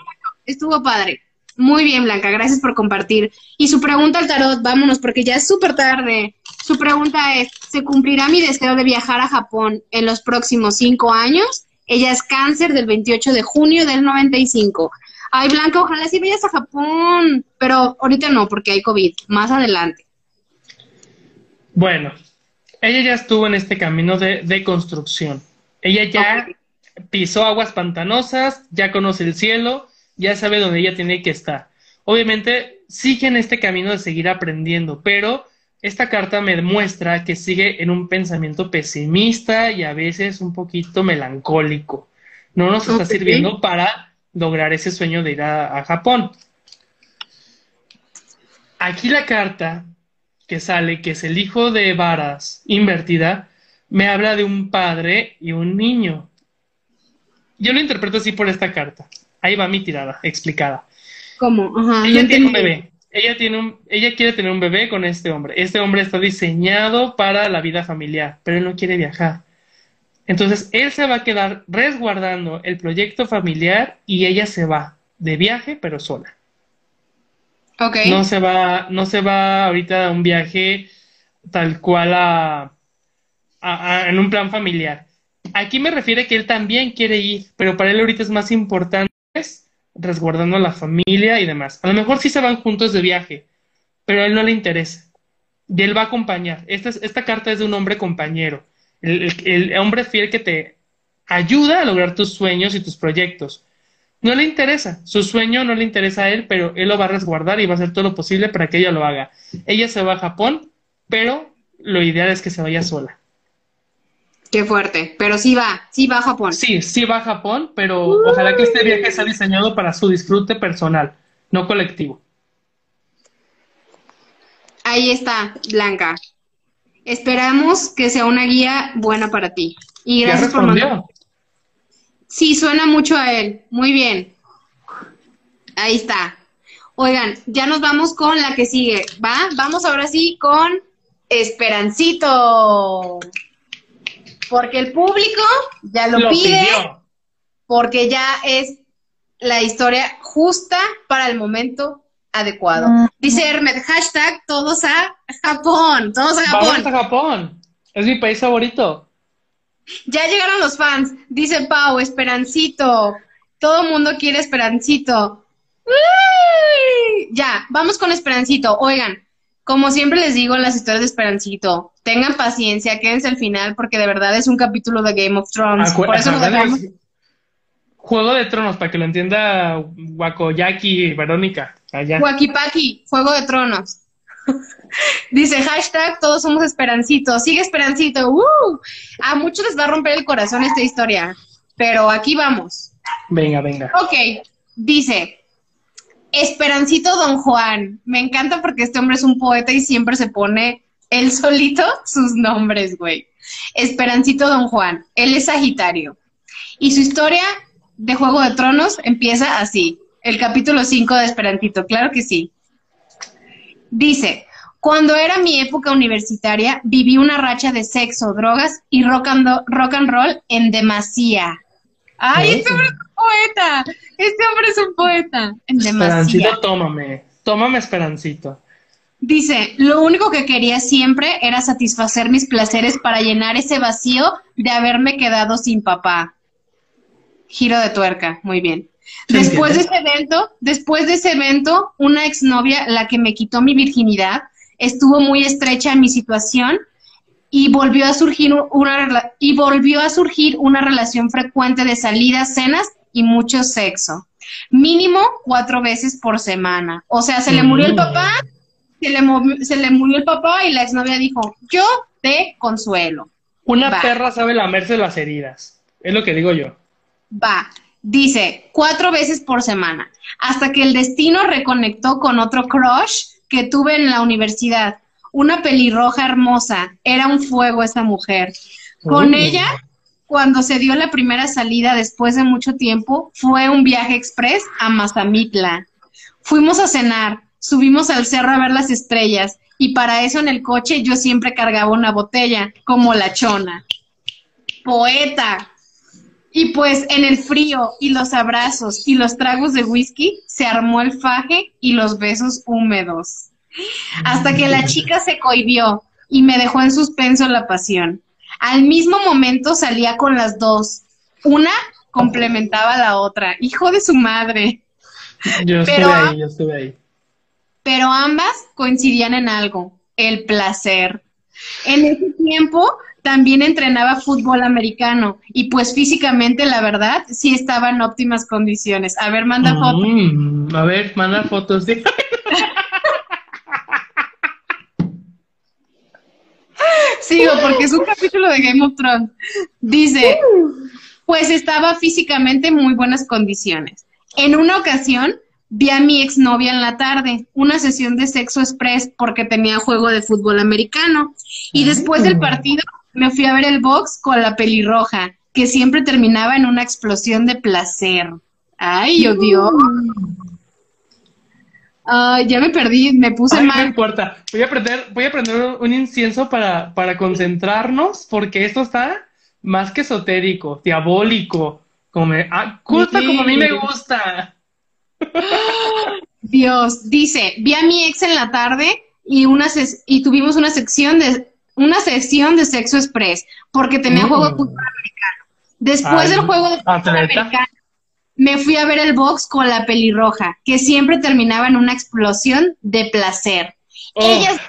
Estuvo padre. Muy bien, Blanca, gracias por compartir. Y su pregunta al tarot, vámonos, porque ya es súper tarde. Su pregunta es, ¿se cumplirá mi deseo de viajar a Japón en los próximos cinco años? Ella es cáncer del 28 de junio del 95. Ay, Blanca, ojalá sí vayas a Japón, pero ahorita no, porque hay COVID, más adelante. Bueno, ella ya estuvo en este camino de, de construcción. Ella ya pisó aguas pantanosas, ya conoce el cielo, ya sabe dónde ella tiene que estar. Obviamente sigue en este camino de seguir aprendiendo, pero esta carta me demuestra que sigue en un pensamiento pesimista y a veces un poquito melancólico. No nos está sirviendo para lograr ese sueño de ir a, Japón. Aquí la carta que sale, que es el hijo de varas invertida, me habla de un padre y un niño. Yo lo interpreto así por esta carta. Ahí va mi tirada, explicada. ¿Cómo? ella tiene un bebé. Ella, tiene un, ella quiere tener un bebé con este hombre. Este hombre está diseñado para la vida familiar, pero él no quiere viajar. Entonces, él se va a quedar resguardando el proyecto familiar y ella se va de viaje, pero sola. Ok. No se va, no se va ahorita a un viaje tal cual a, en un plan familiar. Aquí me refiere que él también quiere ir, pero para él ahorita es más importante resguardando a la familia y demás. A lo mejor sí se van juntos de viaje, pero a él no le interesa. Y él va a acompañar. Esta, esta carta es de un hombre compañero. El, el, hombre fiel que te ayuda a lograr tus sueños y tus proyectos. No le interesa, su sueño no le interesa a él, pero él lo va a resguardar y va a hacer todo lo posible para que ella lo haga. Ella se va a Japón, pero lo ideal es que se vaya sola. Qué fuerte, pero sí va, sí va a Japón. Sí, sí va a Japón, pero ojalá que este viaje sea diseñado para su disfrute personal, no colectivo. Ahí está, Blanca. Esperamos que sea una guía buena para ti. Y gracias por mandar. Sí, suena mucho a él. Muy bien. Ahí está. Oigan, ya nos vamos con la que sigue, ¿va? Vamos ahora sí con Esperancito porque el público ya lo, pide, porque ya es la historia justa para el momento adecuado. Dice Hermet, hashtag todos a Japón, todos a Japón. Vamos a Japón, es mi país favorito. Ya llegaron los fans, dice Pau, Esperancito, todo mundo quiere Esperancito. Ya, vamos con Esperancito. Oigan, como siempre les digo en las historias de Esperancito, tengan paciencia, quédense al final porque de verdad es un capítulo de Game of Thrones. Por eso Juego de Tronos, para que lo entienda Wakoyaki y Verónica. Allá. Wakipaki, Juego de Tronos. Dice hashtag todos somos Esperancito. Sigue Esperancito. ¡Uh! A muchos les va a romper el corazón esta historia. Pero aquí vamos. Venga, venga. Ok. Dice, Esperancito Don Juan. Me encanta porque este hombre es un poeta y siempre se pone él solito sus nombres, güey. Esperancito Don Juan. Él es Sagitario. Y su historia de Juego de Tronos empieza así. El capítulo 5 de Esperancito, claro que sí. Dice, cuando era mi época universitaria, viví una racha de sexo, drogas y rock and, rock and roll en demasía. ¡Ay, este hombre es un poeta! Este hombre es un poeta. En Esperancito, tómame. Tómame, Esperancito. Dice, lo único que quería siempre era satisfacer mis placeres para llenar ese vacío de haberme quedado sin papá. Giro de tuerca, muy bien. Después de ese evento, después de ese evento, una exnovia, la que me quitó mi virginidad, estuvo muy estrecha en mi situación y volvió a surgir una y volvió a surgir una relación frecuente de salidas, cenas y mucho sexo. Mínimo cuatro veces por semana. O sea, se le murió el papá, se le, se le murió el papá y la exnovia dijo, yo te consuelo. Una perra sabe lamerse las heridas. Es lo que digo yo. Va. Dice, cuatro veces por semana. Hasta que el destino reconectó con otro crush que tuve en la universidad una pelirroja hermosa, era un fuego esa mujer. Con ella, cuando se dio la primera salida después de mucho tiempo, fue un viaje express a Mazamitla. Fuimos a cenar, subimos al cerro a ver las estrellas y para eso en el coche yo siempre cargaba una botella, como la chona. Poeta. Y pues en el frío y los abrazos y los tragos de whisky se armó el faje y los besos húmedos hasta que la chica se cohibió y me dejó en suspenso la pasión. Al mismo momento salía con las dos. Una complementaba a la otra. Hijo de su madre. Yo estuve ahí, yo estuve ahí. Pero ambas coincidían en algo, el placer. En ese tiempo también entrenaba fútbol americano y pues físicamente, la verdad, sí estaba en óptimas condiciones. A ver, manda fotos. Mm, a ver, manda fotos. de- Sigo, porque es un capítulo de Game of Thrones. Dice, pues estaba físicamente en muy buenas condiciones. En una ocasión vi a mi exnovia en la tarde, una sesión de sexo express porque tenía juego de fútbol americano. Y después del partido me fui a ver el box con la pelirroja, que siempre terminaba en una explosión de placer. Ay, Dios. Ay, ya me perdí, me puse Ay, no mal. importa. Voy a prender, voy a prender un- incienso para, para concentrarnos, porque esto está más que esotérico, diabólico. Como me- ah, justo Sí. como a mí me gusta. Dios, dice, vi a mi ex en la tarde y una y tuvimos una sección de una sesión de sexo express porque tenía Mm. juego de fútbol americano. Después Ay, del juego de fútbol atleta. americano, me fui a ver el box con la pelirroja, que siempre terminaba en una explosión de placer. Oh. Ellas,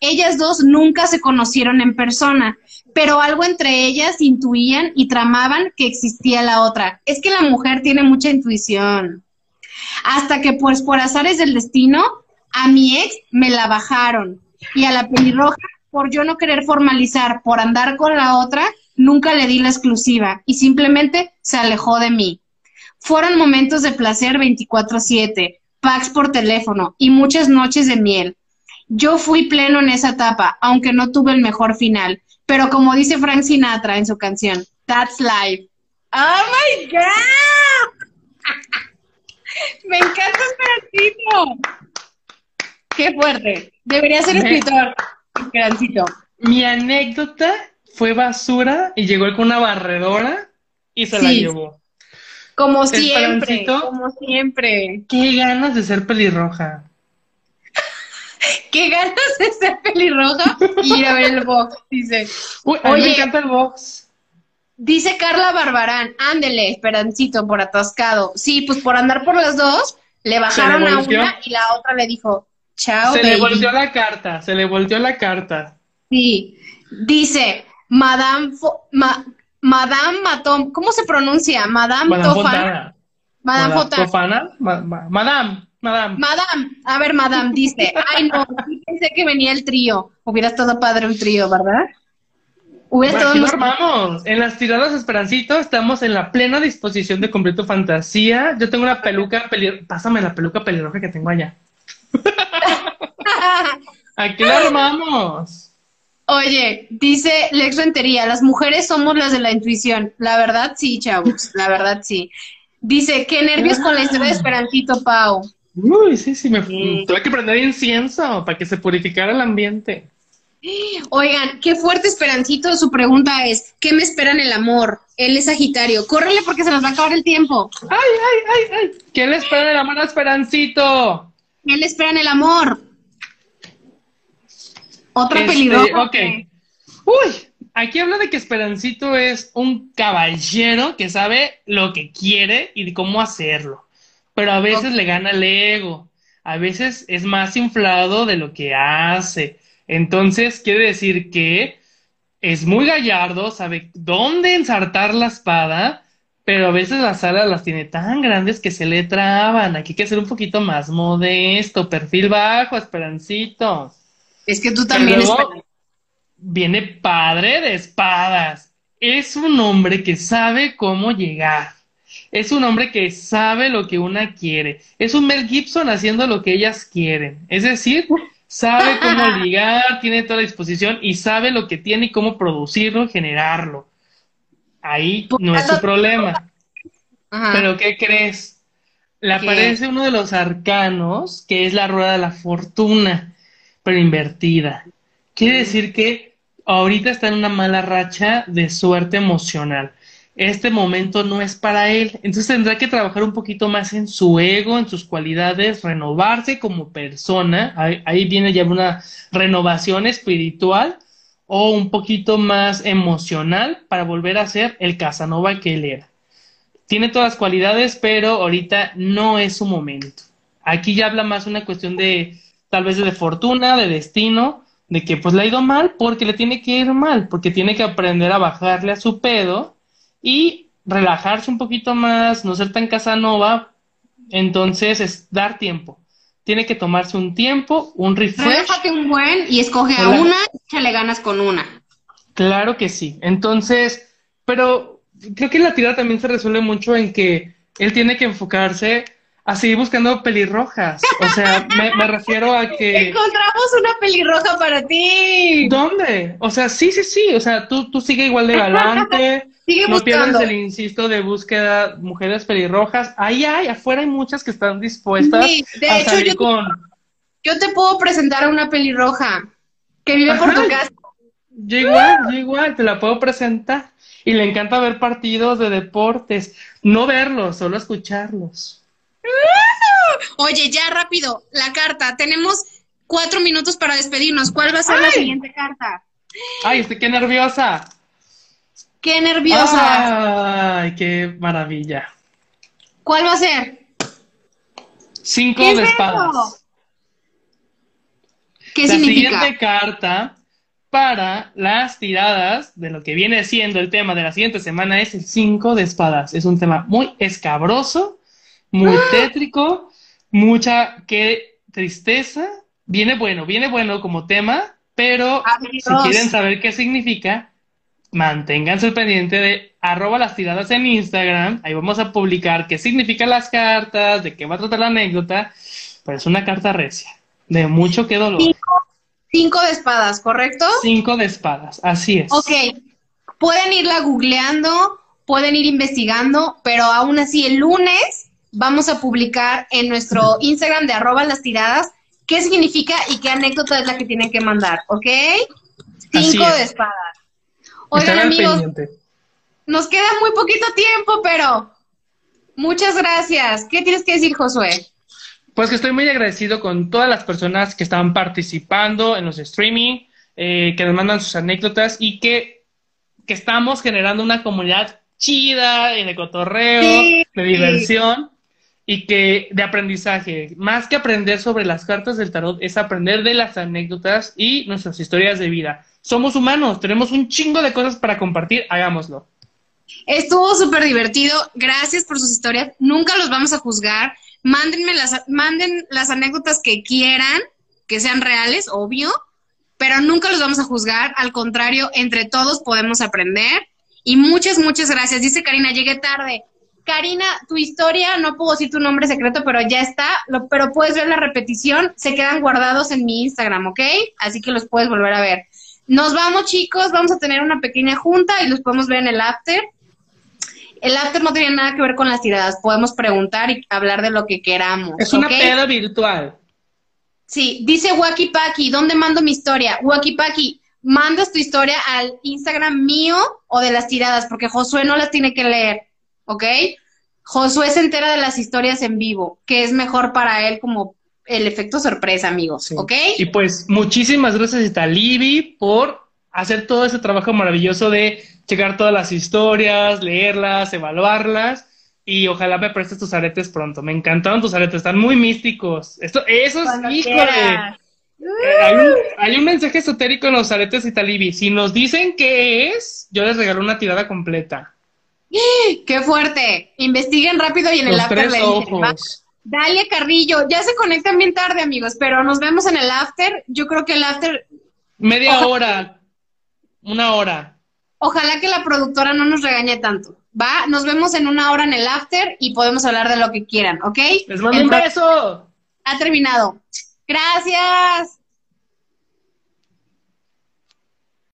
ellas dos nunca se conocieron en persona, pero algo entre ellas intuían y tramaban que existía la otra. Es que la mujer tiene mucha intuición. Hasta que, pues, por azares del destino, a mi ex me la bajaron. Y a la pelirroja, por yo no querer formalizar, por andar con la otra, nunca le di la exclusiva y simplemente se alejó de mí. Fueron momentos de placer 24/7, packs por teléfono y muchas noches de miel. Yo fui pleno en esa etapa, aunque no tuve el mejor final. Pero como dice Frank Sinatra en su canción, That's Life. ¡Oh my God! Me encanta Esperancito. Qué fuerte. Debería ser escritor, Esperancito. Mi anécdota fue basura y llegó con una barredora y se la llevó. Como siempre, como siempre. Qué ganas de ser pelirroja. Qué ganas de ser pelirroja y ir a ver el box, dice. Uy, a mí me encanta el box. Dice Carla Barbarán, ándele, Esperancito, por atascado. Sí, pues por andar por las dos, le bajaron a una y la otra le dijo, chao, Se le baby". volteó la carta, se le volteó la carta. Sí. Dice, Madame, Fo- Ma- Madame Matón, ¿cómo se pronuncia? Madame, Madame Tofana. Madame. Tofana. Ma- ma- Madame, Madame. Madame, a ver, Madame, dice, ay no, pensé que venía el trío. Hubiera estado padre un trío, ¿verdad? Hubiera Bueno, estado armamos. En las tiradas Esperancito estamos en la plena disposición de cumplir tu fantasía. Yo tengo una peluca pelirroja. Pásame la peluca pelirroja que tengo allá. Aquí lo armamos. Oye, dice Lex Rentería, las mujeres somos las de la intuición. La verdad sí, chavos, la verdad sí. Dice, qué nervios con la historia de Esperancito, Pau. Uy, sí, sí, me Sí. tuve que prender incienso para que se purificara el ambiente. Oigan, qué fuerte Esperancito. Su pregunta es, ¿qué me espera en el amor? Él es Sagitario. Córrele porque se nos va a acabar el tiempo. ¡Ay, ay, ay, ay! ¿Qué le espera el amor a Esperancito? ¿Qué le espera en el amor? Otra Este, pelirroja. ok. Uy, aquí habla de que Esperancito es un caballero que sabe lo que quiere y cómo hacerlo. Pero a veces le gana el ego. A veces es más inflado de lo que hace. Entonces, quiere decir que es muy gallardo, sabe dónde ensartar la espada, pero a veces las alas las tiene tan grandes que se le traban. Aquí hay que ser un poquito más modesto, perfil bajo, Esperancito. Es que tú Pero también luego esperas. viene padre de espadas. Es un hombre que sabe cómo llegar. Es un hombre que sabe lo que una quiere. Es un Mel Gibson haciendo lo que ellas quieren. Es decir, sabe cómo ligar, tiene toda la disposición y sabe lo que tiene y cómo producirlo, generarlo. Ahí no es su problema. Ajá. Pero ¿qué crees? Le ¿Qué? aparece uno de los arcanos, que es la rueda de la fortuna, pero invertida. Quiere decir que ahorita está en una mala racha de suerte emocional. Este momento no es para él. Entonces tendrá que trabajar un poquito más en su ego, en sus cualidades, renovarse como persona. Ahí, ahí viene ya una renovación espiritual o un poquito más emocional para volver a ser el Casanova que él era tiene todas las cualidades, pero ahorita no es su momento. Aquí ya habla más una cuestión de, tal vez de fortuna, de destino, de que pues le ha ido mal porque le tiene que ir mal, porque tiene que aprender a bajarle a su pedo y relajarse un poquito más, no ser tan casanova, entonces es dar tiempo. Tiene que tomarse un tiempo, un refresh. Relájate un buen y escoge a una y le ganas con una. Claro que sí. Entonces, pero creo que la tirada también se resuelve mucho en que él tiene que enfocarse a seguir buscando pelirrojas. O sea, me, refiero a que... Encontramos una pelirroja para ti. ¿Dónde? O sea, sí, sí, sí. O sea, tú, tú sigue igual de galante. sigue no pierdas el insisto de búsqueda mujeres pelirrojas. Ahí hay, afuera hay muchas que están dispuestas de a hecho, salir yo con... yo te puedo presentar a una pelirroja que vive por tu casa. Yo igual, yo igual, te la puedo presentar. Y le encanta ver partidos de deportes. No verlos, solo escucharlos. Oye, ya rápido, la carta. Tenemos cuatro minutos para despedirnos. ¿Cuál va a ser la siguiente carta? Ay, estoy qué nerviosa. Qué nerviosa. Ay, qué maravilla. ¿Cuál va a ser? Cinco de espadas. ¿Qué significa? La siguiente carta para las tiradas de lo que viene siendo el tema de la siguiente semana es el cinco de espadas. Es un tema muy escabroso muy ¡Ah! tétrico, mucha que tristeza. Viene bueno, viene bueno como tema, pero si quieren saber qué significa, manténganse pendiente de arroba las tiradas en Instagram. Ahí vamos a publicar qué significan las cartas, de qué va a tratar la anécdota. Pero es una carta recia, de mucho que dolor. Cinco, de espadas, ¿correcto? Cinco de espadas, así es. Ok, pueden irla googleando, pueden ir investigando, pero aún así el lunes vamos a publicar en nuestro Instagram de arroba las tiradas qué significa y qué anécdota es la que tienen que mandar, ¿ok? Cinco de espadas. Oigan amigos, nos queda muy poquito tiempo, pero muchas gracias. ¿Qué tienes que decir, Josué? Pues que estoy muy agradecido con todas las personas que estaban participando en los streaming, eh, que nos mandan sus anécdotas y que, que estamos generando una comunidad chida y de cotorreo, de diversión y que de aprendizaje, más que aprender sobre las cartas del tarot, es aprender de las anécdotas y nuestras historias de vida. Somos humanos, tenemos un chingo de cosas para compartir, hagámoslo. Estuvo súper divertido, gracias por sus historias, nunca los vamos a juzgar, Mándenme las, manden las anécdotas que quieran, que sean reales, obvio, pero nunca los vamos a juzgar, al contrario, entre todos podemos aprender. Y muchas, muchas gracias. Dice Karina, llegué tarde. Karina, tu historia, no puedo decir tu nombre secreto, pero ya está, pero puedes ver la repetición, se quedan guardados en mi Instagram, ¿ok? Así que los puedes volver a ver. Nos vamos, chicos, vamos a tener una pequeña junta y los podemos ver en el after. El after no tiene nada que ver con las tiradas, podemos preguntar y hablar de lo que queramos. Es una peda virtual. Sí, dice Waki Paki, ¿dónde mando mi historia? Waki Paki, mandas tu historia al Instagram mío o de las tiradas, porque Josué no las tiene que leer. ¿Ok? Josué se entera de las historias en vivo, que es mejor para él como el efecto sorpresa, amigos, ¿ok? Y pues muchísimas gracias a Talibi por hacer todo ese trabajo maravilloso de checar todas las historias, leerlas, evaluarlas. Y ojalá me prestes tus aretes pronto. Me encantaron tus aretes, están muy místicos. Esto, eso es, híjole. Eh, hay, un, hay, un, mensaje esotérico en los aretes de Talibi. Si nos dicen qué es, yo les regalo una tirada completa. ¡Qué fuerte! Investiguen rápido y en el after le Dale, Carrillo. Ya se conectan bien tarde, amigos, pero nos vemos en el after. Yo creo que el after. Media hora. Una hora. Ojalá que la productora no nos regañe tanto. Va, nos vemos en una hora en el after y podemos hablar de lo que quieran, ¿ok? Les mando un beso. Ha terminado. Gracias.